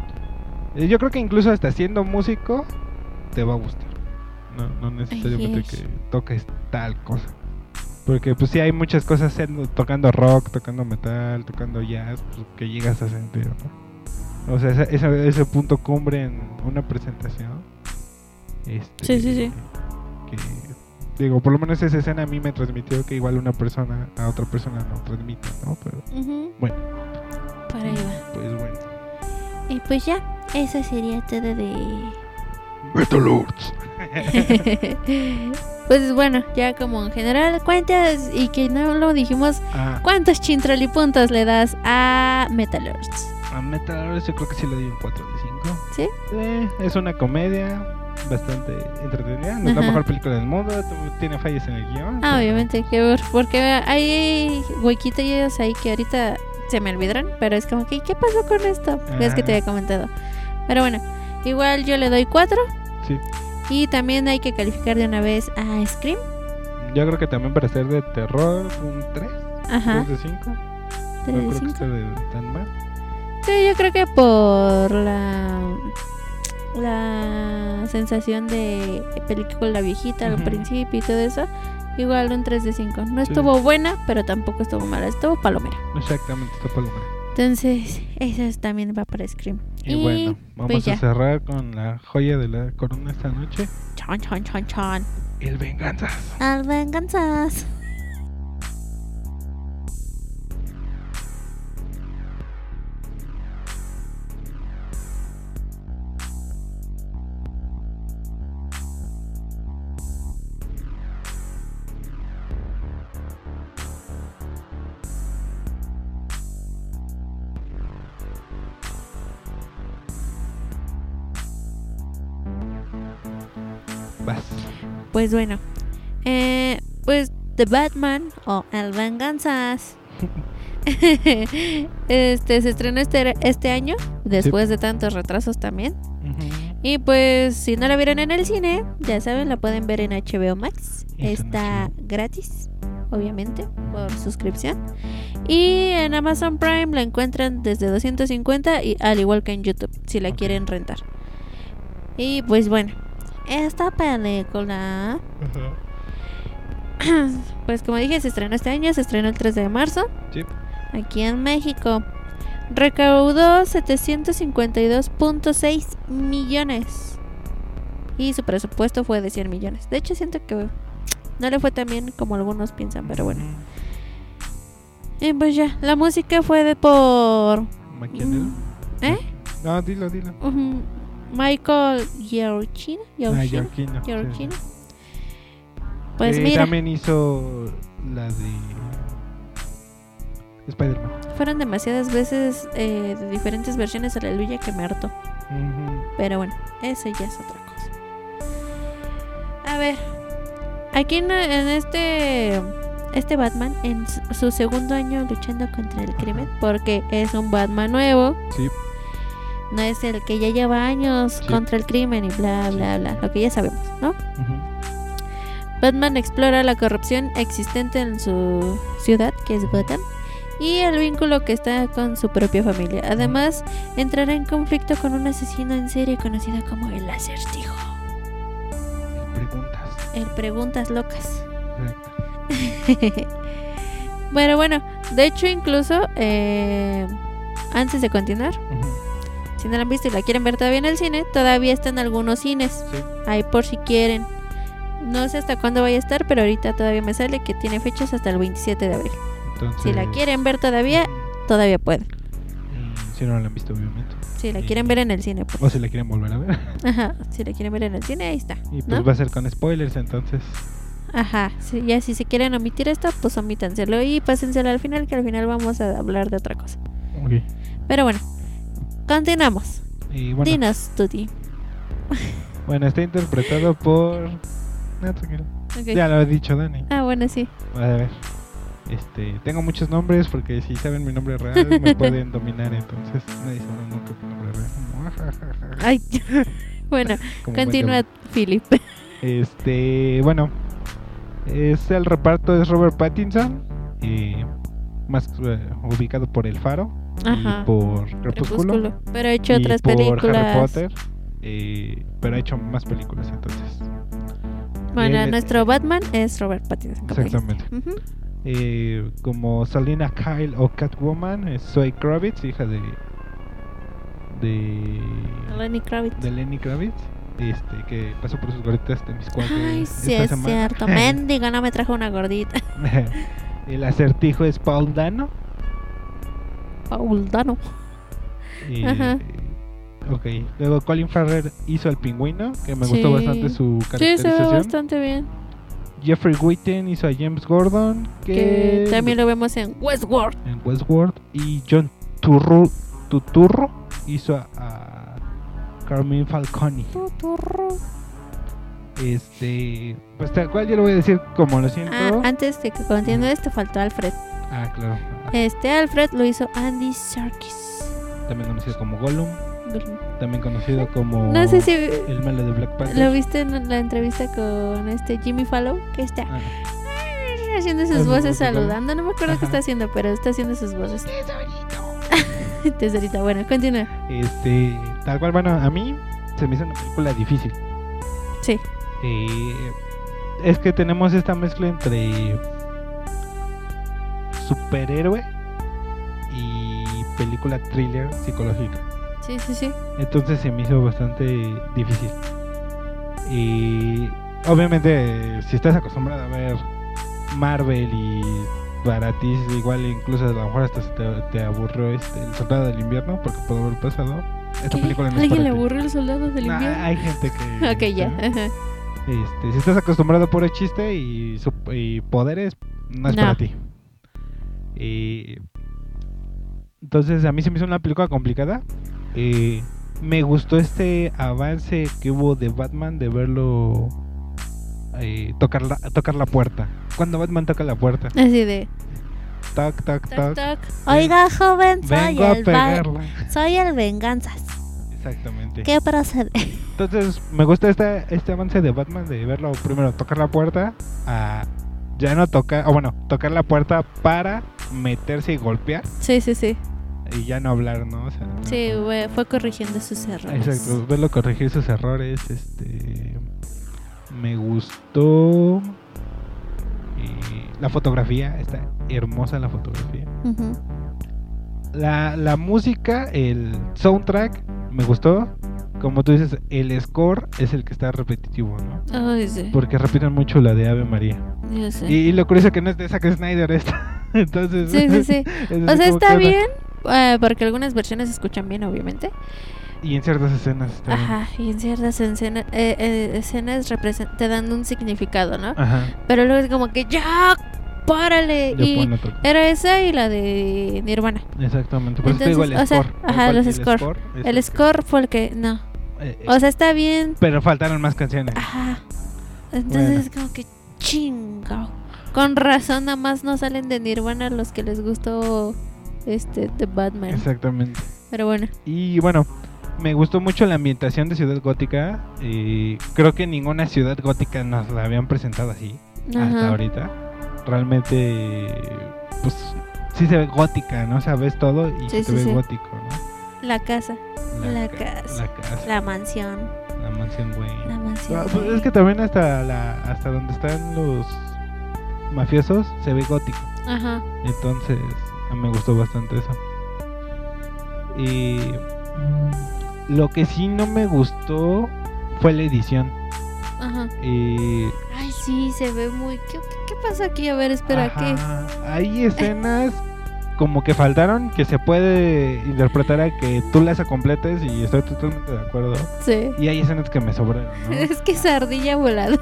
S2: Eh, Yo creo que incluso hasta siendo músico, te va a gustar. No, no necesariamente que toques tal cosa. Porque pues sí hay muchas cosas tocando rock, tocando metal, tocando jazz, pues, que llegas a sentir, ¿no? O sea, ese, ese, ese punto cumbre en una presentación. Este,
S1: Sí, sí, sí.
S2: Que, digo, por lo menos esa escena a mí me transmitió que igual una persona a otra persona no transmite, ¿no? Pero bueno,
S1: Por ahí va.
S2: pues bueno.
S1: Y pues ya, eso sería todo de...
S2: Metalords.
S1: pues bueno, ya como en general, cuentas y que no lo dijimos,
S2: Ah,
S1: ¿cuántos chintrolipuntos le das a Metalords?
S2: A Metalords yo creo que sí le doy un 4 de 5.
S1: ¿Sí?
S2: Eh, es una comedia bastante entretenida. No es la mejor película del mundo. Tiene fallas en el guion.
S1: Ah,
S2: pero-
S1: obviamente, que ver- porque hay huequitos ahí que ahorita se me olvidaron, pero es como que, ¿qué pasó con esto? Es que te
S2: Ah.
S1: había comentado. Pero bueno, igual yo le doy 4
S2: Sí.
S1: y también hay que calificar de una vez a Scream.
S2: Yo creo que también para ser de terror, un 3.
S1: Ajá,
S2: 3 de 5.
S1: 3
S2: no
S1: de
S2: creo que
S1: 5.
S2: esté de- tan mal.
S1: Sí, yo creo que por la la sensación de película viejita al principio y todo eso, igual un 3 de 5. No
S2: Sí.
S1: estuvo buena, pero tampoco estuvo mala, estuvo palomera.
S2: Exactamente, está palomera.
S1: Entonces, eso también va para Scream.
S2: Y, bueno, vamos
S1: pues
S2: a
S1: ya.
S2: cerrar con la joya de la corona esta noche.
S1: Chan, chan, chan, chan.
S2: El venganza.
S1: Al venganzas. Pues bueno, eh, pues The Batman o El Venganzas. este se estrenó este, este año, después de tantos retrasos también. Y pues si no la vieron en el cine, ya saben, la pueden ver en HBO Max. Está gratis, obviamente, por suscripción. Y en Amazon Prime la encuentran desde 250 y al igual que en YouTube, si la quieren rentar. Y pues bueno, esta película, pues como dije, se estrenó este año, se estrenó el 3 de marzo
S2: Sí.
S1: aquí en México. Recaudó 752.6 millones. Y su presupuesto fue de 100 millones. De hecho, siento que no le fue tan bien como algunos piensan, pero bueno. Y pues ya, la música fue de por...
S2: Maquiavelo.
S1: ¿Eh?
S2: No, dilo, dilo.
S1: Ujú, Michael Giorgino.
S2: Ah,
S1: Giorgino.
S2: Giorgino, sí,
S1: Giorgino.
S2: sí.
S1: Pues
S2: Eh,
S1: mira,
S2: También hizo la de Spider-Man.
S1: fueron demasiadas veces eh, de diferentes versiones Aleluya que me hartó. Pero bueno, ese ya es otra cosa. A ver, aquí en, en este este Batman en su- su segundo año luchando contra el crimen, porque es un Batman nuevo,
S2: Sí.
S1: No es el que ya lleva años
S2: Sí.
S1: contra el crimen y bla bla bla, lo que ya sabemos, ¿no? Batman explora la corrupción existente en su ciudad, que es Gotham, y el vínculo que está con su propia familia. Además, entrará en conflicto con un asesino en serie conocido como el acertijo.
S2: Preguntas.
S1: El preguntas locas. Pero bueno, de hecho incluso eh, antes de continuar. Si no la han visto y la quieren ver todavía en el cine, todavía está en algunos cines.
S2: Sí.
S1: Ahí por si quieren. No sé hasta cuándo vaya a estar, pero ahorita todavía me sale que tiene fechas hasta el 27 de abril.
S2: Entonces,
S1: Si la quieren ver todavía, todavía pueden.
S2: mm, Si no la han visto, obviamente.
S1: Si la quieren ver en el cine, pues.
S2: O si la quieren volver a ver.
S1: Ajá, si la quieren ver en el cine, ahí está.
S2: Y pues
S1: ¿no?
S2: va a ser con spoilers, entonces.
S1: Ajá, sí, ya si se quieren omitir esto, pues omítanselo y pásenselo al final, que al final vamos a hablar de otra cosa.
S2: Ok.
S1: Pero bueno, continuamos.
S2: Y bueno,
S1: Dinos, Tuti.
S2: bueno, está interpretado por. No, tranquilo.
S1: Ok.
S2: Ya lo ha dicho Dani.
S1: Ah, bueno, sí.
S2: A ver. Este, tengo muchos nombres porque si saben mi nombre real me pueden dominar, entonces nadie sabe nunca mi nombre real.
S1: Ay, bueno, continúa. Philip.
S2: Este, bueno, es el reparto es Robert Pattinson, eh, más eh, ubicado por El Faro
S1: Ajá.
S2: y por Crepúsculo,
S1: Crepúsculo. Pero ha hecho
S2: y
S1: otras
S2: por
S1: películas.
S2: Harry Potter. eh, pero ha hecho más películas entonces.
S1: Bueno,
S2: Él-
S1: nuestro Batman es Robert Pattinson.
S2: Exactamente.
S1: dijiste. Ujú.
S2: Eh, como Salina Kyle o Catwoman, es Zoe Kravitz, hija de de
S1: Lenny Kravitz.
S2: de Lenny Kravitz, este que pasó por sus gorditas de mis cuatro
S1: Ay, sí, es cierto. Mendiga no me trajo una gordita.
S2: El acertijo es Paul Dano.
S1: Paul Dano.
S2: Y,
S1: Ajá.
S2: Ok, luego Colin Farrell hizo al pingüino, que me gustó
S1: Sí.
S2: bastante su
S1: Sí, se ve
S2: caracterización.
S1: bastante bien.
S2: Jeffrey Witten hizo a James Gordon, que,
S1: Que también lo vemos en Westworld.
S2: en Westworld. Y John Turru, Tuturro hizo a, a Carmine Falcone.
S1: Tuturro.
S2: Este, pues tal cual yo lo voy a decir como lo siento.
S1: Ah, antes de que continúe esto, faltó Alfred.
S2: Ah, claro.
S1: Este Alfred lo hizo Andy Serkis.
S2: También conocido como Gollum, también conocido como
S1: No sé si
S2: el malo de Black Panther.
S1: lo viste en la entrevista con este Jimmy Fallow, que está
S2: Ah,
S1: haciendo sus voces saludando. No me acuerdo qué está haciendo, pero está haciendo sus voces. Tesorito, bueno, continúa.
S2: Este, tal cual, bueno, a mí se me hizo una película difícil.
S1: Sí.
S2: Eh, es que tenemos esta mezcla entre superhéroe y película thriller psicológica.
S1: Sí, sí, sí.
S2: Entonces se me hizo bastante difícil. Y obviamente si estás acostumbrado a ver Marvel y para ti igual incluso a lo mejor hasta se te, te aburrió este, el soldado del invierno porque pudo haber pasado. Esta
S1: ¿Qué?
S2: película no es
S1: ¿Alguien le aburrió el soldado del
S2: Nah,
S1: invierno?
S2: hay gente que...
S1: ok, ya.
S2: Este, si estás acostumbrado por el chiste y, y poderes, no es para ti. Y entonces a mí se me hizo una película complicada. Eh, me gustó este avance que hubo de Batman de verlo eh, tocar, la, tocar la puerta. Cuando Batman toca la puerta,
S1: Así de.
S2: toc, toc,
S1: Toc. Oiga, joven, soy
S2: Vengo a
S1: el,
S2: pegarla.
S1: soy el Venganzas.
S2: Exactamente.
S1: ¿Qué procede?
S2: Entonces, me gusta esta, este avance de Batman de verlo primero tocar la puerta a ya no tocar, o bueno, tocar la puerta para meterse y golpear
S1: Sí, sí, sí.
S2: y ya no hablar, ¿no? O sea, no-
S1: Sí, fue corrigiendo sus errores.
S2: Exacto, verlo corregir sus errores, este me gustó y la fotografía, está hermosa la fotografía. La, la música, el soundtrack, me gustó. Como tú dices, el score es el que está repetitivo, ¿no?
S1: Ay, sí.
S2: Porque repiten mucho la de Ave María.
S1: Yo sé.
S2: Y, y lo curioso que no es de Zack Snyder esta. Entonces.
S1: Sí, sí, sí.
S2: es
S1: O sea, está bien. eh, porque algunas versiones se escuchan bien, obviamente.
S2: Y en ciertas escenas está bien.
S1: Ajá, y en ciertas escena- eh, eh, escenas te dan un significado, ¿no?
S2: Ajá.
S1: Pero luego es como que ya, párale.
S2: Le
S1: y era esa y la de Nirvana.
S2: Exactamente. Por eso te digo el
S1: Entonces, o sea,
S2: score.
S1: ajá, los
S2: el
S1: score. El
S2: que-
S1: score fue el que. No.
S2: eh, eh,
S1: O sea, está bien.
S2: pero faltaron más canciones.
S1: Ajá. Entonces
S2: Bueno.
S1: es como que chingao. Con razón, nada más no salen de Nirvana los que les gustó este de Batman.
S2: Exactamente.
S1: Pero bueno.
S2: Y bueno, me gustó mucho la ambientación de Ciudad Gótica. Y creo que ninguna ciudad gótica nos la habían presentado así hasta ahorita. Realmente, pues sí se ve gótica, ¿no? Sabes todo y
S1: Sí,
S2: se
S1: sí,
S2: ve
S1: sí.
S2: gótico, ¿no?
S1: La casa, La
S2: ca-
S1: casa.
S2: La casa.
S1: la mansión,
S2: La mansión, güey.
S1: la mansión.
S2: Ah, pues es que también hasta la hasta donde están los mafiosos se ve gótico.
S1: Ajá.
S2: Entonces, me gustó bastante eso. Y lo que sí no me gustó fue la edición.
S1: Ajá.
S2: Y
S1: Ay, sí, se ve muy. ¿Qué, qué, qué pasa aquí? A ver, espera, ¿qué?
S2: ajá, hay escenas como que faltaron que se puede interpretar a que tú las completes y estoy totalmente de acuerdo.
S1: Sí.
S2: Y hay escenas que me sobraron, ¿no?
S1: Es que esa ardilla volada.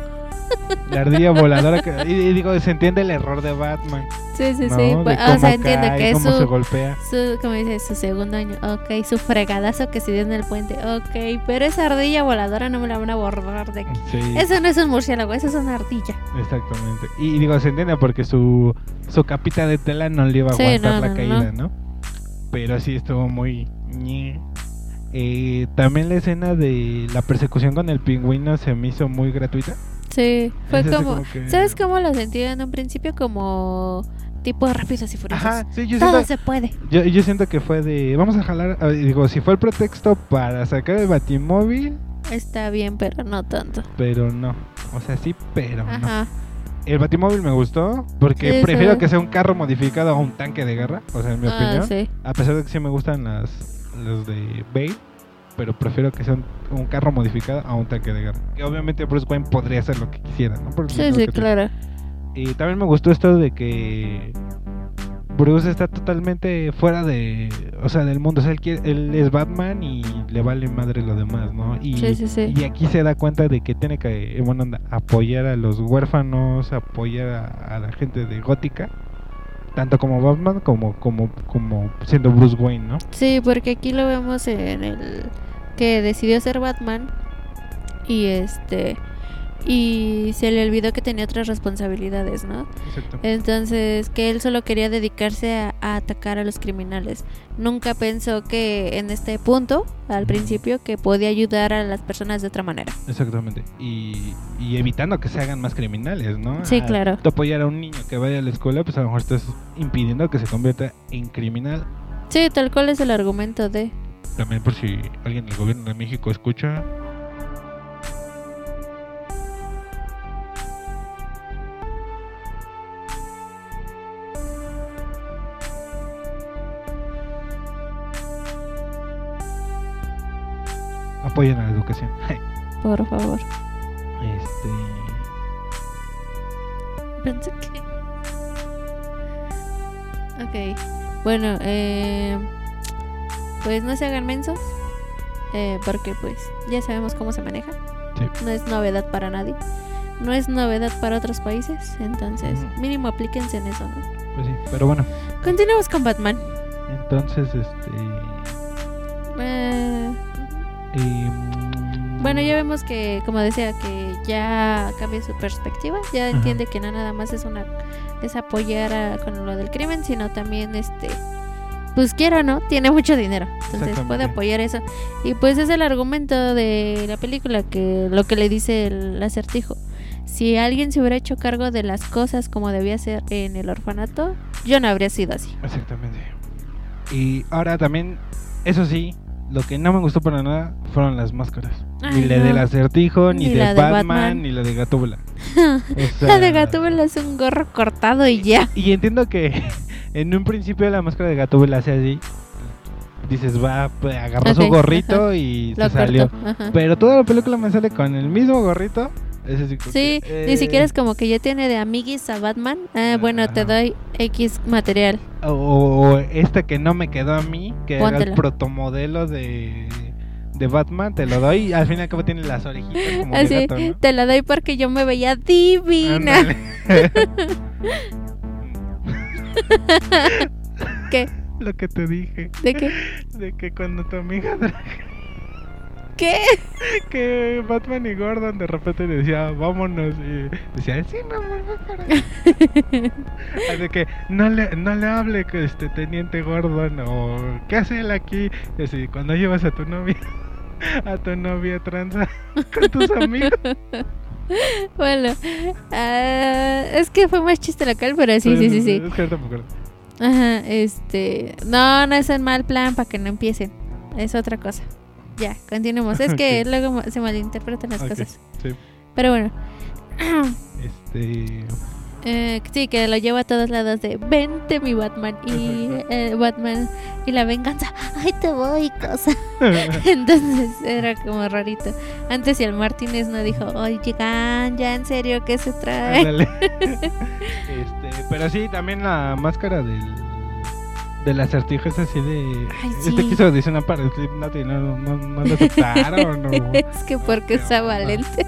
S2: La ardilla voladora que, y, y digo, se entiende el error de Batman.
S1: Sí, sí,
S2: ¿no?
S1: sí. Pues, o sea, entiendo que es
S2: cómo se
S1: su,
S2: golpea.
S1: su, como dice, su segundo año. Ok, su fregadazo que se dio en el puente. Ok, pero esa ardilla voladora no me la van a borrar de aquí.
S2: Sí.
S1: Eso no es un murciélago, eso es una ardilla.
S2: Exactamente. Y digo, se entiende porque su, su capita de tela no le iba a
S1: Sí,
S2: aguantar
S1: no,
S2: la
S1: no,
S2: caída, ¿no? Pero sí estuvo muy... Eh, también la escena de la persecución con el pingüino se me hizo muy gratuita.
S1: Sí, fue
S2: Es
S1: como.
S2: que-
S1: ¿Sabes cómo lo sentí en un principio? Como tipo rápidos y furiosos.
S2: Ajá, sí, yo
S1: Todo
S2: siento,
S1: se puede.
S2: yo, yo siento que fue de... Vamos a jalar... Digo, si fue el pretexto para sacar el batimóvil,
S1: Está bien, pero no tanto.
S2: Pero no. O sea, sí, pero no.
S1: Ajá.
S2: El Batimóvil me gustó porque
S1: Sí,
S2: prefiero
S1: sí.
S2: que sea un carro modificado a un tanque de guerra. O sea, en mi
S1: Ah,
S2: opinión. A pesar de que sí me gustan las los de Bale, pero prefiero que sea un, un carro modificado a un tanque de guerra. Que obviamente Bruce Wayne podría hacer lo que quisiera, ¿no? Porque
S1: Sí, sí, claro.
S2: Y también me gustó esto de que Bruce está totalmente fuera de, o sea, del mundo. O sea, él, quiere- él es Batman y le vale madre lo demás, ¿no? Y,
S1: Sí, sí, sí.
S2: y aquí se da cuenta de que tiene que, eh, bueno, anda, apoyar a los huérfanos, apoyar a, a la gente de Gótica, tanto como Batman como como como siendo Bruce Wayne, ¿no?
S1: Sí, porque aquí lo vemos en el que decidió ser Batman y este y se le olvidó que tenía otras responsabilidades, ¿no?
S2: Exacto.
S1: Entonces, que él solo quería dedicarse a, a atacar a los criminales. Nunca pensó que en este punto, al principio, que podía ayudar a las personas de otra manera.
S2: Exactamente. Y, y evitando que se hagan más criminales, ¿no?
S1: Sí,
S2: Al
S1: claro.
S2: apoyar a un niño que vaya a la escuela, pues a lo mejor estás impidiendo que se convierta en criminal.
S1: Sí, tal cual es el argumento de...
S2: También por si alguien del gobierno de México escucha. Apoyen a la educación.
S1: Por favor.
S2: Este.
S1: Pensé que... Ok. Bueno, eh, pues no se hagan mensos. eh, porque pues ya sabemos cómo se maneja.
S2: Sí.
S1: No es novedad para nadie. No es novedad para otros países. Entonces, mínimo aplíquense en eso, ¿no?
S2: Pues sí, pero bueno.
S1: Continuemos con Batman.
S2: Entonces, este.
S1: Eh,
S2: em,
S1: bueno, ya vemos que, como decía, que ya cambia su perspectiva. Ya
S2: Ajá.
S1: entiende que no nada más es una es apoyar a- con lo del crimen, sino también este pues quiera o no, tiene mucho dinero. Entonces puede apoyar eso. Y pues es el argumento de la película que lo que le dice el acertijo. Si alguien se hubiera hecho cargo de las cosas como debía ser en el orfanato, yo no habría sido así.
S2: Exactamente. Y ahora también, eso sí, lo que no me gustó para nada fueron las máscaras.
S1: Ay,
S2: ni la
S1: no.
S2: del acertijo, ni,
S1: Ni
S2: de,
S1: la de
S2: Batman,
S1: Batman.
S2: ni la de Gatúbela.
S1: La de Gatúbela es un gorro cortado y ya.
S2: Y entiendo que en un principio la máscara de Gatúbela hace así. Dices, va, pues, agarró su gorrito
S1: ajá.
S2: y
S1: Lo
S2: se salió.
S1: ajá.
S2: Pero toda la película me sale con el mismo gorrito. Como
S1: Sí,
S2: que,
S1: ni
S2: eh,
S1: siquiera es como que ya tiene de amiguis a Batman. Ah, bueno, te doy X material.
S2: O, o esta que no me quedó a mí, que era el protomodelo de, de Batman, te lo doy. Al fin y al cabo tiene las orejitas como de
S1: Así,
S2: gato, ¿no?
S1: te la doy porque yo me veía divina. ¿Qué?
S2: Lo que te dije,
S1: ¿De qué?
S2: de que cuando tu amiga Dra-
S1: ¿Qué?
S2: que Batman y Gordon de repente le decía, vámonos, y decía, sí, mi amor, voy para allá". Así que no le, no le hable que este teniente Gordon o qué hace él aquí. Y así, cuando llevas a tu novia, a tu novia tranza con tus amigos.
S1: Bueno, ah, es que fue más chiste local, pero sí, sí, sí, sí.
S2: Es que ahorita me acuerdo.
S1: Ajá, este. No, no es un mal plan para que no empiecen. Es otra cosa. Ya, continuemos. Es que luego se malinterpretan las cosas.
S2: sí.
S1: Pero bueno.
S2: Este.
S1: Eh, sí, que lo lleva a todos lados de vente mi Batman y eh, Batman y la venganza, ay te voy cosa. Entonces era como rarito. Antes si el Martínez no dijo, oigan, ya en serio, ¿qué se trae?
S2: Este, pero sí, también la máscara del del acertijo es así de
S1: Ay,
S2: este quiso audicionar para Slipknot y no, no, no lo aceptaron o-
S1: es que porque usaba lente.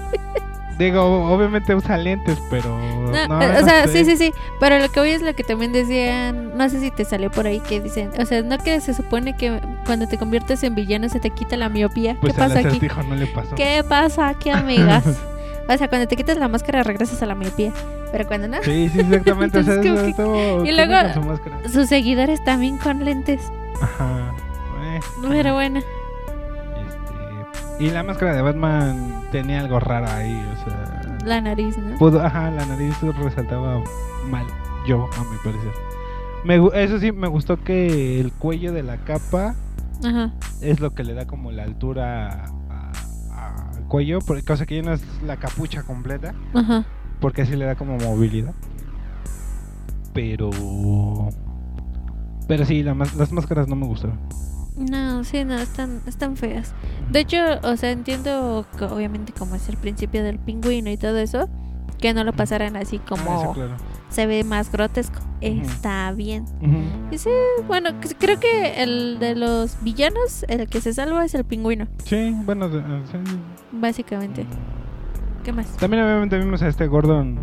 S2: digo obviamente usa lentes pero
S1: No,
S2: no, no
S1: o sea,
S2: sé.
S1: sí, sí, sí. Pero lo que voy es lo que también decían, no sé si te salió por ahí que dicen, o sea, no que se supone que cuando te conviertes en villano se te quita la miopía.
S2: pues
S1: ¿Qué pasa aquí?
S2: no le pasó
S1: ¿Qué pasa aquí, amigas? o sea, cuando te quitas la máscara regresas a la miopía. Pero cuando no,
S2: sí sí exactamente o sea,
S1: Entonces, que- y luego-
S2: su
S1: sus seguidores también con lentes.
S2: ajá eh,
S1: Pero bueno,
S2: este, y la máscara de Batman tenía algo raro ahí o sea
S1: la nariz, ¿no?
S2: Pudo, ajá, la nariz resaltaba mal, yo, a mi parecer. Me, eso sí, me gustó que el cuello de la capa
S1: Ajá.
S2: es lo que le da como la altura cuello, cosa que ya no es la capucha completa,
S1: Ajá.
S2: porque así le da como movilidad. Pero... Pero sí, la las máscaras no me gustaron.
S1: No, sí, no, están, están feas. De hecho, o sea, entiendo que obviamente como es el principio del pingüino y todo eso, que no lo pasaran así
S2: Ah,
S1: como
S2: eso, claro.
S1: Se ve más grotesco. Está bien. Y sí, bueno, creo que el de los villanos, el que se salva es el pingüino,
S2: Sí, bueno, ah, sí.
S1: básicamente. ¿Qué más?
S2: También obviamente vimos a este Gordon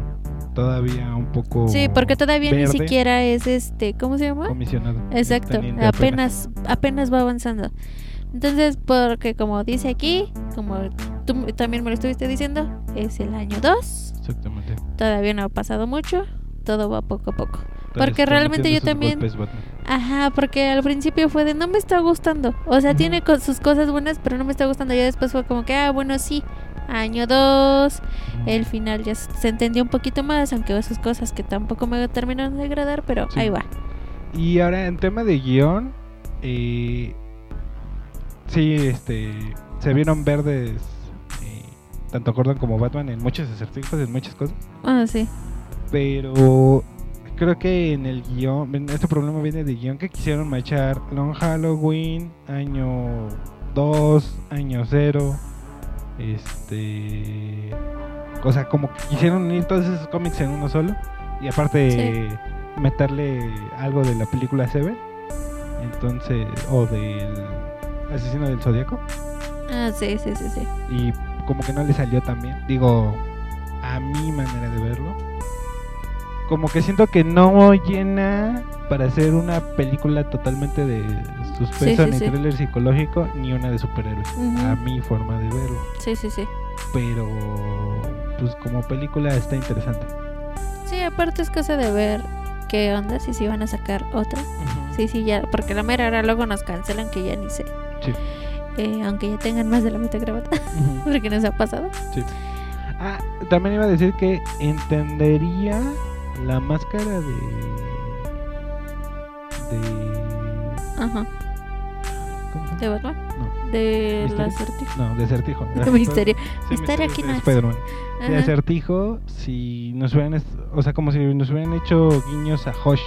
S2: todavía un poco
S1: Sí, porque todavía ni siquiera es este, ¿cómo se llama?
S2: comisionado.
S1: Exacto,
S2: Teniente
S1: apenas, apenas va avanzando. Entonces, porque como dice aquí, como tú también me lo estuviste diciendo, es el año 2,
S2: Exactamente.
S1: todavía no ha pasado mucho, todo va poco a poco. Porque realmente yo también-
S2: golpes.
S1: Ajá, porque al principio fue de no me está gustando. O sea, tiene co- sus cosas buenas, pero no me está gustando. Ya después fue como que, ah, bueno, sí, año 2, el final ya se entendió un poquito más, aunque sus cosas que tampoco me terminaron de agradar, pero
S2: Sí.
S1: ahí va.
S2: Y ahora en tema de guion, eh, sí, este, se vieron verdes eh, tanto Gordon como Batman en muchos acertijos, en muchas cosas.
S1: Ah, sí.
S2: Pero creo que en el guion, este problema viene de guion que quisieron machar Long Halloween, año 2, año 0, este... O sea, como que quisieron unir todos esos cómics en uno solo. Y aparte meterle algo de la película Seven. Entonces, o del asesino del zodiaco.
S1: Ah, sí, sí, sí, sí.
S2: Y como que no le salió tan bien. Digo, a mi manera de verlo. Como que siento que no llena para hacer una película totalmente de suspenso,
S1: Sí, sí,
S2: ni
S1: sí.
S2: thriller psicológico, ni una de superhéroes. A mi forma de verlo.
S1: Sí, sí, sí.
S2: Pero, pues como película está interesante.
S1: Sí, aparte es cosa de ver qué onda, si sí van a sacar otra. Sí, sí, ya, porque la mera hora luego nos cancelan que ya ni sé.
S2: Sí.
S1: Eh, aunque ya tengan más de la mitad grabada,
S2: Ujú.
S1: porque nos ha pasado.
S2: Ah, también iba a decir que entendería la máscara de. de.
S1: Ajá, de Batman.
S2: No,
S1: De
S2: ¿Misterio?
S1: la acertijo.
S2: no, de acertijo.
S1: Misterio.
S2: Sí,
S1: Misterio, ¿quién
S2: de
S1: es?
S2: Spider-Man. De
S1: Ajá.
S2: acertijo, si nos hubieran. O sea, como si nos hubieran hecho guiños a Hosh.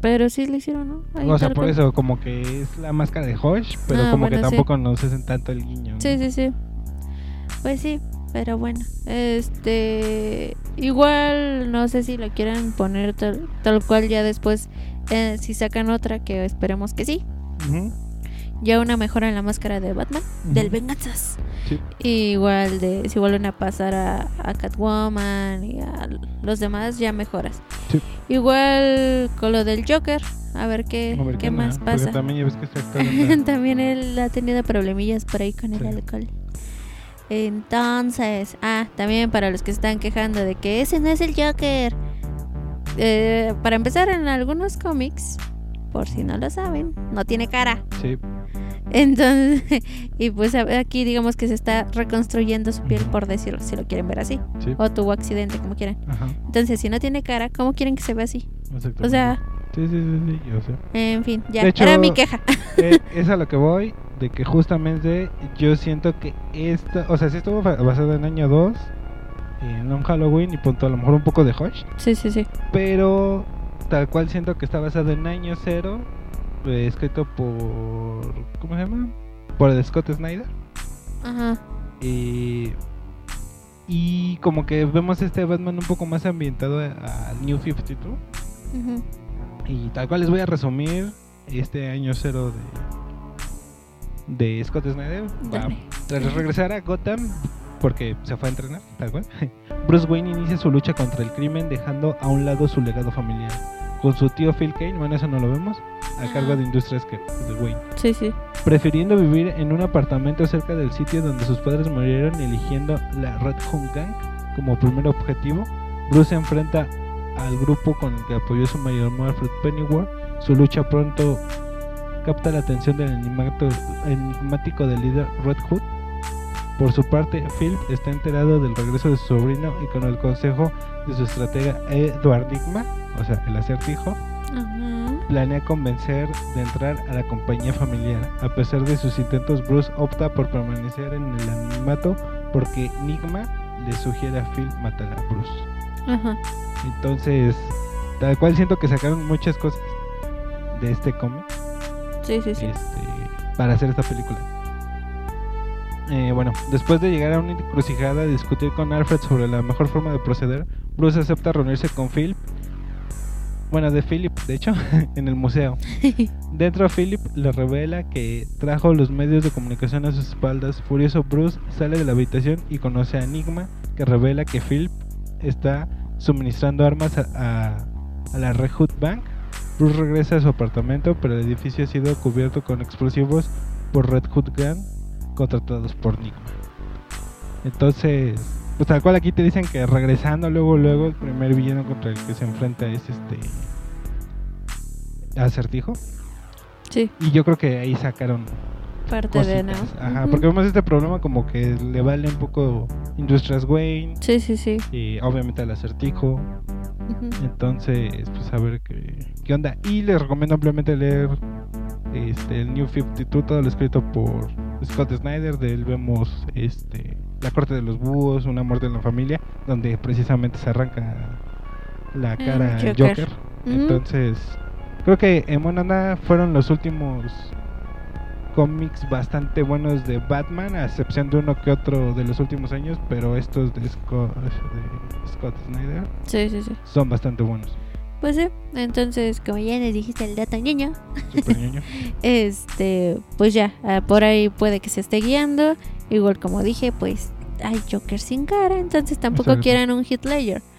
S1: Pero sí le hicieron, ¿no? Ahí
S2: o sea, por
S1: cual.
S2: eso, como que es la máscara de Hosh, pero
S1: Ah,
S2: como que
S1: bueno, sí.
S2: tampoco nos hacen tanto el guiño. ¿no?
S1: Sí, sí, sí. Pues sí, pero bueno. Este. Igual no sé si lo quieran poner tal, tal cual ya después. eh, si sacan otra, que esperemos que sí. Ya una mejora en la máscara de Batman. Del Venganzas.
S2: Sí.
S1: Igual de si vuelven a pasar a, a Catwoman y a los demás, ya mejoras.
S2: Sí.
S1: Igual con lo del Joker. A ver qué,
S2: A ver
S1: qué más pasa.
S2: También ya ves que está actuando.
S1: También él ha tenido problemillas por ahí con el alcohol. Entonces, ah, también para los que están quejando de que ese no es el Joker. Eh, para empezar, en algunos cómics, por si no lo saben, no tiene cara.
S2: sí.
S1: Entonces, y pues aquí digamos que se está reconstruyendo su piel, por decirlo, si lo quieren ver así.
S2: Sí.
S1: O tuvo accidente, como quieran.
S2: Ajá.
S1: Entonces, si no tiene cara, ¿cómo quieren que se vea así? O sea,
S2: Sí, sí, sí, sí, yo sé.
S1: en fin, ya.
S2: Hecho-
S1: Era mi queja.
S2: Eh, es a lo que voy, de que justamente yo siento que esta, o sea, si estuvo basado en año 2, en un Halloween y punto a lo mejor un poco de Hush,
S1: Sí, sí, sí.
S2: pero tal cual siento que está basado en año 0, eh, escrito por, ¿cómo se llama? Por el Scott Snyder.
S1: Ajá.
S2: eh, y como que vemos este Batman un poco más ambientado a- al New 52.
S1: ujú.
S2: Y tal cual les voy a resumir este año cero de, de Scott Snyder. Va-. Tras regresar a Gotham, porque se fue a entrenar, tal cual, Bruce Wayne inicia su lucha contra el crimen dejando a un lado su legado familiar. Con su tío Phil Kane, bueno, eso no lo vemos, a cargo de Industrias que, de Wayne.
S1: Sí, sí.
S2: Prefiriendo vivir en un apartamento cerca del sitio donde sus padres murieron eligiendo la Red Hood Gang como primer objetivo, Bruce se enfrenta al grupo con el que apoyó su mayordomo Alfred Pennyworth. Su lucha pronto capta la atención del enigmático del líder Red Hood. Por su parte, Phil está enterado del regreso de su sobrino y con el consejo de su estratega Edward Nigma, o sea, el acertijo, planea convencer de entrar a la compañía familiar. A pesar de sus intentos, Bruce opta por permanecer en el anonimato porque Nigma le sugiere a Phil matar a Bruce. Entonces, tal cual siento que sacaron muchas cosas de este cómic
S1: Sí, sí, sí.
S2: este, para hacer esta película. Eh, bueno, después de llegar a una encrucijada y discutir con Alfred sobre la mejor forma de proceder, Bruce acepta reunirse con Phil. Bueno, de Philip, de hecho, en el museo. Dentro Philip le revela que trajo los medios de comunicación a sus espaldas. Furioso Bruce sale de la habitación y conoce a Enigma, que revela que Philip está suministrando armas a, a- a la Red Hood Bank. Bruce regresa a su apartamento, pero el edificio ha sido cubierto con explosivos por Red Hood Gang contratados por Enigma. Entonces, pues tal cual aquí te dicen que regresando luego, luego el primer villano contra el que se enfrenta es este acertijo.
S1: Sí,
S2: Y yo creo que ahí sacaron
S1: parte de, ¿no?
S2: Ajá, porque vemos este problema como que le vale un poco Industrias Wayne,
S1: Sí, sí, sí.
S2: y obviamente al acertijo. Entonces, pues a ver qué, qué onda. Y les recomiendo ampliamente leer este, el New 52, todo lo escrito por Scott Snyder. De él vemos este, La Corte de los Búhos, Una muerte en la familia, donde precisamente se arranca la
S1: El
S2: cara
S1: Joker.
S2: Joker. Entonces, creo que en buena onda fueron los últimos cómics bastante buenos de Batman, a excepción de uno que otro de los últimos años, pero estos de Scott, de Scott Snyder
S1: Sí, sí, sí.
S2: son bastante buenos.
S1: Pues sí, entonces, como ya les dijiste el dato niño, este, pues ya, ah, por ahí puede que se esté guiando. Igual como dije, pues hay Joker sin cara, entonces tampoco
S2: Exacto.
S1: quieren un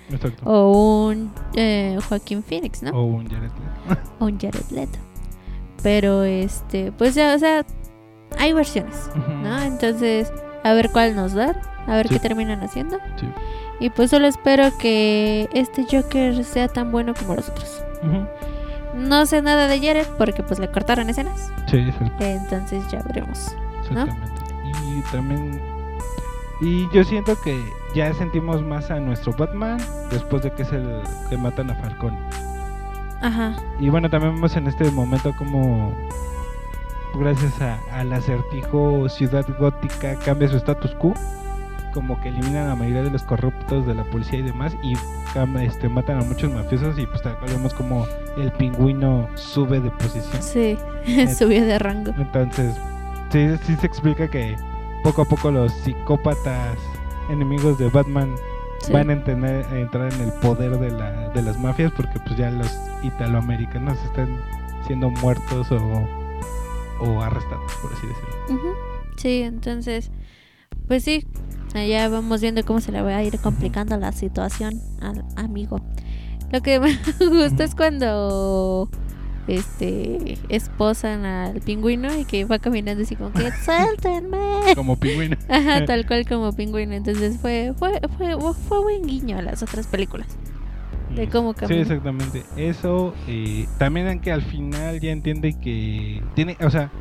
S2: Exacto.
S1: o un eh, Joaquín Phoenix, ¿no?
S2: O un Jared Leto.
S1: O un Jared Leto. Pero este, pues ya, o sea, hay versiones, ¿no? Entonces, a ver cuál nos dan, a ver
S2: Sí.
S1: qué terminan haciendo.
S2: Sí.
S1: Y pues solo espero que este Joker sea tan bueno como los otros. No sé nada de Jared porque pues le cortaron escenas.
S2: Sí, exacto.
S1: Entonces ya veremos.
S2: Exactamente. Y también. Y yo siento que ya sentimos más a nuestro Batman después de que es el que matan a Falcone.
S1: Ajá.
S2: Y bueno, también vemos en este momento como gracias a- al acertijo Ciudad Gótica cambia su status quo, como que eliminan a la mayoría de los corruptos de la policía y demás y este, matan a muchos mafiosos y pues tal cual vemos como el pingüino sube de posición.
S1: Sí, subió de rango.
S2: Entonces, sí, sí se explica que poco a poco los psicópatas enemigos de Batman
S1: Sí.
S2: van a, entender- a entrar en el poder de, la, de las mafias porque pues ya los italoamericanos están siendo muertos o, o arrestados, por así decirlo.
S1: Sí, entonces, pues sí, allá vamos viendo cómo se le va a ir complicando la situación al amigo. Lo que me gusta es cuando este esposan al pingüino y que va caminando así como que suéltenme.
S2: Como pingüino.
S1: Ajá, tal cual como pingüino. Entonces fue fue fue fue buen guiño a las otras películas. De cómo
S2: Sí,
S1: camina.
S2: exactamente. Eso, eh, también en que al final ya entiende que tiene, o sea,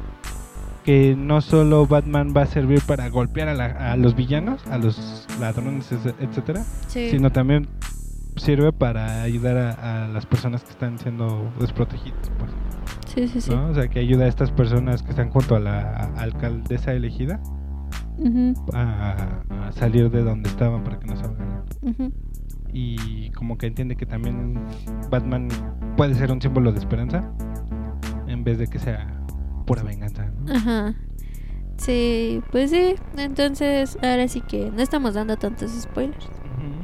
S2: que no solo Batman va a servir para golpear a, la- a los villanos, a los ladrones, etcétera,
S1: Sí.
S2: sino también sirve para ayudar a, a las personas que están siendo desprotegidas, pues,
S1: sí, sí, sí.
S2: ¿no? O sea, que ayuda a estas personas que están junto a la alcaldesa elegida a, a salir de donde estaban para que no salgan.
S1: ujú.
S2: y como que entiende que también Batman puede ser un símbolo de esperanza en vez de que sea pura venganza. ¿no?
S1: Ajá. Sí, pues sí. Entonces, ahora sí que no estamos dando tantos spoilers.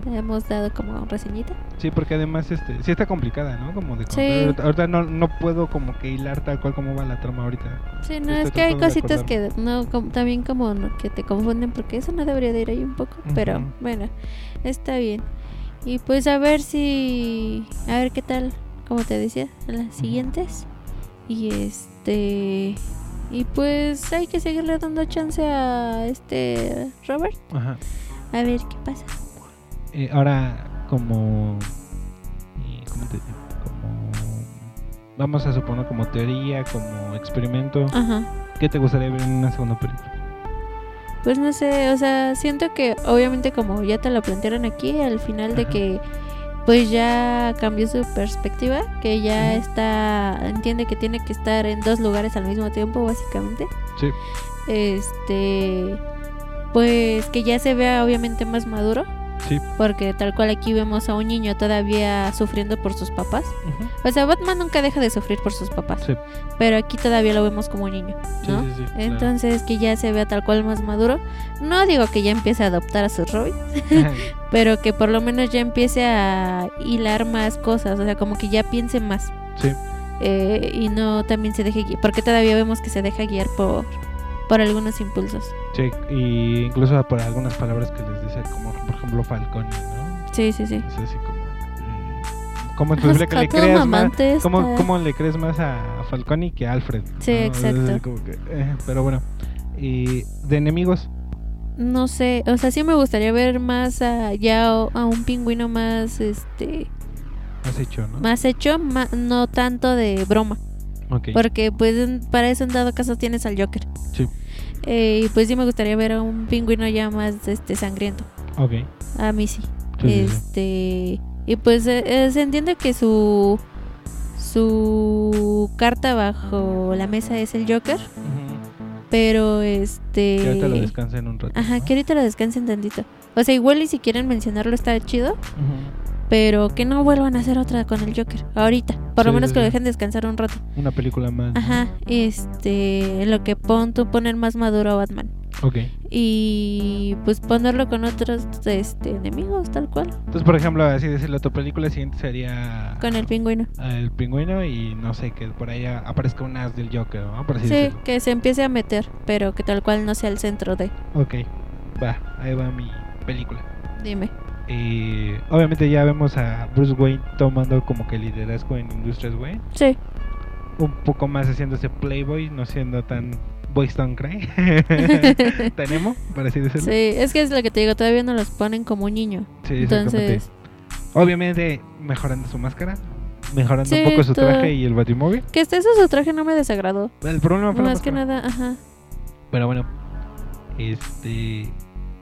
S2: Ujú.
S1: Hemos dado como reseñita.
S2: Sí, porque además este sí está complicada, ¿no? Como de
S1: Sí.
S2: Ahorita- no, no puedo como que hilar tal cual como va la trama ahorita.
S1: Sí, no,
S2: Estoy
S1: es que hay cositas que no, com- también como no- que te confunden porque eso no debería de ir ahí un poco. Pero
S2: Ujú.
S1: bueno, está bien. Y pues a ver si, a ver qué tal, como te decía, en las siguientes. Y este, y pues hay que seguirle dando chance a este Robert.
S2: Ajá.
S1: A ver qué pasa.
S2: Eh, ahora como eh, ¿cómo te digo? Como vamos a suponer como teoría, como experimento,
S1: Ajá.
S2: ¿qué te gustaría ver en una segunda película?
S1: Pues no sé, o sea, siento que obviamente como ya te lo plantearon aquí, al final de que pues ya cambió su perspectiva, que ya está, entiende que tiene que estar en dos lugares al mismo tiempo, básicamente.
S2: Sí.
S1: Este, pues que ya se vea obviamente más maduro,
S2: Sí.
S1: porque tal cual aquí vemos a un niño todavía sufriendo por sus papás. O sea, Batman nunca deja de sufrir por sus papás,
S2: Sí.
S1: pero aquí todavía lo vemos como un niño, ¿no?
S2: sí, sí, claro.
S1: Entonces que ya se vea tal cual más maduro. No digo que ya empiece a adoptar a su Robin, pero que por lo menos ya empiece a hilar más cosas, o sea, como que ya piense más
S2: sí.
S1: eh, y no también se deje guiar, porque todavía vemos que se deja guiar por, por algunos impulsos.
S2: Sí, y incluso por algunas palabras que les dice, como ejemplo Falcone, ¿no?
S1: Sí, sí, sí.
S2: Es así como. eh, ¿Cómo es posible que le creas más? ¿Cómo,
S1: está-
S2: ¿Cómo le crees más a Falcone que a Alfred?
S1: Sí,
S2: ¿no?
S1: Exacto.
S2: que, eh, pero bueno. Y de enemigos,
S1: No sé, o sea, sí me gustaría ver más a, ya a un pingüino más, este,
S2: has hecho, ¿no?
S1: más hecho, ma- no tanto de broma.
S2: Ok.
S1: Porque pues para eso en dado caso tienes al Joker.
S2: Sí.
S1: Eh, y pues sí me gustaría ver a un pingüino ya más este sangriento.
S2: Ok.
S1: A mí sí.
S2: Sí, sí, sí.
S1: este y pues eh, eh, se entiende que su su carta bajo la mesa es el Joker,
S2: Ujú.
S1: pero este
S2: Que ahorita lo descansen un rato.
S1: Ajá,
S2: ¿no?
S1: que ahorita lo descansen tantito. O sea, igual y si quieren mencionarlo está chido,
S2: Ujú.
S1: Pero que no vuelvan a hacer otra con el Joker ahorita. Por lo
S2: Sí,
S1: menos
S2: sí,
S1: que lo dejen descansar un rato.
S2: Una película más.
S1: Ajá, este, lo que pon tú poner más maduro a Batman.
S2: Ok.
S1: Y pues ponerlo con otros este, enemigos, tal cual.
S2: Entonces, por ejemplo, así decirlo, tu película siguiente sería.
S1: Con el pingüino.
S2: El pingüino y no sé, que por ahí aparezca un as del Joker, ¿no? Por así
S1: Sí,
S2: decirlo.
S1: que se empiece a meter, pero que tal cual no sea el centro de.
S2: Ok. Va, ahí va mi película.
S1: Dime.
S2: Y obviamente ya vemos a Bruce Wayne tomando como que liderazgo en Industrias Wayne.
S1: Sí,
S2: Un poco más haciéndose playboy, no siendo tan boys don't cry. Tenemos, por así decirlo.
S1: sí, es que es lo que te digo, todavía no los ponen como un niño.
S2: Sí.
S1: Entonces,
S2: Obviamente mejorando su máscara, mejorando
S1: Sí,
S2: un poco su
S1: todo.
S2: traje y el batimóvil.
S1: que esté eso su traje no me desagradó.
S2: El problema fue
S1: Más que nada, ajá.
S2: Pero bueno, este.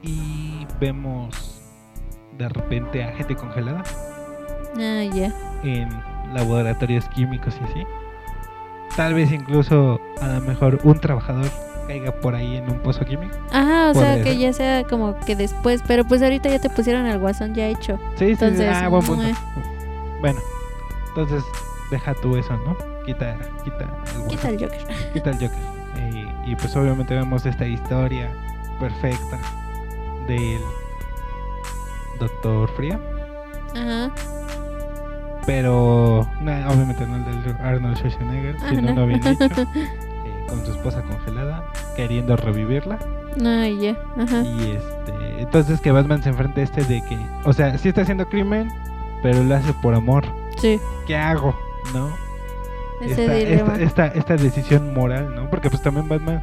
S2: Y vemos de repente a gente congelada
S1: Ah, ya.
S2: en laboratorios químicos y así. Tal vez incluso a lo mejor un trabajador caiga por ahí en un pozo químico.
S1: Ajá, o sea, que ya sea como que después, pero pues ahorita ya te pusieron el guasón ya hecho.
S2: Sí, sí, sí.
S1: Entonces,
S2: Ah, buen punto.
S1: mue.
S2: Bueno, entonces deja tú eso, ¿no? Quita, quita el
S1: Quita
S2: guasón.
S1: el Joker.
S2: quita el Joker. Eh, y pues obviamente vemos esta historia perfecta del Doctor Fría.
S1: Ajá.
S2: Pero obviamente no el del Arnold Schwarzenegger,
S1: Ah,
S2: sino
S1: no.
S2: bien hecho. eh, con su esposa congelada, queriendo revivirla.
S1: Ah, ya. Ajá.
S2: Y este, entonces que Batman se enfrenta a este de que, o sea, sí está haciendo crimen, pero lo hace por amor.
S1: Sí,
S2: ¿Qué hago? ¿No? esta, esta decisión moral, ¿no? Porque pues también Batman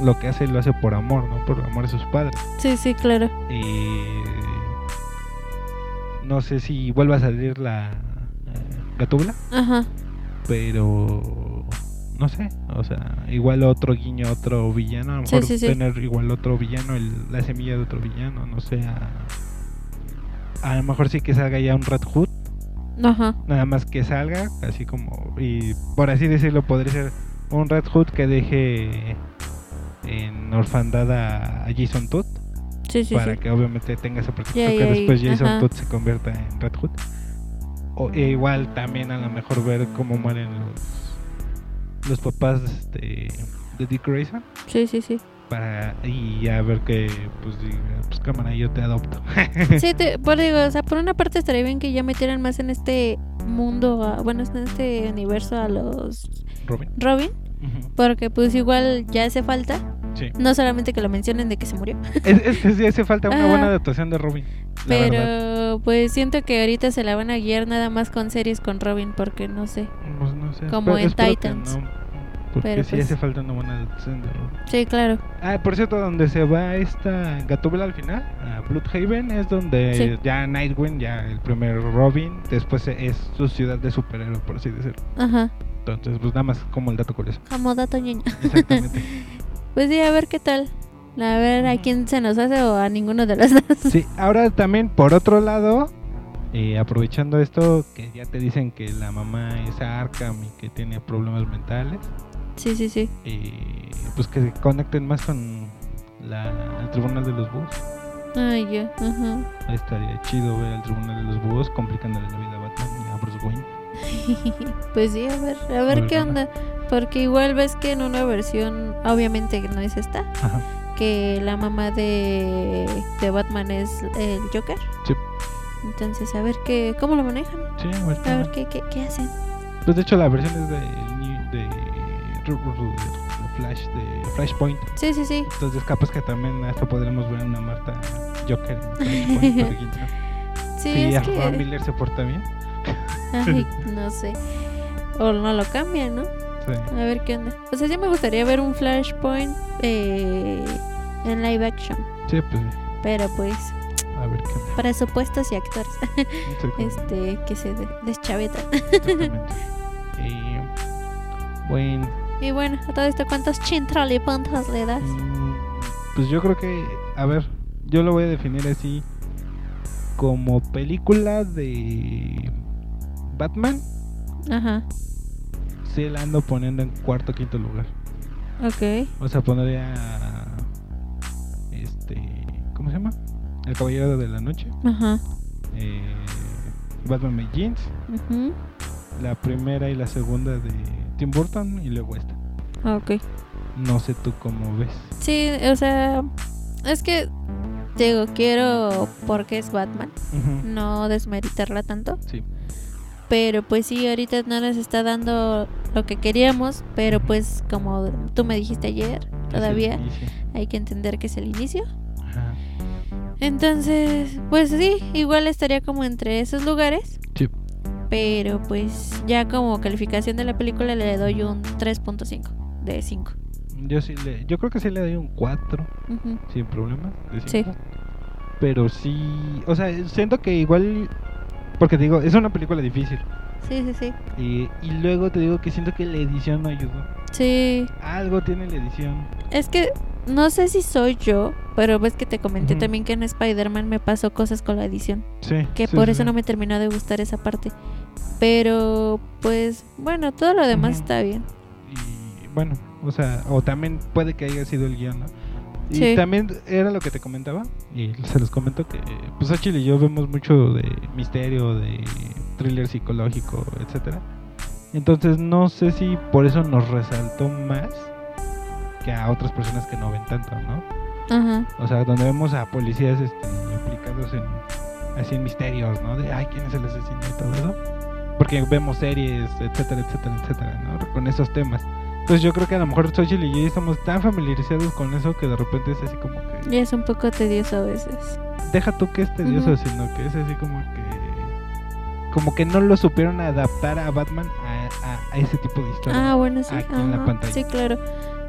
S2: lo que hace lo hace por amor, ¿no? Por amor a sus padres.
S1: Sí, sí, claro.
S2: Y no sé si vuelva a salir la Gatúbela,
S1: Ajá.
S2: pero no sé, o sea, igual otro guiño, otro villano, a lo mejor
S1: sí, sí.
S2: tener igual otro villano, el- la semilla de otro villano, no sé, a, a lo mejor sí que salga ya un Red Hood,
S1: Ajá.
S2: nada más que salga, así como, y por así decirlo, podría ser un Red Hood que deje en orfandad a, a Jason Todd,
S1: Sí, sí,
S2: para
S1: sí.
S2: que obviamente tenga esa protección que después Jason
S1: ajá.
S2: Todd se convierta en Red Hood. O e igual también a lo mejor ver cómo mueren los, los papás este, de Dick Grayson.
S1: Sí, sí, sí.
S2: Para, y ya ver que, pues, diga, pues cámara, yo te adopto.
S1: Sí, te, por, digo, o sea, por una parte estaría bien que ya metieran más en este mundo, bueno, en este universo a los
S2: Robin.
S1: Robin, Porque pues igual ya hace falta,
S2: Sí.
S1: no solamente que lo mencionen de que se murió,
S2: Es, es que sí hace falta una
S1: Ajá.
S2: buena adaptación de Robin. la verdad.
S1: pero pues siento que ahorita se la van a guiar nada más con series con Robin, porque no sé.
S2: Pues no sé,
S1: como en Titans.
S2: no, porque
S1: Pero
S2: sí
S1: pues-
S2: hace falta una buena adaptación de Robin.
S1: Sí, claro.
S2: Ah, por cierto, donde se va esta Gatúbela al final, a Bloodhaven, es donde
S1: Sí.
S2: ya Nightwing, ya el primer Robin, después es su ciudad de superhéroe, por así decirlo.
S1: Ajá.
S2: Entonces, pues nada más como el dato curioso.
S1: Como dato ñeño.
S2: Exactamente.
S1: Pues sí, a ver qué tal. A ver a quién se nos hace o a ninguno de los dos.
S2: sí, ahora también, por otro lado, Eh, aprovechando esto, que ya te dicen que la mamá es Arkham y que tiene problemas mentales,
S1: Sí, sí, sí.
S2: eh, pues que se conecten más con la, el tribunal de los búhos.
S1: Ay, ya. Ajá.
S2: Estaría chido ver al tribunal de los búhos complicándole la vida a Batman y a Bruce Wayne.
S1: Pues sí, a ver, a ver qué onda. Porque igual ves que en una versión, obviamente no es esta,
S2: Ajá.
S1: que la mamá de, de Batman es el Joker.
S2: Sí.
S1: Entonces, a ver qué, cómo lo manejan.
S2: Sí, a ver qué
S1: A ver qué, qué, qué hacen.
S2: Pues de hecho la versión es de, de, de Flash, de Flashpoint.
S1: Sí, sí, sí.
S2: Entonces capaz que también hasta podremos ver a una Marta Joker en Flashpoint.
S1: Sí,
S2: si
S1: es
S2: Ezra
S1: que.
S2: Miller se porta bien.
S1: Ay, no sé. O no lo cambian, ¿no?
S2: Sí.
S1: A ver qué onda. O sea, sí me gustaría ver un Flashpoint eh, en live action.
S2: Sí, pues
S1: Pero pues,
S2: a ver qué onda.
S1: presupuestos y actores este que se de- deschavetan.
S2: Exactamente. Eh, bueno,
S1: Y bueno, a todo esto, ¿cuántos chintralipuntos le das?
S2: mm, pues yo creo que, a ver, yo lo voy a definir así como película de Batman.
S1: Ajá,
S2: Sí, la ando poniendo en cuarto o quinto lugar.
S1: ok.
S2: O sea, pondría este, ¿cómo se llama? El Caballero de la Noche,
S1: Ajá.
S2: eh, Batman Begins,
S1: ujú,
S2: la primera y la segunda de Tim Burton y luego esta.
S1: Ok.
S2: No sé tú cómo ves.
S1: Sí, o sea, es que digo, quiero porque es Batman, no desmeritarla tanto.
S2: Sí.
S1: Pero pues sí, ahorita no nos está dando lo que queríamos, pero pues como tú me dijiste ayer, todavía hay que entender que es el inicio.
S2: Ajá.
S1: Entonces, pues sí, igual estaría como entre esos lugares.
S2: Sí.
S1: Pero pues ya como calificación de la película le doy un 3.5 de 5.
S2: Yo sí le, yo creo que sí le doy un 4
S1: Ujú.
S2: sin problema. de
S1: Sí.
S2: Pero sí, o sea, siento que igual, porque te digo, es una película difícil.
S1: Sí, sí, sí.
S2: Y, y luego te digo que siento que la edición no ayudó.
S1: Sí,
S2: Algo tiene la edición.
S1: es que no sé si soy yo, pero ves que te comenté también que en Spider-Man me pasó cosas con la edición.
S2: Sí.
S1: Que
S2: sí,
S1: por
S2: sí,
S1: eso
S2: sí.
S1: no me terminó de gustar esa parte. Pero pues bueno, todo lo demás está bien.
S2: Y bueno, o sea, o también puede que haya sido el guion, ¿no? Y
S1: Sí.
S2: también era lo que te comentaba, y se los comento que, pues Achille y yo vemos mucho de misterio, de thriller psicológico, etcétera. Entonces no sé si por eso nos resaltó más que a otras personas que no ven tanto, ¿no?
S1: Ajá.
S2: O sea, donde vemos a policías este, implicados en así en misterios, ¿no? De ay, quién es el asesino y todo eso. Porque vemos series, etcétera, etcétera, etcétera, ¿no? Con esos temas. Entonces yo creo que a lo mejor Xochitl y yo estamos tan familiarizados con eso que de repente es así como que...
S1: Y es un poco tedioso a veces.
S2: Deja tú que es tedioso, sino que es así como que... Como que no lo supieron adaptar a Batman a, a- a ese tipo de historia.
S1: Ah, bueno, sí.
S2: Aquí en la pantalla.
S1: Sí, claro.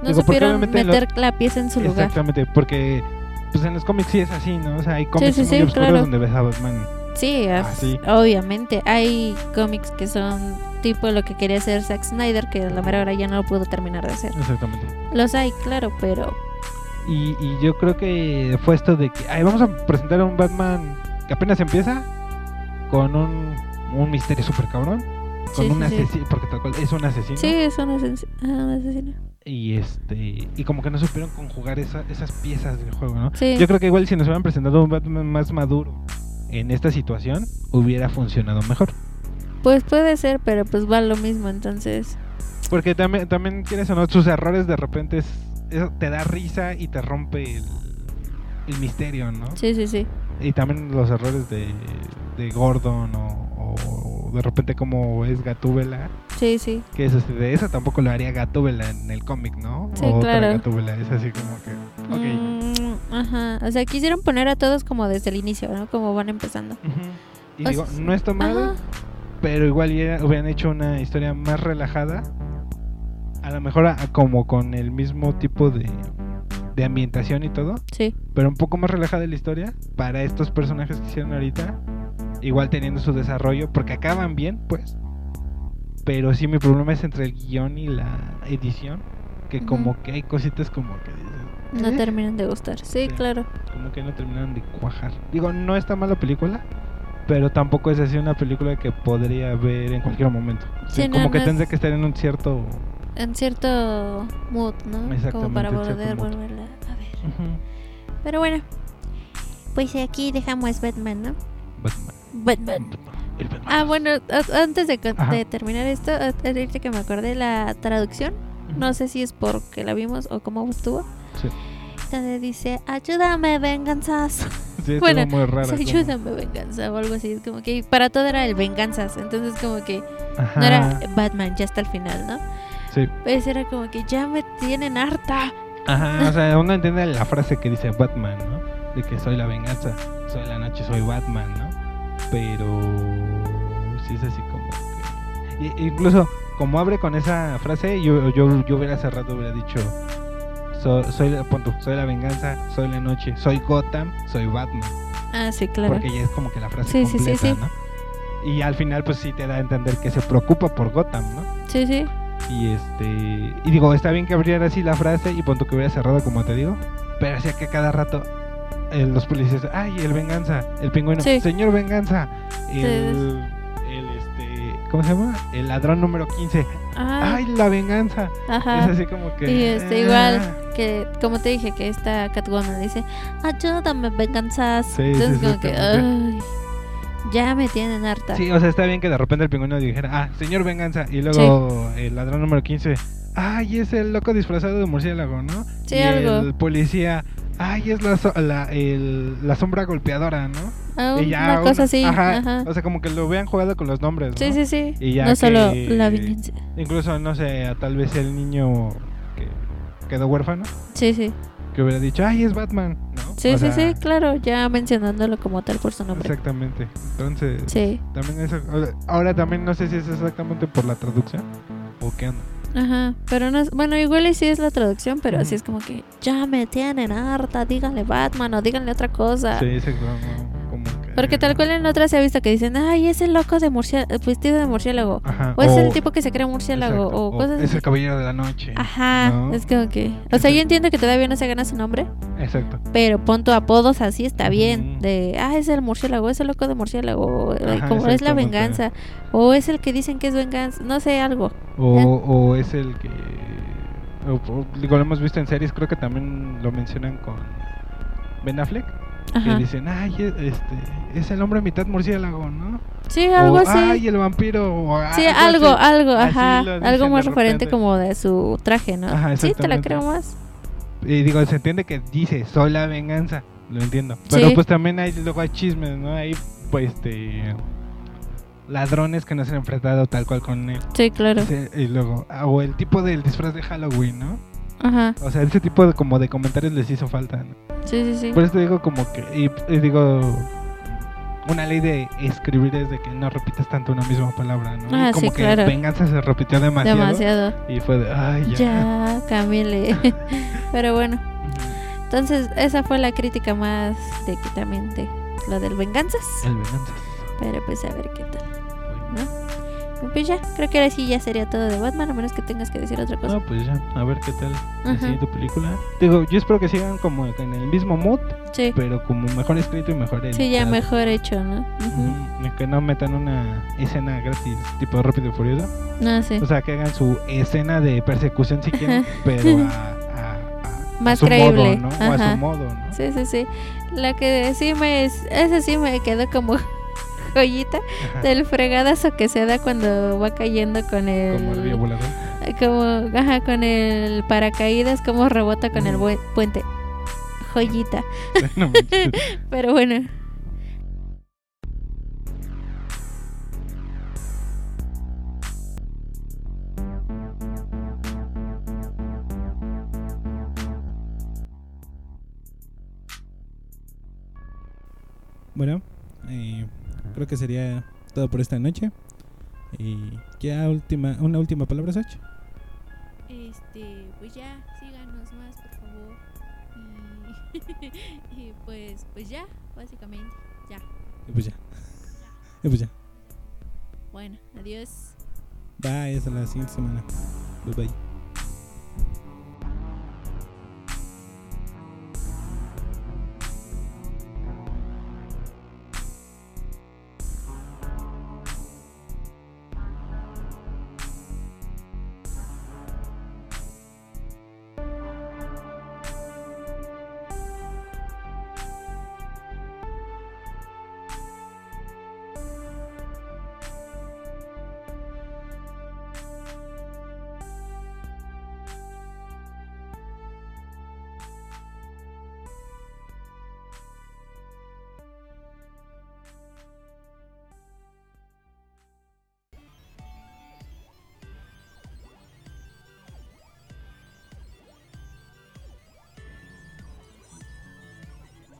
S1: No
S2: Digo,
S1: supieron meter la pieza en su lugar.
S2: Exactamente, porque pues en los cómics sí es así, ¿no? O sea, hay cómics
S1: sí,
S2: muy
S1: sí,
S2: oscuros
S1: claro.
S2: donde ves a Batman.
S1: Sí,
S2: Ah,
S1: as-
S2: sí.
S1: obviamente. Hay cómics que son tipo lo que quería hacer Zack Snyder, que a la mera hora ya no lo pudo terminar de hacer.
S2: Exactamente.
S1: Los hay, claro, pero
S2: Y, y yo creo que fue esto de que, ay, vamos a presentar a un Batman que apenas empieza con un, un misterio super cabrón, con
S1: Sí,
S2: un
S1: sí, sí.
S2: asesino, porque tal cual es un asesino.
S1: sí, es un ases- ah, un asesino.
S2: Y este y como que no supieron conjugar esa- esas piezas del juego, ¿no?
S1: Sí.
S2: Yo creo que igual si nos hubieran presentado un Batman más maduro en esta situación, hubiera funcionado mejor.
S1: Pues puede ser, pero pues va lo mismo, entonces.
S2: Porque también, también quieres o no, sus errores de repente es, eso te da risa y te rompe el, el misterio, ¿no?
S1: Sí, sí, sí.
S2: Y también los errores de, de Gordon o, o de repente como es Gatúbela,
S1: Sí, sí.
S2: que eso, de eso tampoco lo haría Gatúbela en el cómic, ¿no?
S1: Sí,
S2: o otra
S1: claro.
S2: Gatúbela, es así como que, ok.
S1: Mm, ajá. O sea, quisieron poner a todos como desde el inicio, ¿no? Como van empezando.
S2: Y
S1: O
S2: digo,
S1: sea,
S2: no está mal,
S1: Ajá.
S2: Pero igual ya hubieran hecho una historia más relajada. A lo mejor a- como con el mismo tipo de, de ambientación y todo,
S1: Sí.
S2: pero un poco más relajada la historia para estos personajes que hicieron ahorita. Igual teniendo su desarrollo, porque acaban bien, pues. Pero sí, mi problema es entre el guion y la edición. Que como que hay cositas como que dices,
S1: No
S2: "Eh",
S1: terminan de gustar. Sí,
S2: Sí.
S1: claro.
S2: como que no terminan de cuajar. Digo, no está mala película, pero tampoco es así una película que podría ver en cualquier momento.
S1: Sí,
S2: Sí,
S1: nada
S2: como que
S1: más-
S2: tendría que estar en un cierto...
S1: En cierto mood, ¿no? Como
S2: Exactamente,
S1: para
S2: en cierto
S1: poder volverla a ver. Pero bueno, pues aquí dejamos Batman, ¿no?
S2: Batman.
S1: Batman. Ah, bueno, antes de, terminar esto, ahorita que me acordé la traducción, no sé si es porque la vimos o cómo estuvo,
S2: Sí,
S1: donde dice, ayúdame, venganzas.
S2: Sí
S1: Bueno,
S2: muy raro.
S1: Sí, ayúdame, venganza, o algo así. Es como que para todo era el venganzas, entonces como que
S2: Ajá,
S1: no era Batman ya hasta el final, ¿no?
S2: Sí.
S1: Pues era como que ya me tienen harta.
S2: Ajá, o sea, uno entiende la frase que dice Batman, ¿no? De que soy la venganza, soy la noche, soy Batman, ¿no? Pero sí es así como que... i- incluso como abre con esa frase, yo, yo, yo hubiera cerrado, hubiera dicho... so- soy, tú, soy la venganza, soy la noche, soy Gotham, soy Batman.
S1: Ah, sí, claro.
S2: Porque ya es como que la frase
S1: Sí, sí, sí,
S2: completa,
S1: sí.
S2: ¿no? Y al final pues sí te da a entender que se preocupa por Gotham, ¿no?
S1: Sí, sí.
S2: Y este. Y digo, está bien que abriera así la frase y punto que hubiera cerrado, como te digo. Pero hacía que cada rato eh, los policías. ¡Ay, el venganza! El pingüino. Señor venganza. El. ¿Cómo se llama? El ladrón número 15.
S1: Ah,
S2: ¡Ay, la venganza!
S1: ajá.
S2: Es así como que.
S1: Y este,
S2: ah.
S1: igual que, como te dije, que esta Catwoman dice, ayúdame, venganzas.
S2: Sí,
S1: Entonces,
S2: sí,
S1: como
S2: sí,
S1: que, ay, ya me tienen harta.
S2: Sí, o sea, está bien que de repente el pingüino dijera, ah, señor venganza. Y luego el ladrón número 15. ¡Ay, es el loco disfrazado de murciélago, ¿no?
S1: Sí,
S2: y
S1: algo.
S2: el policía. ¡Ay, es la, la, el- la sombra golpeadora, ¿no?
S1: Ah,
S2: Y ya
S1: una cosa
S2: una-
S1: así.
S2: Ajá,
S1: Ajá.
S2: O sea, como que lo vean jugado con los nombres, ¿no?
S1: Sí, sí, sí.
S2: Y ya
S1: no solo la venganza.
S2: Incluso, no sé, tal vez el niño que quedó huérfano,
S1: Sí, sí.
S2: que hubiera dicho, ay, es Batman, ¿no?
S1: Sí,
S2: O
S1: sí,
S2: sea,
S1: sí, claro. Ya mencionándolo como tal por su nombre.
S2: Exactamente. Entonces,
S1: Sí.
S2: también eso. Ahora también no sé si es exactamente por la traducción o qué onda.
S1: Ajá. Pero no es, bueno, igual y sí es la traducción, pero así
S2: Ujú.
S1: es como que ya me tienen harta. Díganle Batman o díganle otra cosa.
S2: Sí, exacto. no,
S1: Porque tal cual en otras se ha visto que dicen, ay, es el loco de murciélago, vestido de murciélago.
S2: Ajá,
S1: O es el tipo que se cree murciélago.
S2: exacto,
S1: O cosas
S2: Es el caballero de la noche.
S1: Ajá,
S2: ¿no?
S1: es como que... O sea, yo entiendo que todavía no se gana su nombre,
S2: Exacto.
S1: pero pon tu apodos así está bien. De, ah, es el murciélago, es el loco de murciélago, eh,
S2: Ajá,
S1: como es la venganza, o es el que dicen que es venganza, no sé, algo.
S2: O,
S1: ¿Eh?
S2: o es el que. digo, lo hemos visto en series, creo que también lo mencionan con Ben Affleck. Que
S1: Ajá.
S2: dicen, ay, e- este, es el hombre mitad murciélago, ¿no?
S1: Sí, algo
S2: o,
S1: así.
S2: Ay, el vampiro. O
S1: Sí,
S2: algo
S1: algo,
S2: así.
S1: algo,
S2: Así
S1: ajá. Algo más referente como de su traje, ¿no?
S2: Ajá,
S1: sí, te la creo más.
S2: Y digo, se entiende que dice, soy la venganza. Lo entiendo. Pero
S1: Sí.
S2: pues también hay, luego hay chismes, ¿no? Hay, pues, este. Ladrones que no se han enfrentado tal cual con él.
S1: Sí, claro.
S2: Y luego, ah, o el tipo del disfraz de Halloween, ¿no?
S1: Ajá.
S2: O sea, ese tipo de, como de comentarios les hizo falta, ¿no?
S1: Sí, sí, sí.
S2: Por eso digo como que, y, y digo, una ley de escribir es de que no repitas tanto una misma palabra, ¿no?
S1: Ah,
S2: y como
S1: sí,
S2: que
S1: claro.
S2: venganza se repitió demasiado.
S1: Demasiado.
S2: Y fue de, ay, ya.
S1: Ya, cámbiale. Pero bueno, entonces esa fue la crítica más de que también de lo del venganzas.
S2: El venganza.
S1: Pero pues a ver qué tal, Pues ya, creo que ahora sí ya sería todo de Batman, a menos que tengas que decir otra cosa.
S2: No, pues ya, a ver qué tal
S1: Ajá.
S2: siguiente película. Digo, yo espero que sigan como en el mismo mood,
S1: Sí,
S2: pero como mejor escrito y mejor
S1: sí, ya
S2: editado.
S1: mejor hecho, ¿no?
S2: Que no metan una escena gratis tipo Rápido y Furioso.
S1: No, sí.
S2: O sea, que hagan su escena de persecución si quieren, pero a, a- su
S1: creíble,
S2: modo, ¿no? O a
S1: ajá.
S2: su modo, ¿no?
S1: Sí, sí, sí. La que sí me... Esa sí me quedó como joyita
S2: Ajá,
S1: del fregadazo que se da cuando va cayendo con el...
S2: Como el volador.
S1: como, ajá, con el paracaídas, como rebota con el puente. Joyita.
S2: No.
S1: Pero bueno.
S2: Bueno, eh, creo que sería todo por esta noche. Y ya última, una última palabra, Sach.
S1: Este, pues ya, síganos más, por favor. Y, y pues, pues ya, básicamente, ya.
S2: Y pues ya. Y pues ya.
S1: Bueno, adiós.
S2: Bye, hasta la siguiente semana. Bye bye.